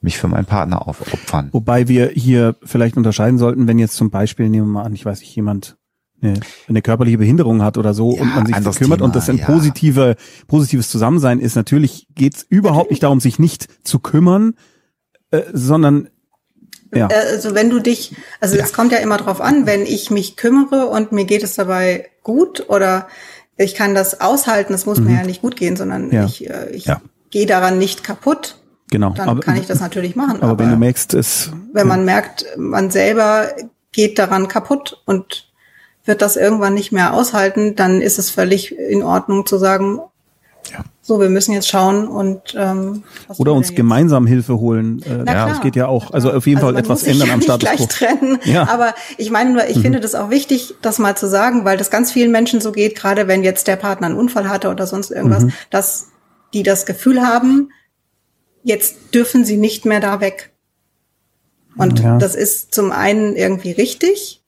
mich für meinen Partner aufopfern. Wobei wir hier vielleicht unterscheiden sollten, wenn jetzt zum Beispiel, nehmen wir mal an, ich weiß nicht, jemand eine, eine körperliche Behinderung hat oder so ja, und man sich kümmert Thema, und das ein ja. positive, positives Zusammensein ist. Natürlich geht's überhaupt nicht darum, sich nicht zu kümmern, äh, sondern ja. Äh, also wenn du dich, also es kommt ja immer drauf an, wenn ich mich kümmere und mir geht es dabei gut oder ich kann das aushalten, das muss mhm. mir ja nicht gut gehen, sondern ja. ich, äh, ich ja. gehe daran nicht kaputt. Genau. Dann aber, kann ich das natürlich machen. Aber, aber wenn du merkst, es. Wenn man merkt, man selber geht daran kaputt und wird das irgendwann nicht mehr aushalten, dann ist es völlig in Ordnung zu sagen, Ja. So, wir müssen jetzt schauen und ähm, Oder uns jetzt? gemeinsam Hilfe holen. Äh, klar. Das geht ja auch. Also auf jeden Also Fall etwas ändern ja am Status gleich quo. trennen. Ja. Mhm. Aber ich meine nur, ich finde das auch wichtig, das mal zu sagen, weil das ganz vielen Menschen so geht, gerade wenn jetzt der Partner einen Unfall hatte oder sonst irgendwas, Mhm. dass die das Gefühl haben, jetzt dürfen sie nicht mehr da weg. Und Ja. das ist zum einen irgendwie richtig,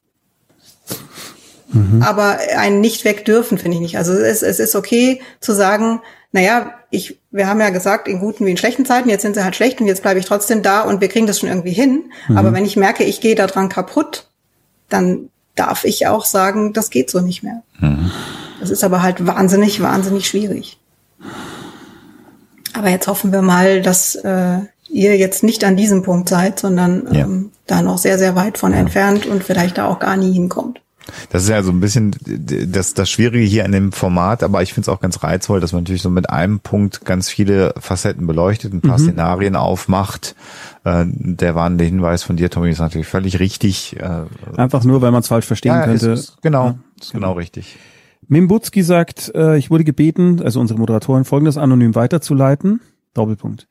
Mhm. aber ein nicht weg dürfen finde ich nicht. Also es, es ist okay zu sagen, naja, ich, wir haben ja gesagt, in guten wie in schlechten Zeiten, jetzt sind sie halt schlecht und jetzt bleibe ich trotzdem da und wir kriegen das schon irgendwie hin. Mhm. Aber wenn ich merke, ich gehe da dran kaputt, dann darf ich auch sagen, das geht so nicht mehr. Mhm. Das ist aber halt wahnsinnig, wahnsinnig schwierig. Aber jetzt hoffen wir mal, dass äh, ihr jetzt nicht an diesem Punkt seid, sondern Ja. ähm, da noch sehr, sehr weit von entfernt und vielleicht da auch gar nie hinkommt. Das ist ja so ein bisschen das, das Schwierige hier an dem Format, aber ich finde es auch ganz reizvoll, dass man natürlich so mit einem Punkt ganz viele Facetten beleuchtet, ein Mhm. paar Szenarien aufmacht. Äh, der warnende Hinweis von dir, Tommy, ist natürlich völlig richtig. Äh, Einfach nur, weil man es falsch verstehen ja, könnte. ist, ist, genau, ist genau richtig. Mimbutski sagt, äh, ich wurde gebeten, also unsere Moderatorin, folgendes anonym weiterzuleiten. Doppelpunkt.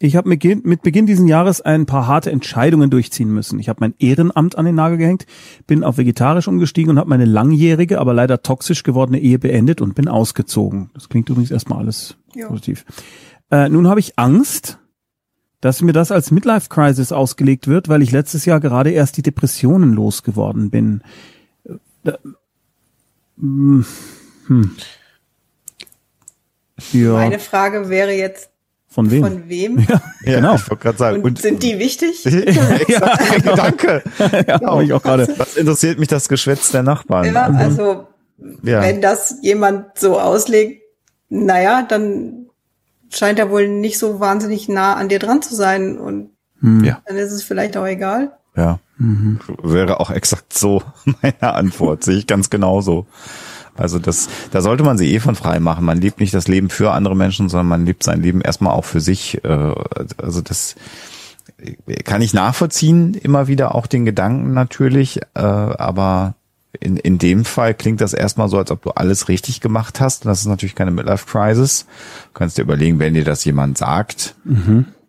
Ich habe mit, Beginn- mit Beginn dieses Jahres ein paar harte Entscheidungen durchziehen müssen. Ich habe mein Ehrenamt an den Nagel gehängt, bin auf vegetarisch umgestiegen und habe meine langjährige, aber leider toxisch gewordene Ehe beendet und bin ausgezogen. Das klingt übrigens erstmal alles Ja. positiv. Äh, nun habe ich Angst, dass mir das als Midlife Crisis ausgelegt wird, weil ich letztes Jahr gerade erst die Depressionen losgeworden bin. Äh, hm. Hm. Ja, Meine Frage wäre jetzt, von wem? von wem? Ja, Genau. Ich wollte gerade sagen. Und, sind die wichtig? ja, danke. ja, Genau. ich auch gerade. Was interessiert mich das Geschwätz der Nachbarn? Ja, also ja. wenn das jemand so auslegt, naja, dann scheint er wohl nicht so wahnsinnig nah an dir dran zu sein und Hm. Ja. dann ist es vielleicht auch egal. Ja, Mhm. wäre auch exakt so meine Antwort. Sehe ich ganz genauso. Also das, da sollte man sich eh von frei machen. Man lebt nicht das Leben für andere Menschen, sondern man lebt sein Leben erstmal auch für sich. Äh, Also das kann ich nachvollziehen, immer wieder auch den Gedanken natürlich, äh, aber in, in dem Fall klingt das erstmal so, als ob du alles richtig gemacht hast. Und das ist natürlich keine Midlife Crisis. Du kannst dir überlegen, wenn dir das jemand sagt,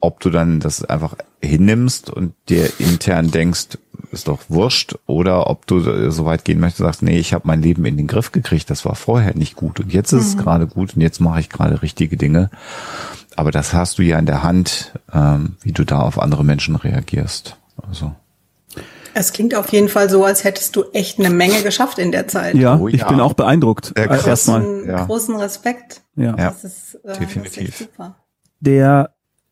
ob du dann das einfach hinnimmst und dir intern denkst, ist doch wurscht, oder ob du so weit gehen möchtest, sagst, nee, ich habe mein Leben in den Griff gekriegt, das war vorher nicht gut und jetzt ist es gerade gut und jetzt mache ich gerade richtige Dinge. Aber das hast du ja in der Hand, ähm, wie du da auf andere Menschen reagierst. Also Es klingt auf jeden Fall so, als hättest du echt eine Menge geschafft in der Zeit. Ja, Oh ich ja. bin auch beeindruckt. Äh, krass. Erstmal. Großen, Ja. großen Respekt. Ja. Ja. Das ist, äh, definitiv. Das ist super. Der,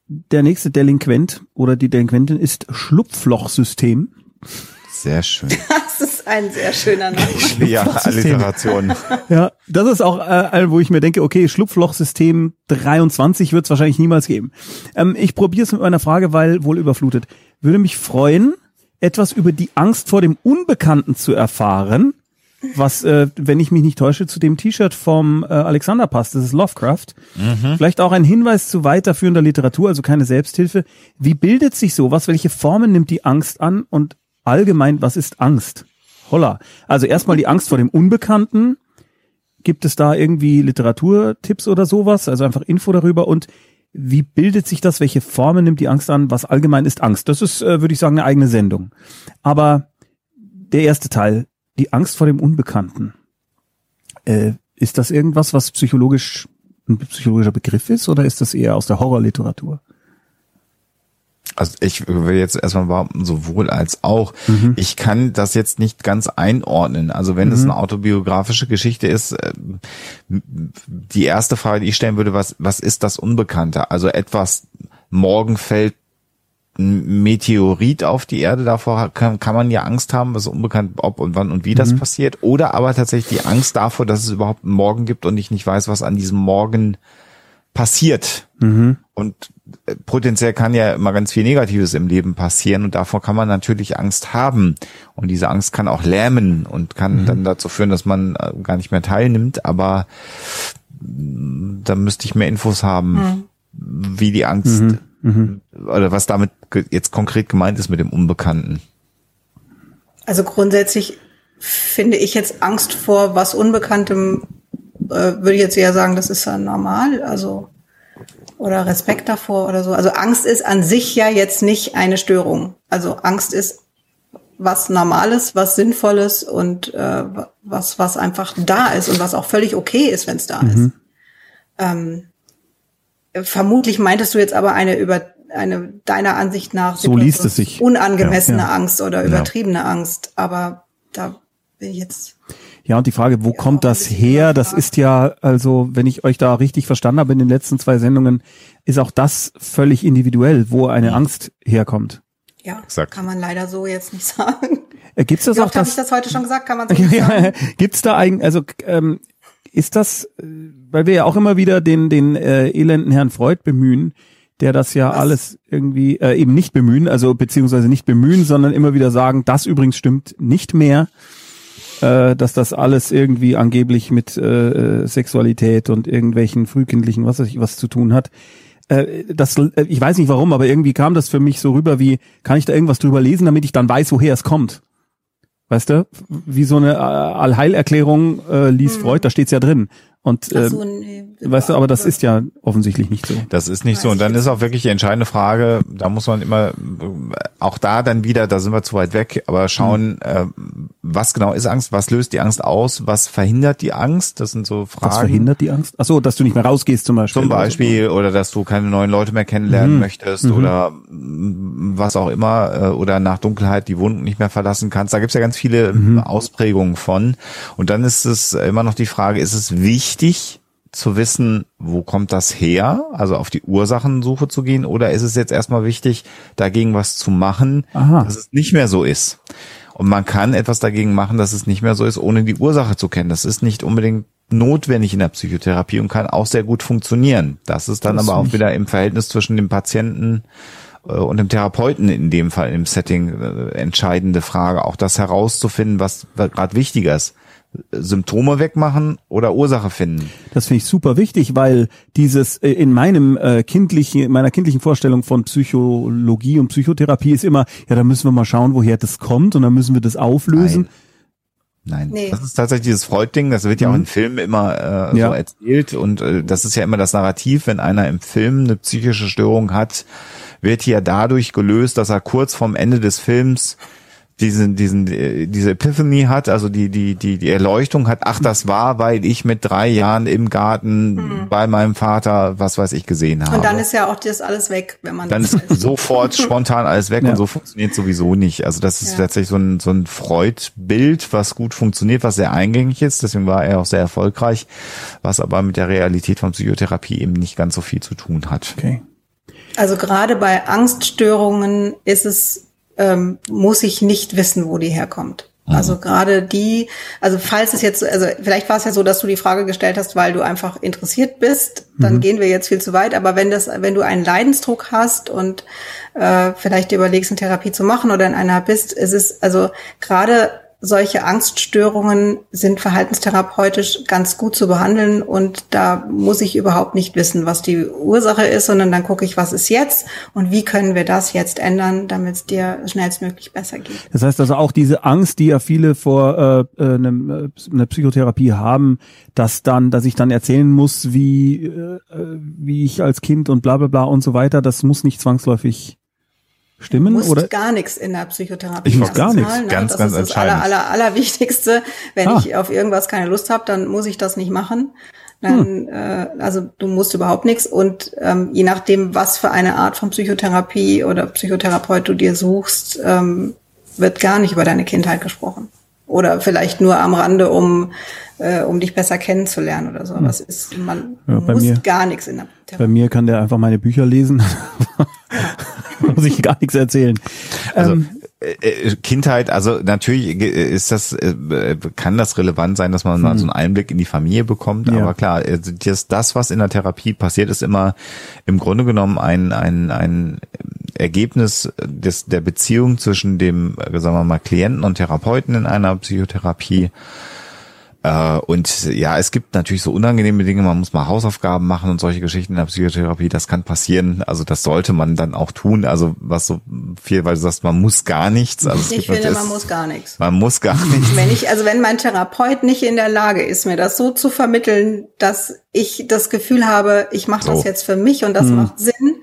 der nächste Delinquent oder die Delinquentin ist Schlupflochsystem. sehr schön. Das ist ein sehr schöner Name. ja, Alliteration. Ja, das ist auch äh, wo ich mir denke, okay, Schlupflochsystem 23 wird es wahrscheinlich niemals geben. Ähm, ich probiere es mit meiner Frage, weil wohl überflutet. Würde mich freuen, etwas über die Angst vor dem Unbekannten zu erfahren, was, äh, wenn ich mich nicht täusche, zu dem T-Shirt vom äh, Alexander passt. Das ist Lovecraft. Vielleicht auch ein Hinweis zu weiterführender Literatur, also keine Selbsthilfe. Wie bildet sich sowas? Welche Formen nimmt die Angst an? Und allgemein, was ist Angst? Holla. Also erstmal die Angst vor dem Unbekannten. Gibt es da irgendwie Literaturtipps oder sowas? Also einfach Info darüber und wie bildet sich das? Welche Formen nimmt die Angst an? Was allgemein ist Angst? Das ist, äh, würde ich sagen, eine eigene Sendung. Aber der erste Teil, die Angst vor dem Unbekannten. Äh, ist das irgendwas, was psychologisch ein psychologischer Begriff ist oder ist das eher aus der Horrorliteratur? Also ich will jetzt erstmal behaupten, sowohl als auch. Ich kann das jetzt nicht ganz einordnen. Also wenn es eine autobiografische Geschichte ist, äh, die erste Frage, die ich stellen würde, was, was ist das Unbekannte? Also etwas, morgen fällt ein Meteorit auf die Erde, davor kann, kann man ja Angst haben, was unbekannt, ob und wann und wie das passiert. Oder aber tatsächlich die Angst davor, dass es überhaupt einen Morgen gibt und ich nicht weiß, was an diesem Morgen passiert. Und äh, potenziell kann ja immer ganz viel Negatives im Leben passieren und davor kann man natürlich Angst haben. Und diese Angst kann auch lähmen und kann dann dazu führen, dass man äh, gar nicht mehr teilnimmt. Aber mh, da müsste ich mehr Infos haben, wie die Angst oder was damit jetzt konkret gemeint ist mit dem Unbekannten. Also grundsätzlich finde ich jetzt Angst vor was Unbekanntem äh, würde ich jetzt eher sagen, das ist ja normal, also oder Respekt davor oder so. Also Angst ist an sich ja jetzt nicht eine Störung. Also Angst ist was Normales, was Sinnvolles und äh, was was einfach da ist und was auch völlig okay ist, wenn es da mhm. ist. Ähm, vermutlich meintest du jetzt aber eine über eine deiner Ansicht nach so liest es sich unangemessene ja, ja. Angst oder übertriebene ja. Angst, aber da bin ich jetzt ja, und die Frage, wo kommt das her? Das ist ja, also, wenn ich euch da richtig verstanden habe in den letzten zwei Sendungen, ist auch das völlig individuell, wo eine Angst herkommt. Ja, Exakt. kann man leider so jetzt nicht sagen. Äh, gibt's das Wie auch? Habe ich das heute schon gesagt? Kann man so nicht sagen. Gibt's da eigentlich, also ähm, ist das, äh, weil wir ja auch immer wieder den den äh, elenden Herrn Freud bemühen, der das ja Was? alles irgendwie äh, eben nicht bemühen, also beziehungsweise nicht bemühen, sondern immer wieder sagen, das übrigens stimmt nicht mehr äh, dass das alles irgendwie angeblich mit äh, Sexualität und irgendwelchen frühkindlichen was weiß ich was zu tun hat. Äh, das, äh, ich weiß nicht warum, aber irgendwie kam das für mich so rüber wie, kann ich da irgendwas drüber lesen, damit ich dann weiß, woher es kommt. Weißt du? Wie so eine äh, Allheilerklärung äh, liest hm. Freud, da steht's ja drin. Und äh, so, nee, weißt du, aber das ist ja offensichtlich nicht so. Das ist nicht so. Und dann ist auch wirklich die entscheidende Frage, da muss man immer, auch da dann wieder, da sind wir zu weit weg, aber schauen, mhm. äh, was genau ist Angst, was löst die Angst aus, was verhindert die Angst? Das sind so Fragen. Was verhindert die Angst? Ach so, dass du nicht mehr rausgehst zum Beispiel. Zum Beispiel, oder, dass du keine neuen Leute mehr kennenlernen mhm. möchtest mhm. oder was auch immer, äh, oder nach Dunkelheit die Wohnung nicht mehr verlassen kannst. Da gibt's ja ganz viele mhm. Ausprägungen von. Und dann ist es immer noch die Frage, ist es wichtig, wichtig zu wissen, wo kommt das her, also auf die Ursachensuche zu gehen, oder ist es jetzt erstmal wichtig, dagegen was zu machen, Aha. dass es nicht mehr so ist? Und man kann etwas dagegen machen, dass es nicht mehr so ist, ohne die Ursache zu kennen. Das ist nicht unbedingt notwendig in der Psychotherapie und kann auch sehr gut funktionieren. Das ist dann das aber auch wieder im Verhältnis zwischen dem Patienten äh, und dem Therapeuten in dem Fall im Setting äh, entscheidende Frage, auch das herauszufinden, was gerade wichtiger ist. Symptome wegmachen oder Ursache finden. Das finde ich super wichtig, weil dieses äh, in meinem äh, kindlichen, in meiner kindlichen Vorstellung von Psychologie und Psychotherapie ist immer, ja, da müssen wir mal schauen, woher das kommt und dann müssen wir das auflösen. Nein. Nein, nee. das ist tatsächlich dieses Freud-Ding, das wird ja auch in mhm. Filmen immer äh, ja. so erzählt und äh, das ist ja immer das Narrativ, wenn einer im Film eine psychische Störung hat, wird hier dadurch gelöst, dass er kurz vorm Ende des Films diesen, diesen, äh, diese Epiphany hat, also die, die, die, die Erleuchtung hat, ach, das war, weil ich mit drei Jahren im Garten mhm. bei meinem Vater, was weiß ich, gesehen habe. Und dann ist ja auch das alles weg, wenn man Dann ist weiß. sofort spontan alles weg ja. und so funktioniert sowieso nicht. Also das ist ja. tatsächlich so ein, so ein Freud-Bild, was gut funktioniert, was sehr eingängig ist, deswegen war er auch sehr erfolgreich, was aber mit der Realität von Psychotherapie eben nicht ganz so viel zu tun hat. Okay. Also gerade bei Angststörungen ist es ähm, muss ich nicht wissen, wo die herkommt. Mhm. Also gerade die, also falls es jetzt, also vielleicht war es ja so, dass du die Frage gestellt hast, weil du einfach interessiert bist, dann mhm. gehen wir jetzt viel zu weit. Aber wenn das, wenn du einen Leidensdruck hast und äh, vielleicht dir überlegst, eine Therapie zu machen oder in einer bist, ist es also gerade solche Angststörungen sind verhaltenstherapeutisch ganz gut zu behandeln und da muss ich überhaupt nicht wissen, was die Ursache ist, sondern dann gucke ich, was ist jetzt und wie können wir das jetzt ändern, damit es dir schnellstmöglich besser geht. Das heißt also auch diese Angst, die ja viele vor äh, äh, eine, eine Psychotherapie haben, dass dann, dass ich dann erzählen muss, wie äh, wie ich als Kind und bla bla bla und so weiter, das muss nicht zwangsläufig stimmen? Du oder? gar nichts in der Psychotherapie. Ich muss gar nichts. Ne? Ganz, das ganz ist das aller, aller, allerwichtigste. Wenn ah. ich auf irgendwas keine Lust habe, dann muss ich das nicht machen. Dann, hm. äh, also du musst überhaupt nichts. Und ähm, je nachdem, was für eine Art von Psychotherapie oder Psychotherapeut du dir suchst, ähm, wird gar nicht über deine Kindheit gesprochen. Oder vielleicht nur am Rande, um, äh, um dich besser kennenzulernen oder so. Aber hm. es ist, man ja, muss mir, gar nichts in der Therapie. Bei mir kann der einfach meine Bücher lesen. muss ich gar nichts erzählen. Also, ähm, äh, äh, Kindheit, also natürlich ist das, äh, kann das relevant sein, dass man mal so einen Einblick in die Familie bekommt. Ja. Aber klar, das, das, was in der Therapie passiert, ist immer im Grunde genommen ein, ein, ein Ergebnis des, der Beziehung zwischen dem, sagen wir mal, Klienten und Therapeuten in einer Psychotherapie Äh, und ja, es gibt natürlich so unangenehme Dinge, man muss mal Hausaufgaben machen und solche Geschichten in der Psychotherapie, das kann passieren. Also das sollte man dann auch tun. Also was so viel, weil du sagst, man muss gar nichts. Also ich finde, man muss gar nichts. Man muss gar nichts. Wenn ich, also wenn mein Therapeut nicht in der Lage ist, mir das so zu vermitteln, dass ich das Gefühl habe, ich mache das so. jetzt für mich und das hm. macht Sinn,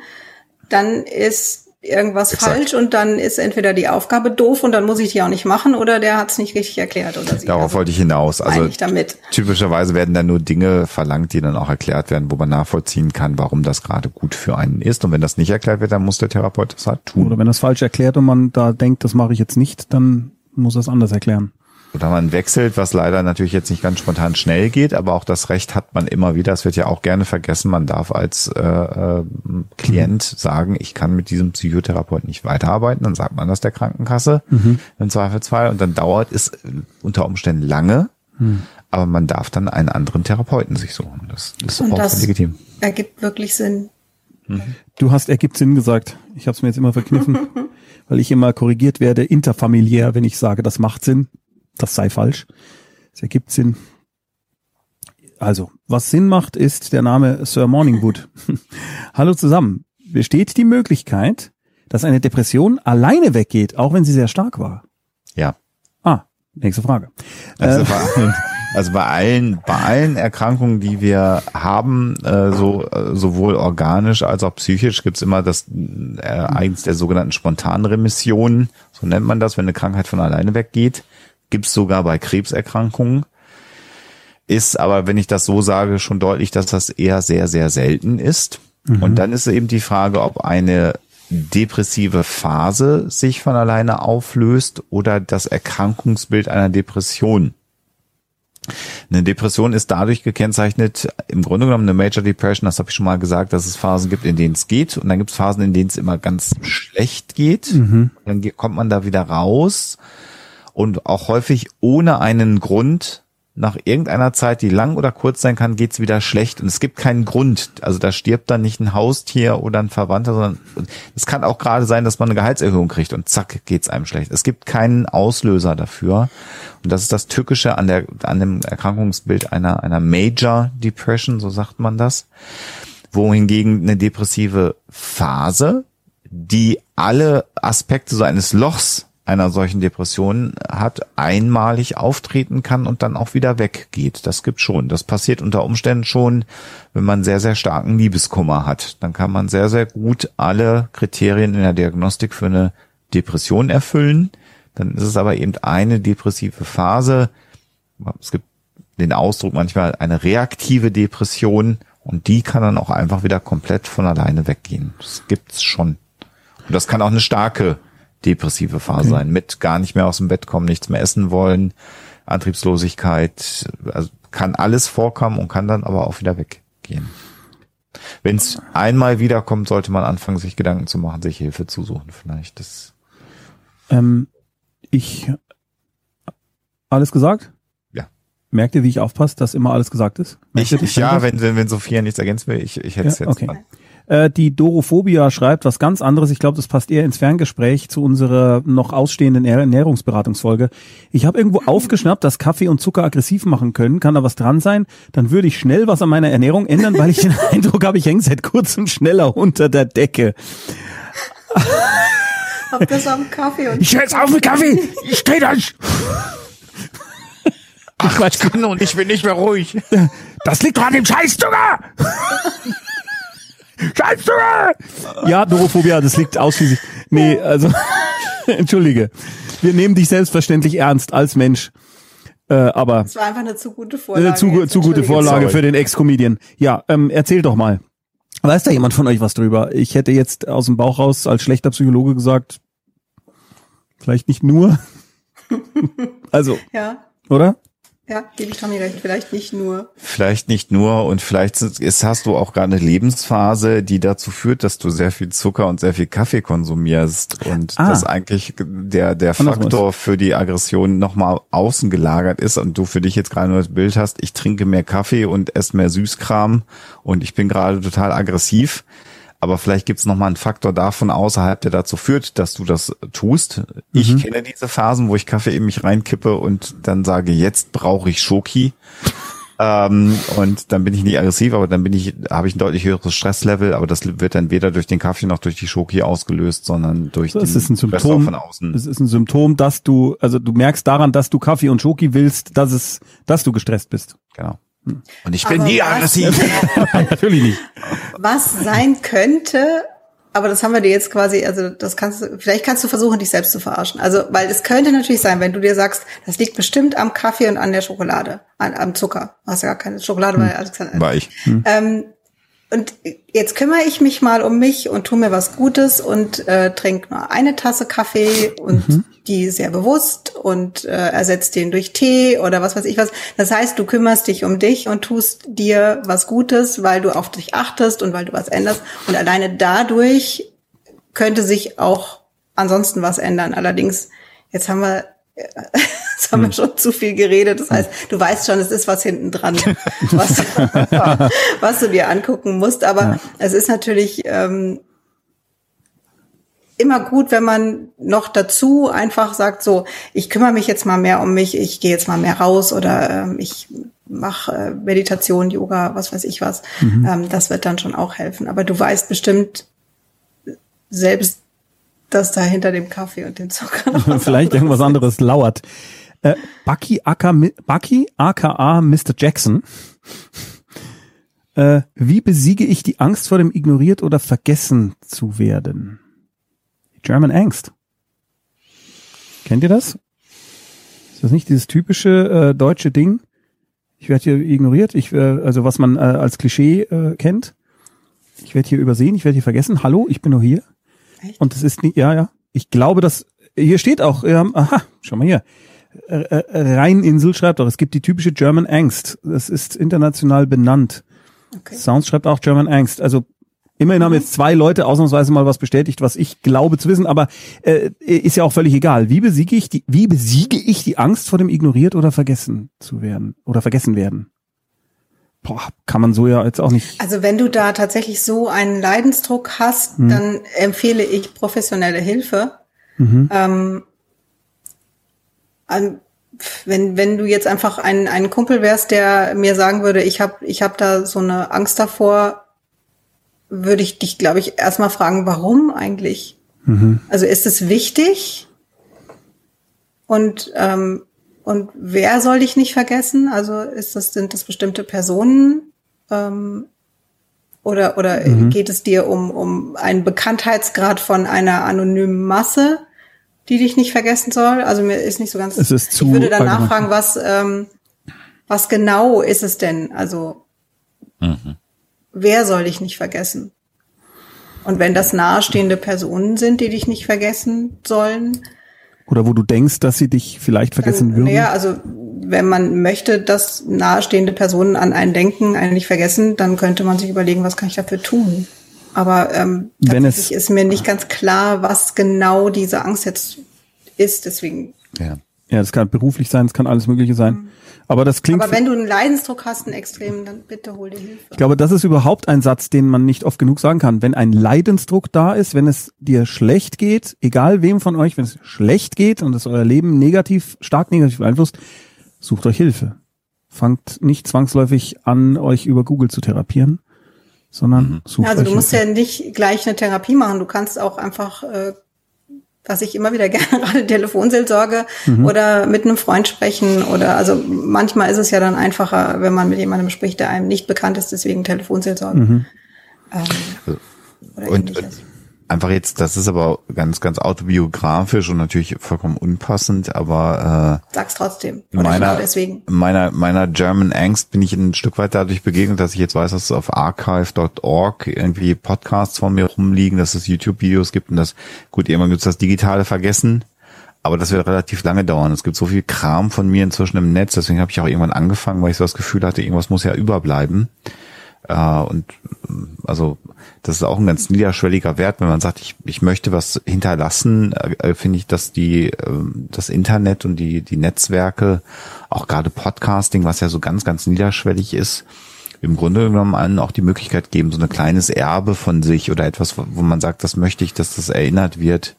dann ist irgendwas Exakt. falsch und dann ist entweder die Aufgabe doof und dann muss ich die auch nicht machen oder der hat es nicht richtig erklärt oder sie. Darauf also, wollte ich hinaus. Also ich damit. typischerweise werden dann nur Dinge verlangt, die dann auch erklärt werden, wo man nachvollziehen kann, warum das gerade gut für einen ist. Und wenn das nicht erklärt wird, dann muss der Therapeut das halt tun. Oder wenn das falsch erklärt und man da denkt, das mache ich jetzt nicht, dann muss er es anders erklären oder man wechselt, was leider natürlich jetzt nicht ganz spontan schnell geht, aber auch das Recht hat man immer wieder. Es wird ja auch gerne vergessen, man darf als äh, äh, Klient sagen, ich kann mit diesem Psychotherapeuten nicht weiterarbeiten. Dann sagt man das der Krankenkasse mhm. im Zweifelsfall und dann dauert es unter Umständen lange, mhm. aber man darf dann einen anderen Therapeuten sich suchen. Das ist und auch das legitim. Ergibt wirklich Sinn. Mhm. Du hast ergibt Sinn gesagt. Ich habe es mir jetzt immer verkniffen, weil ich immer korrigiert werde, interfamiliär, wenn ich sage, das macht Sinn das sei falsch. Es ergibt Sinn. Also, was Sinn macht, ist der Name Sir Morningwood. Hallo zusammen. Besteht die Möglichkeit, dass eine Depression alleine weggeht, auch wenn sie sehr stark war? Ja. Ah, nächste Frage. Also, äh, bei, allen, also bei allen, bei allen Erkrankungen, die wir haben, äh, so äh, sowohl organisch als auch psychisch, gibt's immer das äh, eins der sogenannten Spontanremissionen, so nennt man das, wenn eine Krankheit von alleine weggeht gibt's sogar bei Krebserkrankungen. Ist aber, wenn ich das so sage, schon deutlich, dass das eher sehr, sehr selten ist. Mhm. Und dann ist eben die Frage, ob eine depressive Phase sich von alleine auflöst oder das Erkrankungsbild einer Depression. Eine Depression ist dadurch gekennzeichnet, im Grunde genommen eine Major Depression, das habe ich schon mal gesagt, dass es Phasen gibt, in denen es geht und dann gibt es Phasen, in denen es immer ganz schlecht geht. Mhm. Dann kommt man da wieder raus und auch häufig ohne einen Grund nach irgendeiner Zeit, die lang oder kurz sein kann, geht's wieder schlecht und es gibt keinen Grund. Also da stirbt dann nicht ein Haustier oder ein Verwandter, sondern es kann auch gerade sein, dass man eine Gehaltserhöhung kriegt und zack geht's einem schlecht. Es gibt keinen Auslöser dafür und das ist das Tückische an der an dem Erkrankungsbild einer einer Major Depression, so sagt man das, wohingegen eine depressive Phase, die alle Aspekte so eines Lochs einer solchen Depression hat, einmalig auftreten kann und dann auch wieder weggeht. Das gibt schon. Das passiert unter Umständen schon, wenn man sehr, sehr starken Liebeskummer hat. Dann kann man sehr, sehr gut alle Kriterien in der Diagnostik für eine Depression erfüllen. Dann ist es aber eben eine depressive Phase. Es gibt den Ausdruck manchmal eine reaktive Depression und die kann dann auch einfach wieder komplett von alleine weggehen. Das gibt's schon. Und das kann auch eine starke depressive Phase okay. sein, mit gar nicht mehr aus dem Bett kommen, nichts mehr essen wollen, Antriebslosigkeit, also kann alles vorkommen und kann dann aber auch wieder weggehen. Wenn es einmal wiederkommt, sollte man anfangen, sich Gedanken zu machen, sich Hilfe zu suchen vielleicht. Das ähm, ich alles gesagt? Ja. Merkt ihr, wie ich aufpasse, dass immer alles gesagt ist? Merkt ich, ja, wenn, wenn, wenn Sophia nichts ergänzen will, ich, ich hätte es ja, jetzt okay. Dran. Äh, die Dorophobia schreibt was ganz anderes. Ich glaube, das passt eher ins Ferngespräch zu unserer noch ausstehenden Ernährungsberatungsfolge. Ich habe irgendwo aufgeschnappt, dass Kaffee und Zucker aggressiv machen können. Kann da was dran sein? Dann würde ich schnell was an meiner Ernährung ändern, weil ich den Eindruck habe, ich hänge seit kurzem schneller unter der Decke. Hab das am Kaffee und Ich höre jetzt auf mit Kaffee! Ich dreh das! Ach, Quatsch. und ich bin nicht mehr ruhig. Das liegt doch an dem Scheißzucker! Scheiße! Ja, Dorophobia, das liegt ausschließlich. Nee, also, entschuldige. Wir nehmen dich selbstverständlich ernst als Mensch. Äh, aber. Das war einfach eine zu gute Vorlage. Eine zu, zu gute Vorlage Sorry. für den Ex-Comedian. Ja, ähm, erzähl doch mal. Weiß da jemand von euch was drüber? Ich hätte jetzt aus dem Bauch raus als schlechter Psychologe gesagt, vielleicht nicht nur. also. Ja. Oder? Ja, gebe ich Tommy recht. Vielleicht nicht nur. Vielleicht nicht nur und vielleicht ist, hast du auch gerade eine Lebensphase, die dazu führt, dass du sehr viel Zucker und sehr viel Kaffee konsumierst und ah. das eigentlich der, der Faktor für die Aggression nochmal außen gelagert ist und du für dich jetzt gerade nur das Bild hast, ich trinke mehr Kaffee und esse mehr Süßkram und ich bin gerade total aggressiv. Aber vielleicht gibt's noch mal einen Faktor davon außerhalb, der dazu führt, dass du das tust. Ich Mhm. kenne diese Phasen, wo ich Kaffee in mich reinkippe und dann sage, jetzt brauche ich Schoki. ähm, und dann bin ich nicht aggressiv, aber dann bin ich, habe ich ein deutlich höheres Stresslevel, aber das wird dann weder durch den Kaffee noch durch die Schoki ausgelöst, sondern durch Das den ist ein Symptom. von außen. Es ist ein Symptom, dass du, also du merkst daran, dass du Kaffee und Schoki willst, dass es, dass du gestresst bist. Genau. Und ich bin Aber nie was- aggressiv. Natürlich nicht. Was sein könnte, aber das haben wir dir jetzt quasi, also das kannst du, vielleicht kannst du versuchen, dich selbst zu verarschen. Also, weil es könnte natürlich sein, wenn du dir sagst, das liegt bestimmt am Kaffee und an der Schokolade, an, am Zucker. Du hast ja gar keine Schokolade, weil Alexander. War ich. Ähm, und jetzt kümmere ich mich mal um mich und tu mir was Gutes und äh, trinke nur eine Tasse Kaffee und die sehr bewusst und äh, ersetzt den durch Tee oder was weiß ich was. Das heißt, du kümmerst dich um dich und tust dir was Gutes, weil du auf dich achtest und weil du was änderst. Und alleine dadurch könnte sich auch ansonsten was ändern. Allerdings, jetzt haben wir, jetzt haben wir schon zu viel geredet. Das heißt, du weißt schon, es ist was hinten dran, was, was du dir angucken musst. Aber es ist natürlich ähm, immer gut, wenn man noch dazu einfach sagt, so, ich kümmere mich jetzt mal mehr um mich, ich gehe jetzt mal mehr raus oder ähm, ich mache äh, Meditation, Yoga, was weiß ich was. Ähm, das wird dann schon auch helfen. Aber du weißt bestimmt selbst, dass da hinter dem Kaffee und dem Zucker Vielleicht irgendwas anderes lauert. Äh, Bucky, aka, Bucky, aka Mr. Jackson. Äh, wie besiege ich die Angst vor dem ignoriert oder vergessen zu werden? German Angst. Kennt ihr das? Ist das nicht dieses typische äh, deutsche Ding? Ich werde hier ignoriert, ich, äh, also was man äh, als Klischee äh, kennt. Ich werde hier übersehen, ich werde hier vergessen. Hallo, ich bin nur hier. Echt? Und das ist nicht, ja, ja. Ich glaube, dass hier steht auch, ähm, aha, schau mal hier. Äh, äh, Rheininsel schreibt auch, es gibt die typische German Angst. Das ist international benannt. Okay. Sounds schreibt auch German Angst. Also immerhin Mhm. haben jetzt zwei Leute ausnahmsweise mal was bestätigt, was ich glaube zu wissen, aber äh, ist ja auch völlig egal. Wie besiege ich die, wie besiege ich die Angst vor dem ignoriert oder vergessen zu werden oder vergessen werden? Boah, kann man so ja jetzt auch nicht. Also wenn du da tatsächlich so einen Leidensdruck hast, dann empfehle ich professionelle Hilfe. Ähm, an- wenn, wenn du jetzt einfach ein, ein Kumpel wärst, der mir sagen würde, ich habe ich hab da so eine Angst davor, würde ich dich, glaube ich, erstmal fragen, warum eigentlich? Also ist es wichtig? Und, ähm, und wer soll dich nicht vergessen? Also ist das, sind das bestimmte Personen? Ähm, oder oder geht es dir um, um einen Bekanntheitsgrad von einer anonymen Masse, die dich nicht vergessen soll? Also mir ist nicht so ganz. Es ist zu ich würde dann nachfragen, was, ähm, was genau ist es denn? Also wer soll dich nicht vergessen? Und wenn das nahestehende Personen sind, die dich nicht vergessen sollen, Oder wo du denkst, dass sie dich vielleicht vergessen dann, würden. naja, also wenn man möchte, dass nahestehende Personen an einen denken, einen nicht vergessen, dann könnte man sich überlegen, was kann ich dafür tun. Aber ähm, Wenn es- tatsächlich ist mir nicht ganz klar, was genau diese Angst jetzt ist. Deswegen. Ja. Ja, das kann beruflich sein, es kann alles Mögliche sein. Aber das klingt. Aber wenn du einen Leidensdruck hast, einen extremen, dann bitte hol dir Hilfe. Ich glaube, das ist überhaupt ein Satz, den man nicht oft genug sagen kann. Wenn ein Leidensdruck da ist, wenn es dir schlecht geht, egal wem von euch, wenn es schlecht geht und es euer Leben negativ, stark negativ beeinflusst, sucht euch Hilfe. Fangt nicht zwangsläufig an, euch über Google zu therapieren, sondern sucht Also euch du musst Hilfe. ja nicht gleich eine Therapie machen. Du kannst auch einfach, äh, was ich immer wieder gerne rate, Telefonseelsorge Mhm. oder mit einem Freund sprechen oder also manchmal ist es ja dann einfacher, wenn man mit jemandem spricht, der einem nicht bekannt ist, deswegen Telefonseelsorge. Mhm. Ähm, oder Und ähnliches. Einfach jetzt, das ist aber ganz, ganz autobiografisch und natürlich vollkommen unpassend, aber äh, Sag's trotzdem. Oder meiner, genau deswegen. meiner, meiner German Angst bin ich ein Stück weit dadurch begegnet, dass ich jetzt weiß, dass es auf archive.org irgendwie Podcasts von mir rumliegen, dass es YouTube-Videos gibt und das, gut, irgendwann gibt's das digitale Vergessen, aber das wird relativ lange dauern. Es gibt so viel Kram von mir inzwischen im Netz, deswegen habe ich auch irgendwann angefangen, weil ich so das Gefühl hatte, irgendwas muss ja überbleiben. Äh, und also das ist auch ein ganz niederschwelliger Wert, wenn man sagt, ich, ich möchte was hinterlassen, äh, finde ich, dass die ähm, das Internet und die die Netzwerke, auch gerade Podcasting, was ja so ganz ganz niederschwellig ist, im Grunde genommen allen auch die Möglichkeit geben, so ein kleines Erbe von sich oder etwas, wo man sagt, das möchte ich, dass das erinnert wird,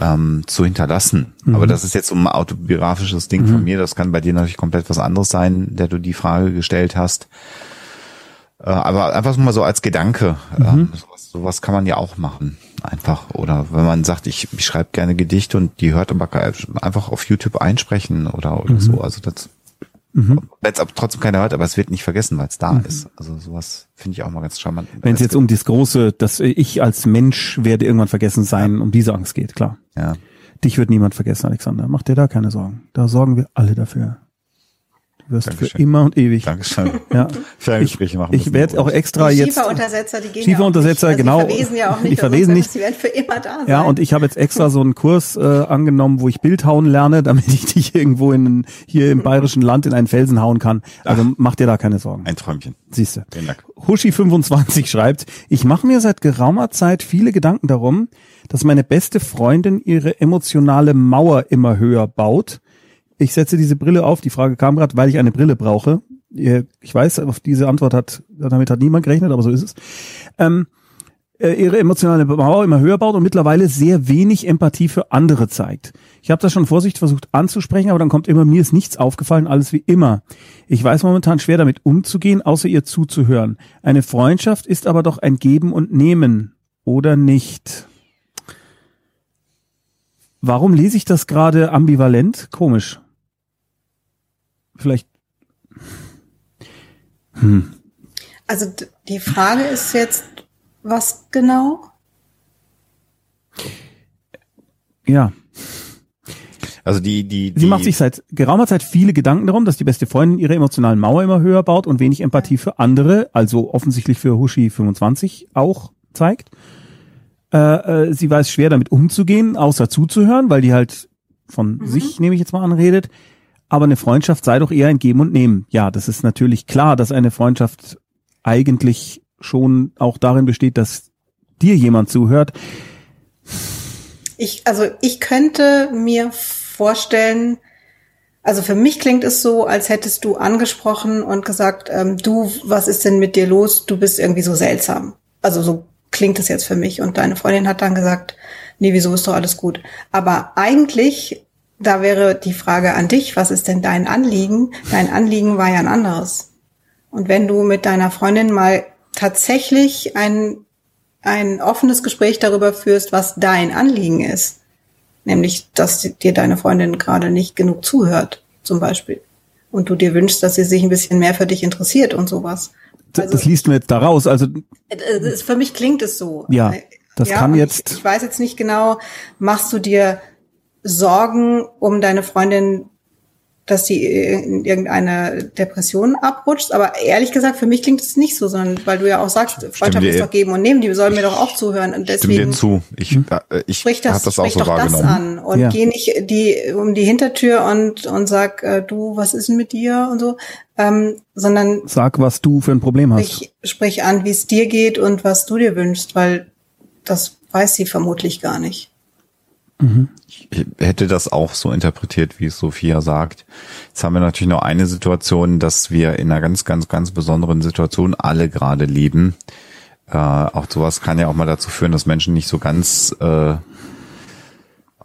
ähm, zu hinterlassen. Mhm. Aber das ist jetzt so ein autobiografisches Ding mhm. von mir. Das kann bei dir natürlich komplett was anderes sein, der du die Frage gestellt hast. Äh, aber einfach mal so als Gedanke. Mhm. Ähm, sowas, sowas kann man ja auch machen. Einfach. Oder wenn man sagt, ich, ich schreibe gerne Gedichte und die hört aber einfach auf YouTube einsprechen oder, oder mhm. so. Also das Mhm. Wenn es trotzdem keiner hört, aber es wird nicht vergessen, weil es da mhm. ist. Also sowas finde ich auch mal ganz charmant. Wenn es jetzt um das große, dass ich als Mensch werde irgendwann vergessen sein, ja. um diese Angst geht, klar. Ja. Dich wird niemand vergessen, Alexander. Mach dir da keine Sorgen. Da sorgen wir alle dafür wirst Dankeschön. für immer und ewig. Dankeschön. Ja. Ferngespräche machen. Ich werde auch extra die jetzt. Schieferuntersetzer, die gehen Schieferuntersetzer, ja genau. Die verwesen ja auch nicht. Die verwesen nicht. Die werden für immer da sein. Ja, und ich habe jetzt extra so einen Kurs äh, angenommen, wo ich Bildhauen lerne, damit ich dich irgendwo in hier im bayerischen Land in einen Felsen hauen kann. Also Ach, mach dir da keine Sorgen. Ein Träumchen. Siehst du. Vielen Dank. Hushi25 schreibt, ich mache mir seit geraumer Zeit viele Gedanken darum, dass meine beste Freundin ihre emotionale Mauer immer höher baut ich setze diese Brille auf. Die Frage kam gerade, weil ich eine Brille brauche. Ich weiß, auf diese Antwort hat, damit hat niemand gerechnet, aber so ist es. Ähm, äh, ihre emotionale Mauer immer höher baut und mittlerweile sehr wenig Empathie für andere zeigt. Ich habe das schon vorsichtig versucht anzusprechen, aber dann kommt immer, mir ist nichts aufgefallen, alles wie immer. Ich weiß momentan schwer damit umzugehen, außer ihr zuzuhören. Eine Freundschaft ist aber doch ein Geben und Nehmen, oder nicht? Warum lese ich das gerade ambivalent? Komisch vielleicht. Hm. Also die Frage ist jetzt, was genau? Ja. Also die, die, die Sie macht sich seit geraumer Zeit viele Gedanken darum, dass die beste Freundin ihre emotionalen Mauer immer höher baut und wenig Empathie für andere, also offensichtlich für Hushi 25 auch zeigt. Äh, äh, sie weiß schwer damit umzugehen, außer zuzuhören, weil die halt von mhm. sich, nehme ich jetzt mal an, redet aber eine Freundschaft sei doch eher ein Geben und Nehmen. Ja, das ist natürlich klar, dass eine Freundschaft eigentlich schon auch darin besteht, dass dir jemand zuhört. Ich, also ich könnte mir vorstellen, also für mich klingt es so, als hättest du angesprochen und gesagt, ähm, du, was ist denn mit dir los? Du bist irgendwie so seltsam. Also so klingt es jetzt für mich. Und deine Freundin hat dann gesagt, nee, wieso ist doch alles gut. Aber eigentlich da wäre die Frage an dich, was ist denn dein Anliegen? Dein Anliegen war ja ein anderes. Und wenn du mit deiner Freundin mal tatsächlich ein, ein offenes Gespräch darüber führst, was dein Anliegen ist, nämlich, dass dir deine Freundin gerade nicht genug zuhört, zum Beispiel, und du dir wünschst, dass sie sich ein bisschen mehr für dich interessiert und sowas. Also, das liest mir jetzt daraus. Also äh, für mich klingt es so. Ja, das ja, kann jetzt. Ich, ich weiß jetzt nicht genau. Machst du dir Sorgen um deine Freundin, dass sie in irgendeine Depression abrutscht. Aber ehrlich gesagt, für mich klingt es nicht so, sondern weil du ja auch sagst, Freundschaft ist doch geben und nehmen, die sollen mir doch auch zuhören. Und deswegen Stimm dir zu. Ich, hm. äh, ich sprich das, das auch so doch das an und ja. geh nicht die um die Hintertür und und sag, äh, du, was ist denn mit dir und so, ähm, sondern sag, was du für ein Problem hast. Sprich, sprich an, wie es dir geht und was du dir wünschst, weil das weiß sie vermutlich gar nicht. Mhm. Ich hätte das auch so interpretiert, wie es Sophia sagt. Jetzt haben wir natürlich noch eine Situation, dass wir in einer ganz, ganz, ganz besonderen Situation alle gerade leben. Äh, auch sowas kann ja auch mal dazu führen, dass Menschen nicht so ganz äh,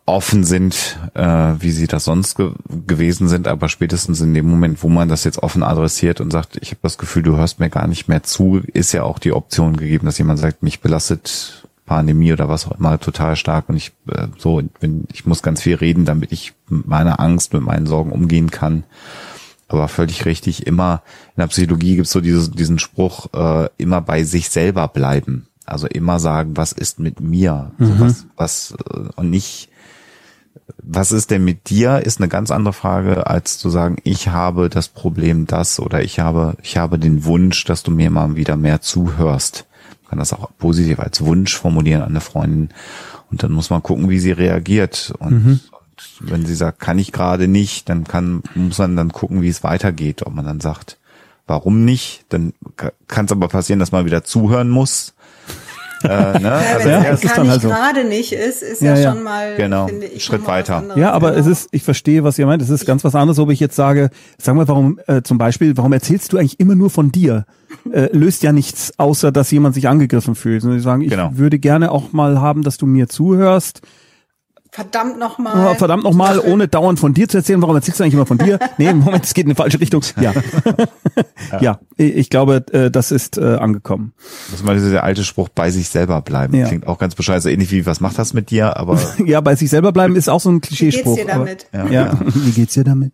offen sind, äh, wie sie das sonst ge gewesen sind, aber spätestens in dem Moment, wo man das jetzt offen adressiert und sagt, ich habe das Gefühl, du hörst mir gar nicht mehr zu, ist ja auch die Option gegeben, dass jemand sagt, mich belastet Pandemie oder was auch immer total stark und ich äh, so bin, ich muss ganz viel reden, damit ich mit meiner Angst, mit meinen Sorgen umgehen kann. Aber völlig richtig, immer in der Psychologie gibt es so dieses, diesen Spruch, äh, immer bei sich selber bleiben. Also immer sagen, was ist mit mir? Mhm. So was, was äh, und nicht, was ist denn mit dir, ist eine ganz andere Frage, als zu sagen, ich habe das Problem das oder ich habe, ich habe den Wunsch, dass du mir mal wieder mehr zuhörst kann das auch positiv als Wunsch formulieren an eine Freundin. Und dann muss man gucken, wie sie reagiert. Und, mhm. und wenn sie sagt, kann ich gerade nicht, dann kann, muss man dann gucken, wie es weitergeht. Ob man dann sagt, warum nicht? Dann kann es aber passieren, dass man wieder zuhören muss. Äh, ne? Ja, also wenn ja, es das kann ich halt so. gerade nicht ist, ist Ja, ja, ja. schon mal Genau, finde ich, Schritt weiter. Ja, aber Genau. es ist, ich verstehe, was ihr meint. Es ist ganz was anderes, ob ich jetzt sage, sag mal, warum äh, zum Beispiel, warum erzählst du eigentlich immer nur von dir? Äh, löst ja nichts, außer dass jemand sich angegriffen fühlt. Sondern sie sagen, ich Genau. würde gerne auch mal haben, dass du mir zuhörst. verdammt nochmal. Oh, verdammt nochmal, ohne dauernd von dir zu erzählen. Warum erzählst du eigentlich immer von dir? Nee, Moment, es geht in die falsche Richtung. Ja, ja, ich glaube, äh, das ist äh, angekommen. Das ist mal dieser alte Spruch, bei sich selber bleiben. Ja. Klingt auch ganz bescheuert, so ähnlich wie, was macht das mit dir? Aber Ja, bei sich selber bleiben ist auch so ein Wie geht's Klischeespruch. dir aber- damit? Ja. Ja, wie geht's dir damit?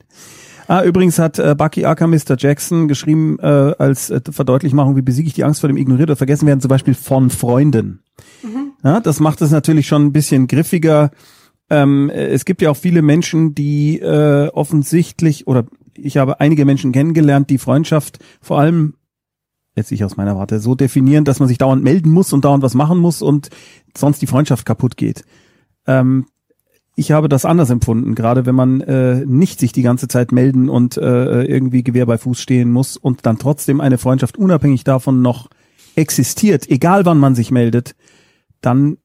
Ah, übrigens hat äh, Bucky Aka Mr. Jackson geschrieben, äh, als äh, Verdeutlichmachung, wie besiege ich die Angst vor dem ignoriert oder vergessen werden, zum Beispiel von Freunden. Ja, das macht es natürlich schon ein bisschen griffiger. Ähm, äh, es gibt ja auch viele Menschen, die äh, offensichtlich, oder ich habe einige Menschen kennengelernt, die Freundschaft vor allem, jetzt ich aus meiner Warte, so definieren, dass man sich dauernd melden muss und dauernd was machen muss und sonst die Freundschaft kaputt geht. Ähm, ich habe das anders empfunden, gerade wenn man äh, nicht sich die ganze Zeit melden und äh, irgendwie Gewehr bei Fuß stehen muss und dann trotzdem eine Freundschaft unabhängig davon noch existiert, egal wann man sich meldet, dann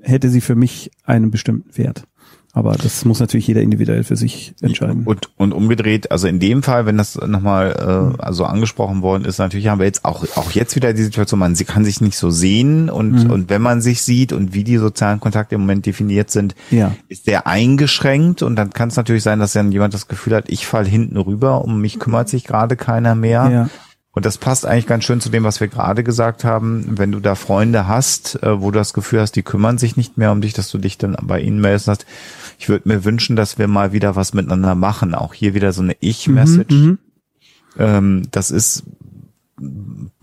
hätte sie für mich einen bestimmten Wert. Aber das muss natürlich jeder individuell für sich entscheiden. Und, und umgedreht, also in dem Fall, wenn das nochmal äh, also angesprochen worden ist, natürlich haben wir jetzt auch, auch jetzt wieder die Situation, man sie- kann sich nicht so sehen und, Mhm. und wenn man sich sieht und wie die sozialen Kontakte im Moment definiert sind, Ja. ist der eingeschränkt und dann kann es natürlich sein, dass dann jemand das Gefühl hat, ich fall hinten rüber, um mich kümmert sich gerade keiner mehr. Ja. Und das passt eigentlich ganz schön zu dem, was wir gerade gesagt haben. Wenn du da Freunde hast, äh, wo du das Gefühl hast, die kümmern sich nicht mehr um dich, dass du dich dann bei ihnen meldest. hast. Ich würde mir wünschen, dass wir mal wieder was miteinander machen. Auch hier wieder so eine Ich-Message. Mhm, Ähm, das ist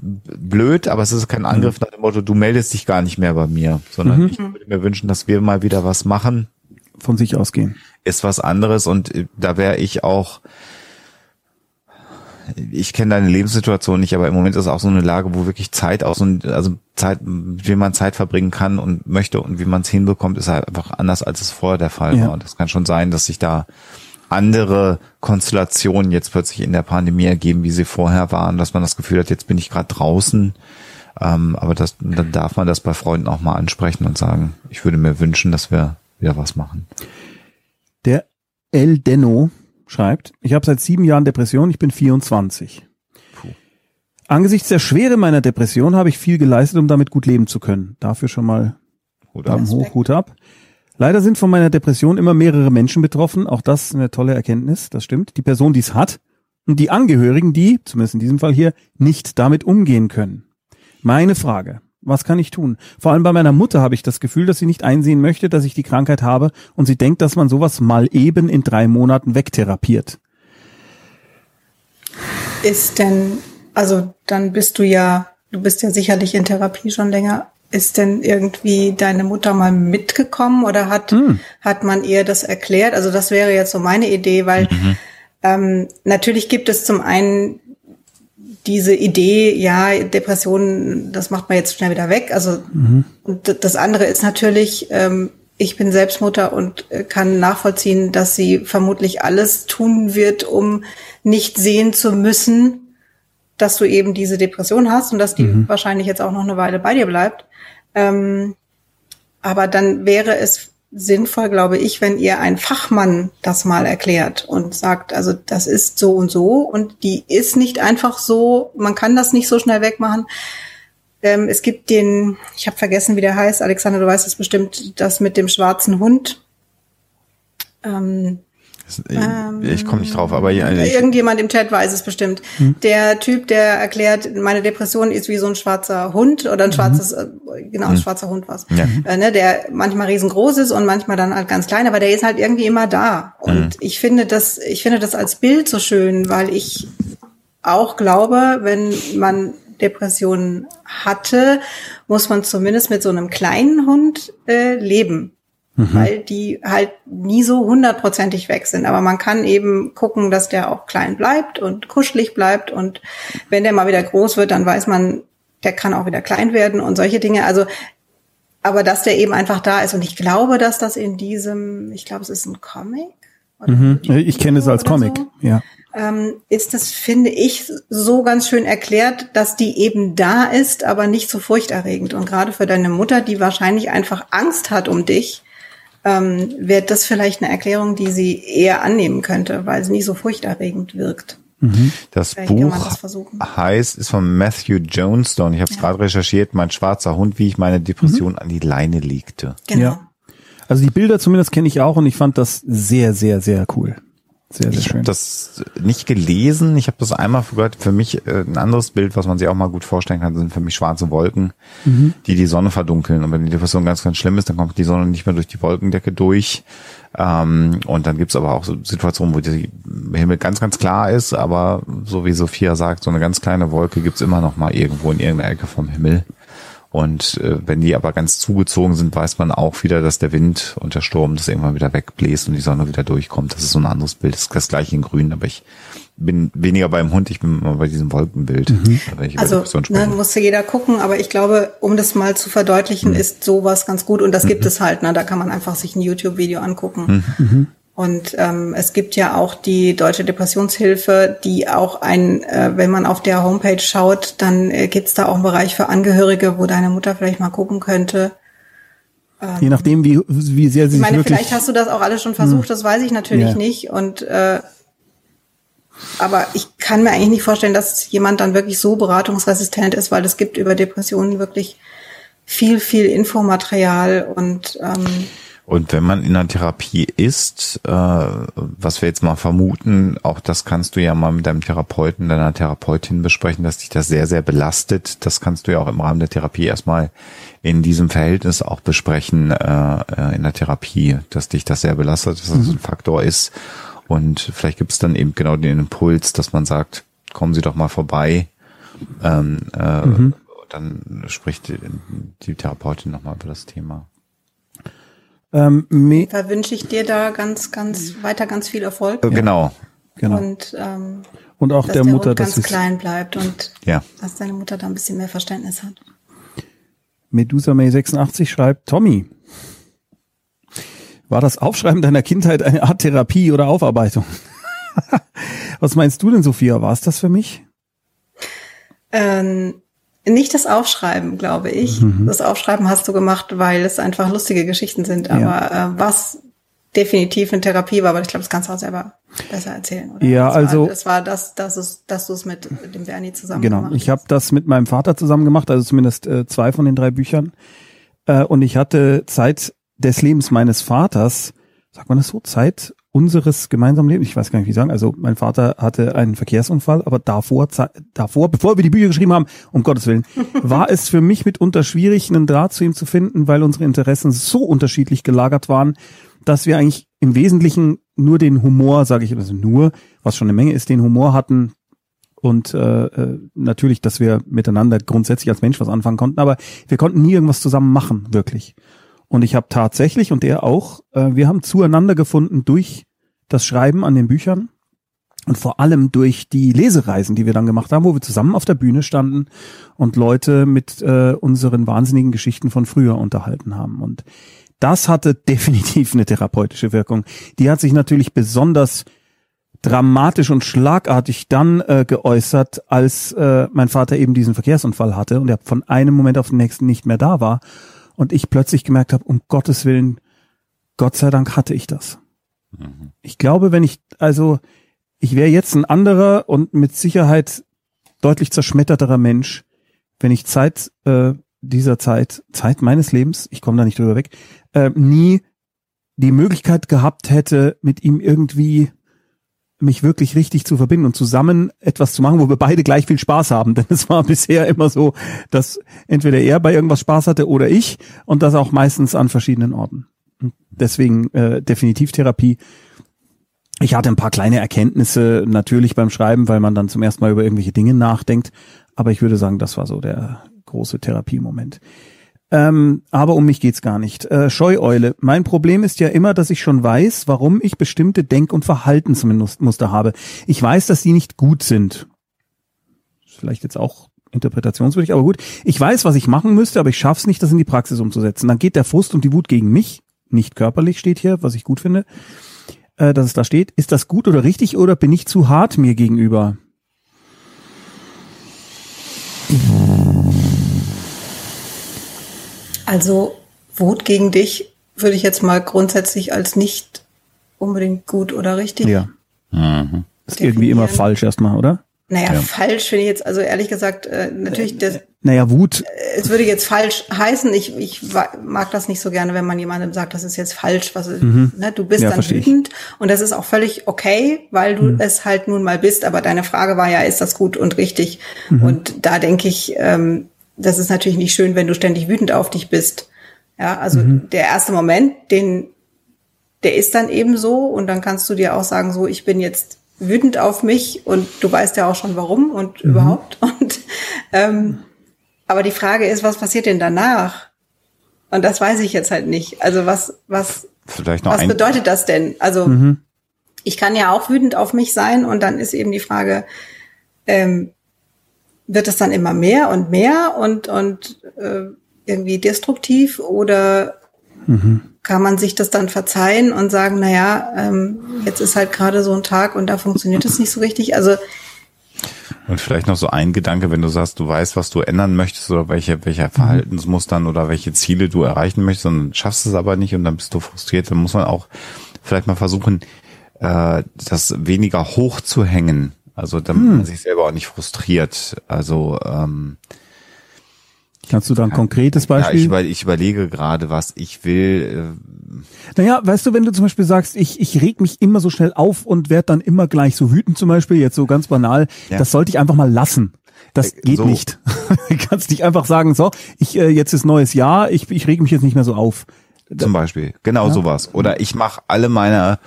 blöd, aber es ist kein Angriff nach dem Motto, du meldest dich gar nicht mehr bei mir, sondern Mhm. ich würde mir wünschen, dass wir mal wieder was machen Von sich ausgehen. ist was anderes und äh, da wäre ich auch ich kenne deine Lebenssituation nicht, aber im Moment ist es auch so eine Lage, wo wirklich Zeit aus und also Zeit, wie man Zeit verbringen kann und möchte und wie man es hinbekommt, ist halt einfach anders, als es vorher der Fall Ja. war. Und das kann schon sein, dass sich da andere Konstellationen jetzt plötzlich in der Pandemie ergeben, wie sie vorher waren, dass man das Gefühl hat, jetzt bin ich gerade draußen. Ähm, aber das, dann darf man das bei Freunden auch mal ansprechen und sagen, ich würde mir wünschen, dass wir wieder was machen. Der El Denno schreibt, ich habe seit sieben Jahren Depression, ich bin 24. Puh. Angesichts der Schwere meiner Depression habe ich viel geleistet, um damit gut leben zu können. Dafür schon mal Hut ab. Hoch, Hut ab. Leider sind von meiner Depression immer mehrere Menschen betroffen. Auch das ist eine tolle Erkenntnis, das stimmt. Die Person, die es hat und die Angehörigen, die, zumindest in diesem Fall hier, nicht damit umgehen können. Meine Frage, was kann ich tun? Vor allem bei meiner Mutter habe ich das Gefühl, dass sie nicht einsehen möchte, dass ich die Krankheit habe und sie denkt, dass man sowas mal eben in drei Monaten wegtherapiert. Ist denn, also dann bist du ja, du bist ja sicherlich in Therapie schon länger. Ist denn irgendwie deine Mutter mal mitgekommen oder hat, hat man ihr das erklärt? Also das wäre jetzt so meine Idee, weil ähm, natürlich gibt es zum einen diese Idee, ja, Depressionen, das macht man jetzt schnell wieder weg. Also und d- das andere ist natürlich, ähm, ich bin selbst Mutter und äh, kann nachvollziehen, dass sie vermutlich alles tun wird, um nicht sehen zu müssen, dass du eben diese Depression hast und dass die wahrscheinlich jetzt auch noch eine Weile bei dir bleibt. Ähm, aber dann wäre es sinnvoll, glaube ich, wenn ihr ein Fachmann das mal erklärt und sagt, also das ist so und so und die ist nicht einfach so, man kann das nicht so schnell wegmachen. Ähm, es gibt den, ich habe vergessen, wie der heißt, Alexander, du weißt es bestimmt, das mit dem schwarzen Hund. Ähm, Das- Ich komme nicht drauf, aber ja, ich, Irgendjemand im Chat weiß es bestimmt. Der Typ, der erklärt, meine Depression ist wie so ein schwarzer Hund oder ein schwarzes, äh, genau, ein schwarzer Hund was. Ja. Äh, ne, der manchmal riesengroß ist und manchmal dann halt ganz klein, aber der ist halt irgendwie immer da. Und ich finde das, ich finde das als Bild so schön, weil ich auch glaube, wenn man Depressionen hatte, muss man zumindest mit so einem kleinen Hund äh, leben weil die halt nie so hundertprozentig weg sind. Aber man kann eben gucken, dass der auch klein bleibt und kuschelig bleibt. Und wenn der mal wieder groß wird, dann weiß man, der kann auch wieder klein werden und solche Dinge. Also, aber dass der eben einfach da ist. Und ich glaube, dass das in diesem, ich glaube, es ist ein Comic. Mhm. Ich kenne es als Comic. so. Ja. ähm, ist das, finde ich, so ganz schön erklärt, dass die eben da ist, aber nicht so furchterregend. Und gerade für deine Mutter, die wahrscheinlich einfach Angst hat um dich, ähm, wäre das vielleicht eine Erklärung, die sie eher annehmen könnte, weil sie nicht so furchterregend wirkt. Mhm. Das Vielleicht Buch das heißt, ist von Matthew Jonestone. Ich habe es ja. gerade recherchiert, mein schwarzer Hund, wie ich meine Depression mhm. an die Leine legte. Genau. Ja. Also die Bilder zumindest kenne ich auch und ich fand das sehr, sehr, sehr cool. Sehr, sehr ich habe das nicht gelesen. Ich habe das einmal gehört. Für mich äh, ein anderes Bild, was man sich auch mal gut vorstellen kann, sind für mich schwarze Wolken, mhm. die die Sonne verdunkeln. Und wenn die Depression ganz, ganz schlimm ist, dann kommt die Sonne nicht mehr durch die Wolkendecke durch. Ähm, und dann gibt's aber auch so Situationen, wo der Himmel ganz, ganz klar ist, aber so wie Sophia sagt, so eine ganz kleine Wolke gibt's immer noch mal irgendwo in irgendeiner Ecke vom Himmel. Und äh, wenn die aber ganz zugezogen sind, weiß man auch wieder, dass der Wind und der Sturm das irgendwann wieder wegbläst und die Sonne wieder durchkommt. Das ist so ein anderes Bild. Das ist das gleiche in Grün, aber ich bin weniger beim Hund, ich bin immer bei diesem Wolkenbild. Mhm. Also ne, musste jeder gucken, aber ich glaube, um das mal zu verdeutlichen, mhm. ist sowas ganz gut und das mhm. gibt es halt. Ne? Da kann man einfach sich ein YouTube-Video angucken. Und ähm, es gibt ja auch die Deutsche Depressionshilfe, die auch ein, äh, wenn man auf der Homepage schaut, dann äh, gibt's da auch einen Bereich für Angehörige, wo deine Mutter vielleicht mal gucken könnte. Ähm, Je nachdem, wie, wie sehr sie Ich meine, vielleicht hast du das auch alles schon versucht, hm. das weiß ich natürlich ja. nicht. Und äh, aber ich kann mir eigentlich nicht vorstellen, dass jemand dann wirklich so beratungsresistent ist, weil es gibt über Depressionen wirklich viel, viel Infomaterial und ähm, und wenn man in einer Therapie ist, äh, was wir jetzt mal vermuten, auch das kannst du ja mal mit deinem Therapeuten, deiner Therapeutin besprechen, dass dich das sehr, sehr belastet. Das kannst du ja auch im Rahmen der Therapie erstmal in diesem Verhältnis auch besprechen, äh, äh in der Therapie, dass dich das sehr belastet, dass das mhm. ein Faktor ist. Und vielleicht gibt es dann eben genau den Impuls, dass man sagt, kommen Sie doch mal vorbei. Ähm, äh, mhm. Dann spricht die, die Therapeutin nochmal über das Thema. Ähm, da wünsche ich dir da ganz, ganz weiter ganz viel Erfolg. Ja. Genau. genau. Und, ähm, und auch dass der, der Mutter, Hund ganz klein bleibt und ja. dass deine Mutter da ein bisschen mehr Verständnis hat. Medusa May 86 schreibt, Tommy, war das Aufschreiben deiner Kindheit eine Art Therapie oder Aufarbeitung? Was meinst du denn, Sophia? War es das für mich? Ähm, nicht das Aufschreiben, glaube ich. Mhm. Das Aufschreiben hast du gemacht, weil es einfach lustige Geschichten sind. Aber ja. äh, was definitiv eine Therapie war, aber ich glaube, das kannst du auch selber besser erzählen. Oder? Ja, das also war, das war das, dass du es mit dem Bernie zusammen genau. gemacht Ich habe das mit meinem Vater zusammen gemacht, also zumindest äh, zwei von den drei Büchern. Äh, und ich hatte Zeit des Lebens meines Vaters, sagt man das so, Zeit unseres gemeinsamen Lebens, ich weiß gar nicht, wie sagen, also mein Vater hatte einen Verkehrsunfall, aber davor, davor, bevor wir die Bücher geschrieben haben, um Gottes Willen, war es für mich mitunter schwierig, einen Draht zu ihm zu finden, weil unsere Interessen so unterschiedlich gelagert waren, dass wir eigentlich im Wesentlichen nur den Humor, sage ich also nur, was schon eine Menge ist, den Humor hatten und äh, äh, natürlich, dass wir miteinander grundsätzlich als Mensch was anfangen konnten, aber wir konnten nie irgendwas zusammen machen, wirklich. Und ich habe tatsächlich und er auch, äh, wir haben zueinander gefunden durch das Schreiben an den Büchern und vor allem durch die Lesereisen, die wir dann gemacht haben, wo wir zusammen auf der Bühne standen und Leute mit äh, unseren wahnsinnigen Geschichten von früher unterhalten haben. Und das hatte definitiv eine therapeutische Wirkung. Die hat sich natürlich besonders dramatisch und schlagartig dann äh, geäußert, als äh, mein Vater eben diesen Verkehrsunfall hatte und er von einem Moment auf den nächsten nicht mehr da war und ich plötzlich gemerkt habe, um Gottes Willen, Gott sei Dank hatte ich das. Mhm. Ich glaube, wenn ich, also ich wäre jetzt ein anderer und mit Sicherheit deutlich zerschmetterterer Mensch, wenn ich Zeit äh, dieser Zeit, Zeit meines Lebens, ich komme da nicht drüber weg, äh, nie die Möglichkeit gehabt hätte, mit ihm irgendwie mich wirklich richtig zu verbinden und zusammen etwas zu machen, wo wir beide gleich viel Spaß haben. Denn es war bisher immer so, dass entweder er bei irgendwas Spaß hatte oder ich und das auch meistens an verschiedenen Orten. Deswegen äh, definitiv Therapie. Ich hatte ein paar kleine Erkenntnisse natürlich beim Schreiben, weil man dann zum ersten Mal über irgendwelche Dinge nachdenkt. Aber ich würde sagen, das war so der große Therapiemoment. Ähm, aber um mich geht's gar nicht. Äh, Scheueule. Mein Problem ist ja immer, dass ich schon weiß, warum ich bestimmte Denk- und Verhaltensmuster habe. Ich weiß, dass die nicht gut sind. Vielleicht jetzt auch interpretationswürdig, aber gut. Ich weiß, was ich machen müsste, aber ich schaff's nicht, das in die Praxis umzusetzen. Dann geht der Frust und die Wut gegen mich, nicht körperlich steht hier, was ich gut finde. äh, dass es da steht. Ist das gut oder richtig oder bin ich zu hart mir gegenüber? Also Wut gegen dich würde ich jetzt mal grundsätzlich als nicht unbedingt gut oder richtig. Ja. Mhm. Ist irgendwie immer falsch erstmal, oder? Naja, ja. falsch finde ich jetzt, also ehrlich gesagt, äh, natürlich das. Naja, Wut. Äh, es würde jetzt falsch heißen. Ich, ich mag das nicht so gerne, wenn man jemandem sagt, das ist jetzt falsch, was mhm. ne, du bist ja, dann wütend. Und das ist auch völlig okay, weil du mhm. es halt nun mal bist. Aber deine Frage war ja, ist das gut und richtig? Mhm. Und da denke ich, ähm, das ist natürlich nicht schön, wenn du ständig wütend auf dich bist. Ja, also mhm. der erste Moment, den, der ist dann eben so und dann kannst du dir auch sagen, so, ich bin jetzt wütend auf mich und du weißt ja auch schon warum und mhm. überhaupt. Und ähm, aber die Frage ist, was passiert denn danach? Und das weiß ich jetzt halt nicht. Also was, was, Vielleicht noch was bedeutet das denn? Also mhm. ich kann ja auch wütend auf mich sein und dann ist eben die Frage, ähm, wird es dann immer mehr und mehr und, und äh, irgendwie destruktiv oder mhm kann man sich das dann verzeihen und sagen, na ja, ähm, jetzt ist halt gerade so ein Tag und da funktioniert es nicht so richtig. Also und vielleicht noch so ein Gedanke, wenn du sagst, du weißt, was du ändern möchtest oder welche, welche Verhaltensmustern oder welche Ziele du erreichen möchtest und schaffst es aber nicht und dann bist du frustriert, dann muss man auch vielleicht mal versuchen, äh, das weniger hoch zu hängen. Also damit hm. man sich selber auch nicht frustriert. Also ähm, Kannst du da ein konkretes Beispiel? Ja, ich, über, ich überlege gerade, was ich will. Äh. Naja, weißt du, wenn du zum Beispiel sagst, ich, ich reg mich immer so schnell auf und werde dann immer gleich so wütend zum Beispiel, jetzt so ganz banal, ja. das sollte ich einfach mal lassen. Das äh, geht so. nicht. du kannst nicht einfach sagen, so, ich äh, jetzt ist neues Jahr, ich, ich reg mich jetzt nicht mehr so auf. Zum Beispiel, genau ja. sowas. Oder ich mache alle meine,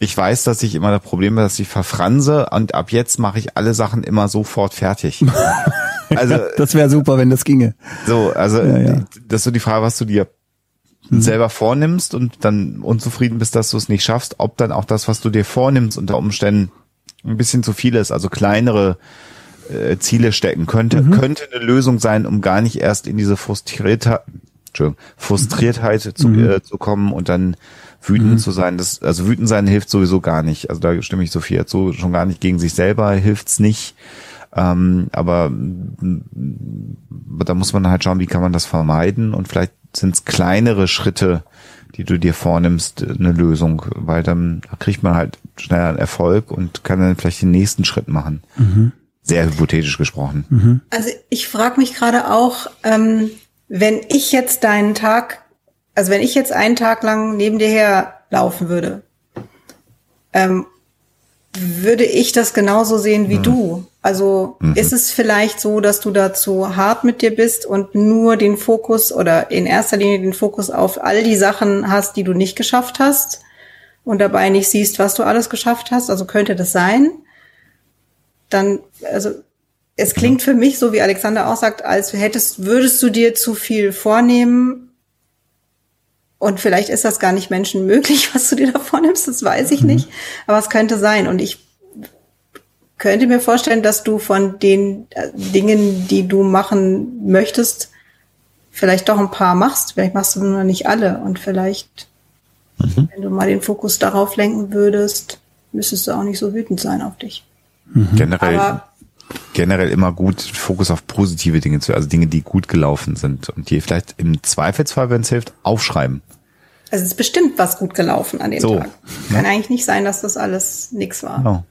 ich weiß, dass ich immer das Problem habe, dass ich verfranse und ab jetzt mache ich alle Sachen immer sofort fertig. Also das wäre super, wenn das ginge. So, also ja, ja. das ist so die Frage, was du dir mhm. selber vornimmst und dann unzufrieden bist, dass du es nicht schaffst, ob dann auch das, was du dir vornimmst, unter Umständen ein bisschen zu viel ist, also kleinere äh, Ziele stecken könnte, mhm. könnte eine Lösung sein, um gar nicht erst in diese Frustriertheit, Frustriertheit zu, mhm. äh, zu kommen und dann wütend mhm. zu sein. Das, also wütend sein hilft sowieso gar nicht. Also da stimme ich Sophia zu, schon gar nicht gegen sich selber hilft's nicht. Ähm, aber da muss man halt schauen, wie kann man das vermeiden und vielleicht sind es kleinere Schritte, die du dir vornimmst, eine Lösung, weil dann kriegt man halt schneller einen Erfolg und kann dann vielleicht den nächsten Schritt machen. Mhm. Sehr hypothetisch gesprochen. Mhm. Also ich frage mich gerade auch, ähm, wenn ich jetzt deinen Tag, also wenn ich jetzt einen Tag lang neben dir her laufen würde, ähm, würde ich das genauso sehen wie mhm. du. Also mhm. ist es vielleicht so, dass du da zu hart mit dir bist und nur den Fokus oder in erster Linie den Fokus auf all die Sachen hast, die du nicht geschafft hast und dabei nicht siehst, was du alles geschafft hast? Also könnte das sein? Dann, also es klingt für mich, so wie Alexander auch sagt, als hättest, würdest du dir zu viel vornehmen und vielleicht ist das gar nicht menschenmöglich, was du dir da vornimmst, das weiß ich mhm. nicht. Aber es könnte sein. Und ich könnte mir vorstellen, dass du von den äh, Dingen, die du machen möchtest, vielleicht doch ein paar machst. Vielleicht machst du nur nicht alle. Und vielleicht, mhm. wenn du mal den Fokus darauf lenken würdest, müsstest du auch nicht so wütend sein auf dich. Mhm. Generell, Aber, generell immer gut Fokus auf positive Dinge zu, also Dinge, die gut gelaufen sind. Und die vielleicht im Zweifelsfall, wenn es hilft, aufschreiben. Also es ist bestimmt was gut gelaufen an dem so, Tag. Kann ja. eigentlich nicht sein, dass das alles nix war. Genau.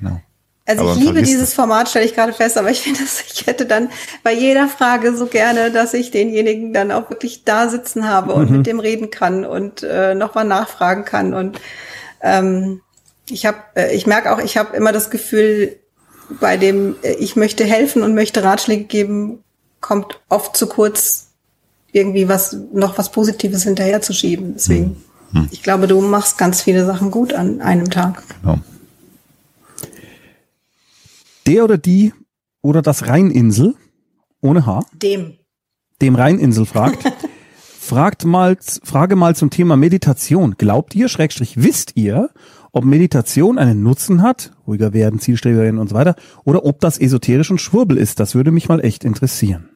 genau. Also aber ich liebe dieses Format, stelle ich gerade fest, aber ich finde, dass ich hätte dann bei jeder Frage so gerne, dass ich denjenigen dann auch wirklich da sitzen habe und mhm. mit dem reden kann und äh, nochmal nachfragen kann. Und ähm, ich habe, äh, ich merke auch, ich habe immer das Gefühl, bei dem äh, ich möchte helfen und möchte Ratschläge geben, kommt oft zu kurz irgendwie was noch was Positives hinterherzuschieben. Deswegen, mhm. ich glaube, du machst ganz viele Sachen gut an einem Tag. Genau der oder die oder das Rheininsel ohne H. Dem. Dem Rheininsel fragt. fragt mal, frage mal zum Thema Meditation. Glaubt ihr, Schrägstrich, wisst ihr, ob Meditation einen Nutzen hat, ruhiger werden, Zielstreberin und so weiter, oder ob das esoterisch und Schwurbel ist? Das würde mich mal echt interessieren.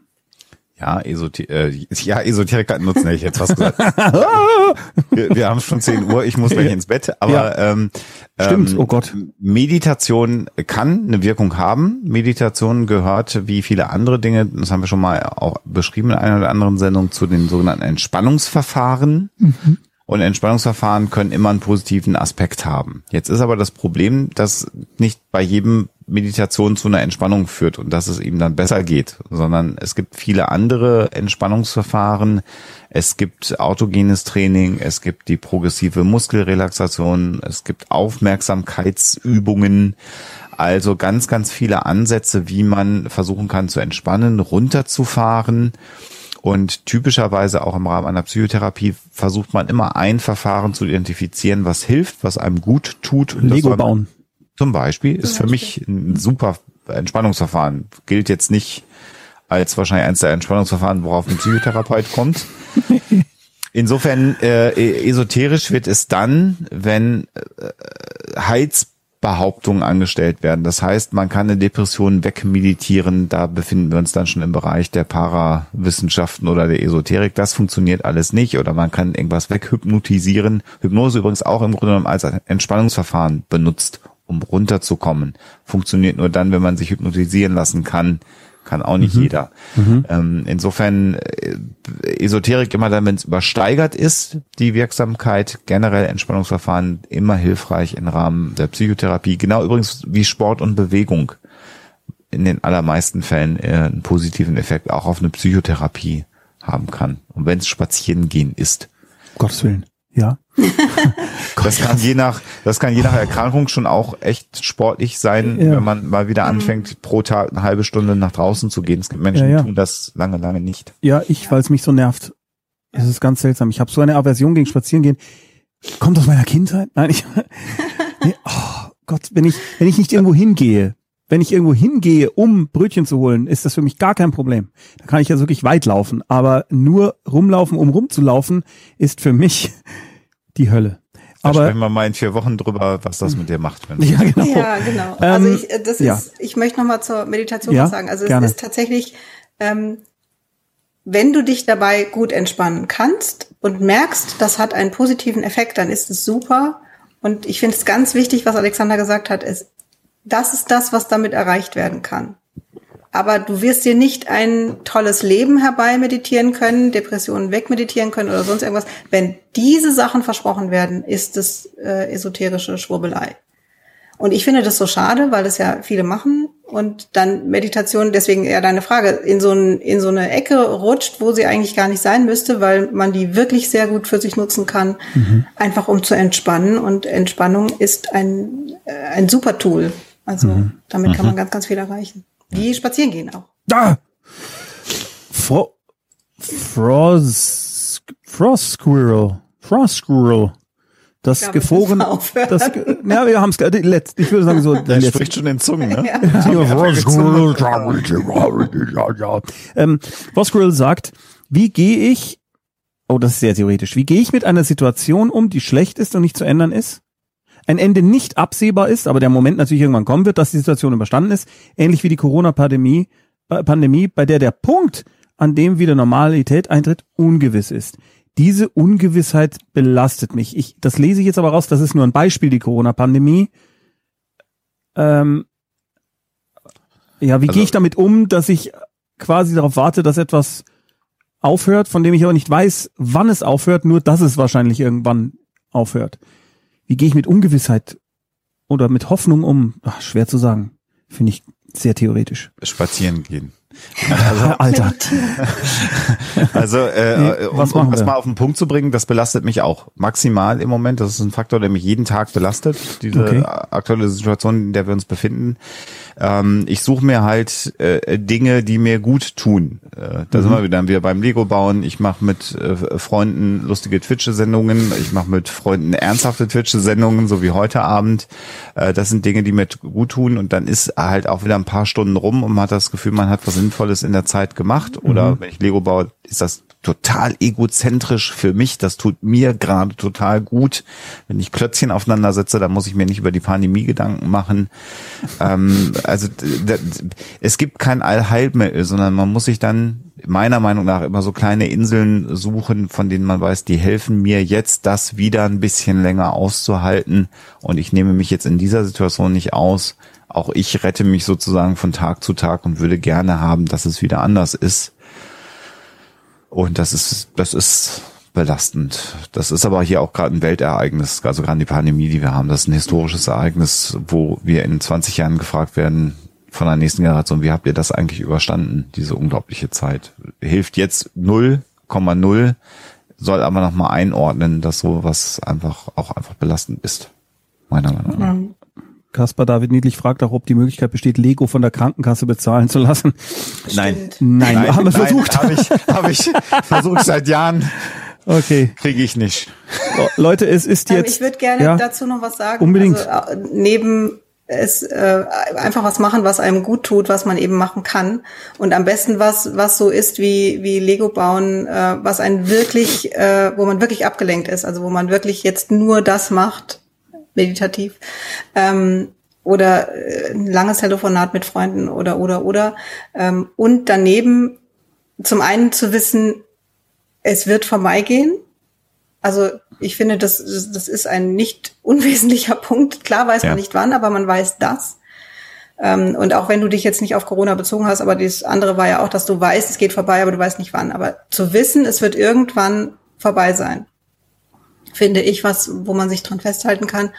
Ja, Esoter äh, ja, Esoteriker nutzen hätte ich jetzt was gesagt. wir, wir haben schon 10 Uhr, ich muss gleich ins Bett. Aber ja. ähm, Stimmt, ähm, oh Gott. Meditation kann eine Wirkung haben. Meditation gehört wie viele andere Dinge, das haben wir schon mal auch beschrieben in einer oder anderen Sendung, zu den sogenannten Entspannungsverfahren. Mhm. Und Entspannungsverfahren können immer einen positiven Aspekt haben. Jetzt ist aber das Problem, dass nicht bei jedem Meditation zu einer Entspannung führt und dass es ihm dann besser geht, sondern es gibt viele andere Entspannungsverfahren. Es gibt autogenes Training, es gibt die progressive Muskelrelaxation, es gibt Aufmerksamkeitsübungen. Also ganz, ganz viele Ansätze, wie man versuchen kann zu entspannen, runterzufahren und typischerweise auch im Rahmen einer Psychotherapie versucht man immer ein Verfahren zu identifizieren, was hilft, was einem gut tut. Lego bauen. Zum Beispiel ist für mich ein super Entspannungsverfahren. Gilt jetzt nicht als wahrscheinlich eines der Entspannungsverfahren, worauf ein Psychotherapeut kommt. Insofern äh, esoterisch wird es dann, wenn äh, Heiz Behauptungen angestellt werden. Das heißt, man kann eine Depression wegmeditieren. Da befinden wir uns dann schon im Bereich der Parawissenschaften oder der Esoterik. Das funktioniert alles nicht. Oder man kann irgendwas weghypnotisieren. Hypnose übrigens auch im Grunde genommen als Entspannungsverfahren benutzt, um runterzukommen. Funktioniert nur dann, wenn man sich hypnotisieren lassen kann kann auch nicht mhm. jeder. Mhm. Ähm, insofern äh, Esoterik immer dann, wenn es übersteigert ist, die Wirksamkeit, generell Entspannungsverfahren immer hilfreich im Rahmen der Psychotherapie. Genau übrigens wie Sport und Bewegung in den allermeisten Fällen äh, einen positiven Effekt auch auf eine Psychotherapie haben kann. Und wenn es spazieren gehen ist. Gottes Willen. Ja. das kann je nach, das kann je nach Erkrankung schon auch echt sportlich sein, ja. wenn man mal wieder mhm. anfängt, pro Tag eine halbe Stunde nach draußen zu gehen. Es gibt Menschen, ja, ja. die tun das lange, lange nicht. Ja, ich, weil es mich so nervt. Es ist ganz seltsam. Ich habe so eine Aversion gegen Spazierengehen. Kommt aus meiner Kindheit? Nein, ich. nee, oh Gott, wenn ich, wenn ich nicht irgendwo hingehe, wenn ich irgendwo hingehe, um Brötchen zu holen, ist das für mich gar kein Problem. Da kann ich ja wirklich weit laufen. Aber nur rumlaufen, um rumzulaufen, ist für mich die Hölle. Da aber sprechen wir mal in vier Wochen drüber, was das mit dir macht. Wenn ja, genau. Ja, genau. Also ähm, ich, das ist, ja. ich möchte noch mal zur Meditation ja, was sagen. Also es gerne. ist tatsächlich, ähm, wenn du dich dabei gut entspannen kannst und merkst, das hat einen positiven Effekt, dann ist es super. Und ich finde es ganz wichtig, was Alexander gesagt hat, ist, das ist das, was damit erreicht werden kann. Aber du wirst dir nicht ein tolles Leben herbei meditieren können, Depressionen wegmeditieren können oder sonst irgendwas. Wenn diese Sachen versprochen werden, ist es äh, esoterische Schwurbelei. Und ich finde das so schade, weil das ja viele machen und dann Meditation, deswegen eher deine Frage, in so, ein, in so eine Ecke rutscht, wo sie eigentlich gar nicht sein müsste, weil man die wirklich sehr gut für sich nutzen kann, mhm. einfach um zu entspannen. Und Entspannung ist ein, äh, ein super Tool. Also mhm. damit kann man mhm. ganz, ganz viel erreichen. Wie spazieren gehen auch. Ah! Fro Frost, Frost Squirrel. Frost Squirrel. Das glaube, gefroren, das, ja, wir haben es, letzt, ich würde sagen so. Der spricht schon in Zungen, ne? Ja. ähm, Frost Squirrel sagt, wie gehe ich, oh, das ist sehr theoretisch, wie gehe ich mit einer Situation um, die schlecht ist und nicht zu ändern ist? Ein Ende nicht absehbar ist, aber der Moment natürlich irgendwann kommen wird, dass die Situation überstanden ist, ähnlich wie die Corona-Pandemie, äh, Pandemie, bei der der Punkt, an dem wieder Normalität eintritt, ungewiss ist. Diese Ungewissheit belastet mich. Ich, das lese ich jetzt aber raus, das ist nur ein Beispiel, die Corona-Pandemie. Ähm, ja, wie also, gehe ich damit um, dass ich quasi darauf warte, dass etwas aufhört, von dem ich aber nicht weiß, wann es aufhört, nur dass es wahrscheinlich irgendwann aufhört. Wie gehe ich mit Ungewissheit oder mit Hoffnung um? Ach, schwer zu sagen. Finde ich sehr theoretisch. Spazieren gehen. Also, Alter. also äh, nee, um, um das mal auf den Punkt zu bringen, das belastet mich auch maximal im Moment. Das ist ein Faktor, der mich jeden Tag belastet, diese okay. aktuelle Situation, in der wir uns befinden. Ähm, ich suche mir halt äh, Dinge, die mir gut tun. Äh, da mhm. sind wir wieder, wieder beim Lego bauen. Ich mache mit äh, Freunden lustige Twitch-Sendungen. Ich mache mit Freunden ernsthafte Twitch-Sendungen, so wie heute Abend. Äh, das sind Dinge, die mir gut tun. Und dann ist halt auch wieder ein paar Stunden rum und man hat das Gefühl, man hat was Sinnvolles in der Zeit gemacht oder Mhm. wenn ich Lego baue, ist das total egozentrisch für mich. Das tut mir gerade total gut. Wenn ich Klötzchen aufeinander setze, dann muss ich mir nicht über die Pandemie Gedanken machen. ähm, also es gibt kein Allheilmittel, sondern man muss sich dann meiner Meinung nach immer so kleine Inseln suchen, von denen man weiß, die helfen mir jetzt, das wieder ein bisschen länger auszuhalten. Und ich nehme mich jetzt in dieser Situation nicht aus. Auch ich rette mich sozusagen von Tag zu Tag und würde gerne haben, dass es wieder anders ist. Und das ist, das ist belastend. Das ist aber hier auch gerade ein Weltereignis, also gerade die Pandemie, die wir haben. Das ist ein historisches Ereignis, wo wir in 20 Jahren gefragt werden von der nächsten Generation, wie habt ihr das eigentlich überstanden, diese unglaubliche Zeit? Hilft jetzt 0,0, soll aber nochmal einordnen, dass sowas einfach auch einfach belastend ist. Meiner Meinung nach. Kaspar David Niedlich fragt auch, ob die Möglichkeit besteht, Lego von der Krankenkasse bezahlen zu lassen. Nein. Stimmt. Nein, haben wir versucht. Habe ich, hab ich versucht seit Jahren. Okay. Kriege ich nicht. Leute, es ist Ähm, jetzt. ich würde gerne ja, dazu noch was sagen. Unbedingt. Also, äh, neben es äh, einfach was machen, was einem gut tut, was man eben machen kann. Und am besten was, was so ist wie, wie Lego bauen, äh, was einen wirklich, äh, wo man wirklich abgelenkt ist, also wo man wirklich jetzt nur das macht, meditativ. Ähm, oder äh, ein langes Telefonat mit Freunden oder oder oder. Ähm, und daneben zum einen zu wissen, es wird vorbeigehen. Also ich finde, das, das ist ein nicht unwesentlicher Punkt. Klar weiß Ja. man nicht wann, aber man weiß das. Ähm, und auch wenn du dich jetzt nicht auf Corona bezogen hast, aber das andere war ja auch, dass du weißt, es geht vorbei, aber du weißt nicht wann. Aber zu wissen, es wird irgendwann vorbei sein, finde ich was, wo man sich dran festhalten kann.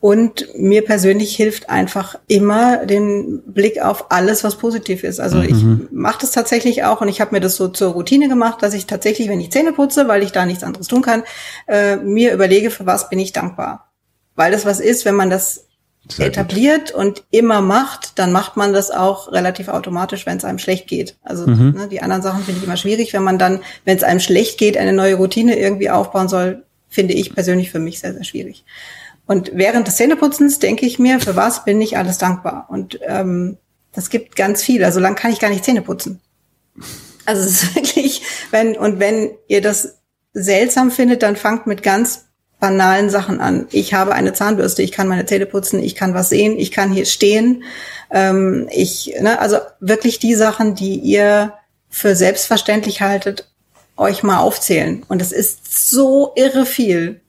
Und mir persönlich hilft einfach immer den Blick auf alles, was positiv ist. Also ich mache das tatsächlich auch und ich habe mir das so zur Routine gemacht, dass ich tatsächlich, wenn ich Zähne putze, weil ich da nichts anderes tun kann, äh, mir überlege, für was bin ich dankbar. Weil das was ist, wenn man das Sehr gut. etabliert und immer macht, dann macht man das auch relativ automatisch, wenn es einem schlecht geht. Also ne, die anderen Sachen finde ich immer schwierig, wenn man dann, wenn es einem schlecht geht, eine neue Routine irgendwie aufbauen soll, finde ich persönlich für mich sehr, sehr schwierig. Und während des Zähneputzens denke ich mir, für was bin ich alles dankbar? Und ähm, das gibt ganz viel. Also lang kann ich gar nicht Zähne putzen. Also es ist wirklich, wenn, und wenn ihr das seltsam findet, dann fangt mit ganz banalen Sachen an. Ich habe eine Zahnbürste, ich kann meine Zähne putzen, ich kann was sehen, ich kann hier stehen. Ähm, ich, ne, also wirklich die Sachen, die ihr für selbstverständlich haltet, euch mal aufzählen. Und es ist so irre viel.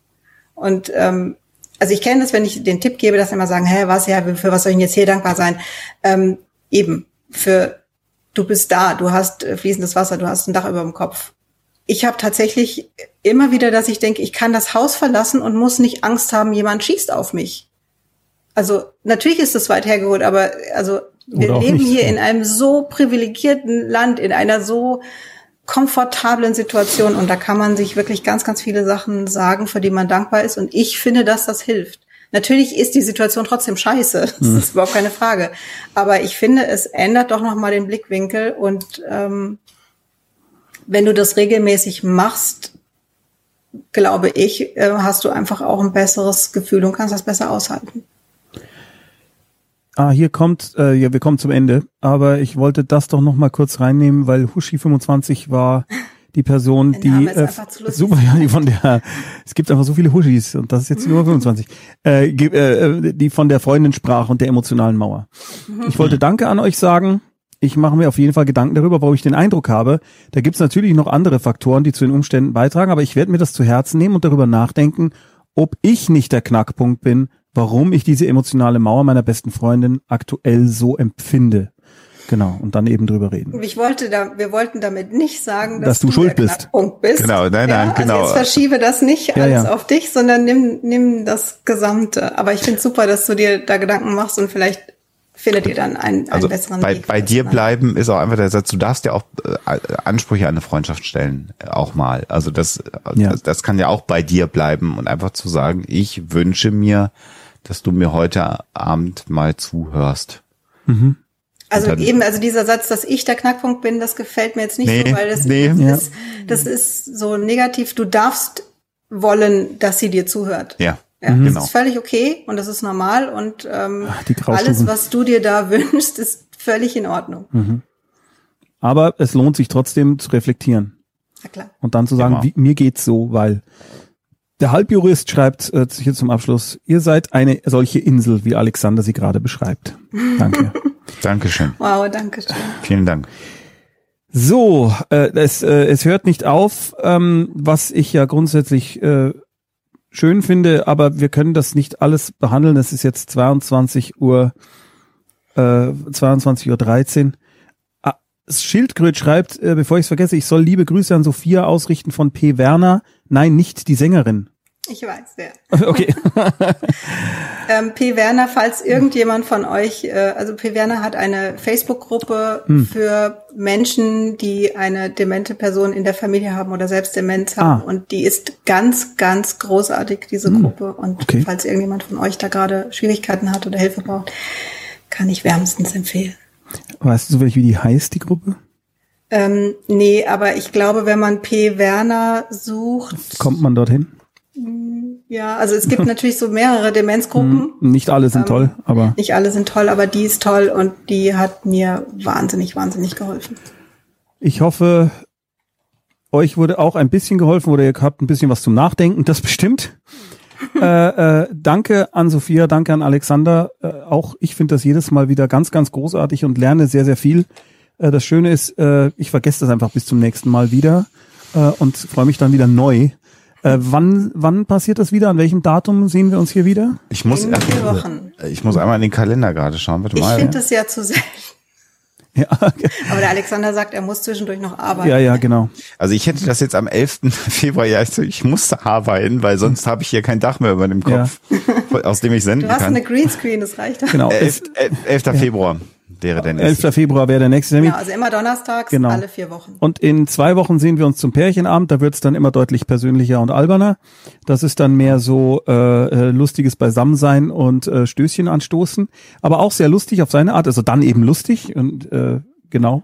Und ähm, also ich kenne das, wenn ich den Tipp gebe, dass immer sagen, hä, was, ja, für was soll ich denn jetzt hier dankbar sein? Ähm, eben, für du bist da, du hast äh, fließendes Wasser, du hast ein Dach über dem Kopf. Ich habe tatsächlich immer wieder, dass ich denke, ich kann das Haus verlassen und muss nicht Angst haben, jemand schießt auf mich. Also natürlich ist das weit hergeholt, aber also wir leben nicht, hier in einem so privilegierten Land, in einer so komfortablen Situation und da kann man sich wirklich ganz, ganz viele Sachen sagen, für die man dankbar ist und ich finde, dass das hilft. Natürlich ist die Situation trotzdem scheiße, das Hm. ist überhaupt keine Frage. Aber ich finde, es ändert doch nochmal den Blickwinkel und ähm, wenn du das regelmäßig machst, glaube ich, äh, hast du einfach auch ein besseres Gefühl und kannst das besser aushalten. Ah, hier kommt, äh, ja, wir kommen zum Ende, aber ich wollte das doch noch mal kurz reinnehmen, weil Hushi25 war die Person, die äh, super, ja, die von der, es gibt einfach so viele Hushis und das ist jetzt nur 25, äh, äh, die von der Freundin sprach und der emotionalen Mauer. Ich wollte Danke an euch sagen. Ich mache mir auf jeden Fall Gedanken darüber, wo ich den Eindruck habe, da gibt's natürlich noch andere Faktoren, die zu den Umständen beitragen, aber ich werde mir das zu Herzen nehmen und darüber nachdenken, ob ich nicht der Knackpunkt bin, warum ich diese emotionale Mauer meiner besten Freundin aktuell so empfinde. Genau, und dann eben drüber reden. Ich wollte da, wir wollten damit nicht sagen, Dass dass, du schuld der bist. Bist. Genau, nein, nein, ja, genau. Also jetzt verschiebe das nicht Ja, alles ja. auf dich, sondern nimm, nimm das Gesamte. Aber ich finde super, dass du dir da Gedanken machst und vielleicht findet ihr dann einen, einen Also besseren bei, Weg. bei dir das bleiben ist auch einfach der Satz, du darfst ja auch äh, Ansprüche an eine Freundschaft stellen, auch mal. Also das, Ja. das, das kann ja auch bei dir bleiben und einfach zu sagen, ich wünsche mir, dass du mir heute Abend mal zuhörst. Also Und dann- eben, also dieser Satz, dass ich der Knackpunkt bin, das gefällt mir jetzt nicht Nee, so, weil das, nee. das, Ja. ist, das ist so negativ. Du darfst wollen, dass sie dir zuhört. Ja, Ja, das genau. ist völlig okay und das ist normal und ähm, Ach, alles, was du dir da wünschst, ist völlig in Ordnung. Aber es lohnt sich trotzdem zu reflektieren. Na klar. Und dann zu sagen, Genau. wie, mir geht's so, weil der Halbjurist schreibt äh, hier zum Abschluss, ihr seid eine solche Insel, wie Alexander sie gerade beschreibt. Danke. Dankeschön. Wow, danke schön. Vielen Dank. So, äh, es, äh, es hört nicht auf, ähm, was ich ja grundsätzlich äh, schön finde, aber wir können das nicht alles behandeln. Es ist jetzt 22 Uhr, äh, 22.13 Uhr. 13. Schildkröt schreibt, äh, bevor ich es vergesse, ich soll liebe Grüße an Sophia ausrichten von P. Werner. Nein, nicht die Sängerin. Ich weiß, ja. Okay. Ähm, P. Werner, falls irgendjemand von euch, äh, also P. Werner hat eine Facebook-Gruppe Hm. für Menschen, die eine demente Person in der Familie haben oder selbst Demenz haben. Ah. Und die ist ganz, ganz großartig, diese Gruppe. Und Okay. falls irgendjemand von euch da gerade Schwierigkeiten hat oder Hilfe braucht, kann ich wärmstens empfehlen. Weißt du zufällig, wie die heißt, die Gruppe? Ähm, nee, aber ich glaube, wenn man P. Werner sucht, Kommt man dorthin? ja, also es gibt natürlich so mehrere Demenzgruppen. Nicht alle sind toll, aber Nicht alle sind toll, aber die ist toll und die hat mir wahnsinnig, wahnsinnig geholfen. ich hoffe, euch wurde auch ein bisschen geholfen oder ihr habt ein bisschen was zum Nachdenken, das bestimmt. Äh, äh, danke an Sophia, danke an Alexander. Äh, auch ich finde das jedes Mal wieder ganz, ganz großartig und lerne sehr, sehr viel. Äh, das Schöne ist, äh, ich vergesse das einfach bis zum nächsten Mal wieder äh, und freue mich dann wieder neu. Äh, wann, wann passiert das wieder? An welchem Datum sehen wir uns hier wieder? Ich muss, In vier Wochen. ich muss einmal in den Kalender gerade schauen. Warte Ich finde das ja zu selten. Ja, Aber der Alexander sagt, er muss zwischendurch noch arbeiten. ja, ja, genau. Also ich hätte das jetzt am 11. Februar, ja, ich, musste arbeiten, weil sonst habe ich hier kein Dach mehr über dem Kopf, aus dem ich senden Du hast kann. eine Greenscreen, das reicht doch. Genau. Äh, 11, 11. Februar wäre der nächste. 11. Februar wäre der nächste Termin. Genau, also immer donnerstags, Genau. alle vier Wochen. Und in zwei Wochen sehen wir uns zum Pärchenabend. Da wird es dann immer deutlich persönlicher und alberner. Das ist dann mehr so äh, äh, lustiges Beisammensein und äh, Stößchen anstoßen. Aber auch sehr lustig auf seine Art. Also dann eben lustig und äh, genau.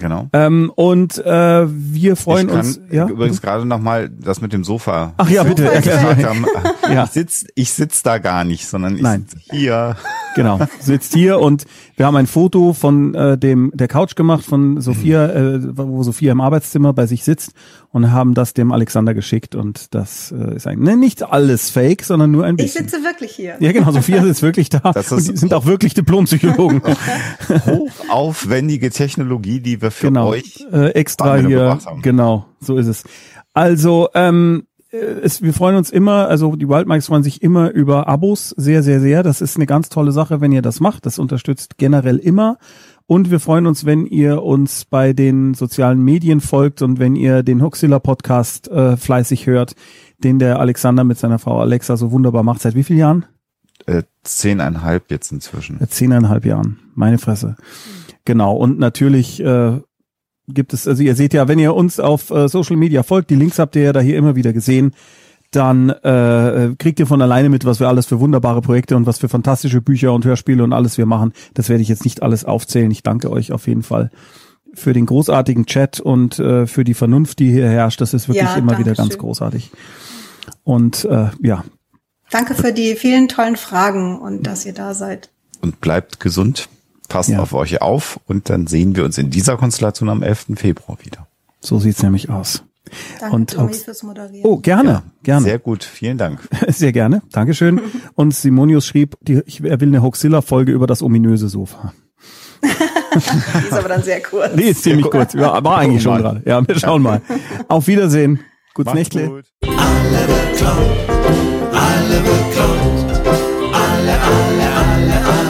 Genau. Ähm, und äh, wir freuen ich kann uns. Ja. übrigens gerade noch mal das mit dem Sofa. Ach ja, bitte haben. Ja. Ich sitz, ich sitz da gar nicht, sondern ich Nein. sitz hier. Genau, sitzt hier und wir haben ein Foto von äh, dem der Couch gemacht von Sophia, äh, wo Sophia im Arbeitszimmer bei sich sitzt und haben das dem Alexander geschickt und das äh, ist eigentlich ne, nicht alles Fake, sondern nur ein Ich bisschen. sitze wirklich hier. Ja, genau, Sophia ist wirklich da Das und ist- die sind auch wirklich Diplompsychologen. Hochaufwendige Technologie, die wir für genau, euch äh, extra hier, gebracht haben. genau, so ist es. Also, ähm, äh, es, wir freuen uns immer, also die Wildmikes freuen sich immer über Abos, sehr, sehr, sehr. Das ist eine ganz tolle Sache, wenn ihr das macht. Das unterstützt generell immer. Und wir freuen uns, wenn ihr uns bei den sozialen Medien folgt und wenn ihr den Huxilla Podcast äh, fleißig hört, den der Alexander mit seiner Frau Alexa so wunderbar macht. Seit wie vielen Jahren? äh, zehneinhalb jetzt inzwischen. Seit zehneinhalb Jahren. Meine Fresse. Genau. Und natürlich äh, gibt es, also ihr seht ja, wenn ihr uns auf äh, Social Media folgt, die Links habt ihr ja da hier immer wieder gesehen, dann äh, kriegt ihr von alleine mit, was wir alles für wunderbare Projekte und was für fantastische Bücher und Hörspiele und alles wir machen. Das werde ich jetzt nicht alles aufzählen. Ich danke euch auf jeden Fall für den großartigen Chat und äh, für die Vernunft, die hier herrscht. Das ist wirklich Ja, immer wieder ganz schön. großartig. Und äh, ja, Danke für die vielen tollen Fragen und dass ihr da seid. Und bleibt gesund, passt Ja. auf euch auf und dann sehen wir uns in dieser Konstellation am 11. Februar wieder. so sieht's nämlich aus. Danke, und, Tommy, fürs Moderieren. Oh, gerne, ja, gerne. Sehr gut, vielen Dank. Sehr gerne, Dankeschön. Und Simonius schrieb, die, ich, er will eine Hoxilla-Folge über das ominöse Sofa. die ist aber dann sehr kurz. Die ist ziemlich kurz. Ja, war eigentlich schon gerade. Ja, wir schauen mal. Auf Wiedersehen. Gutes Macht's Nächtle. Gut. Alle beklaut, alle beklaut, alle, alle, alle, alle.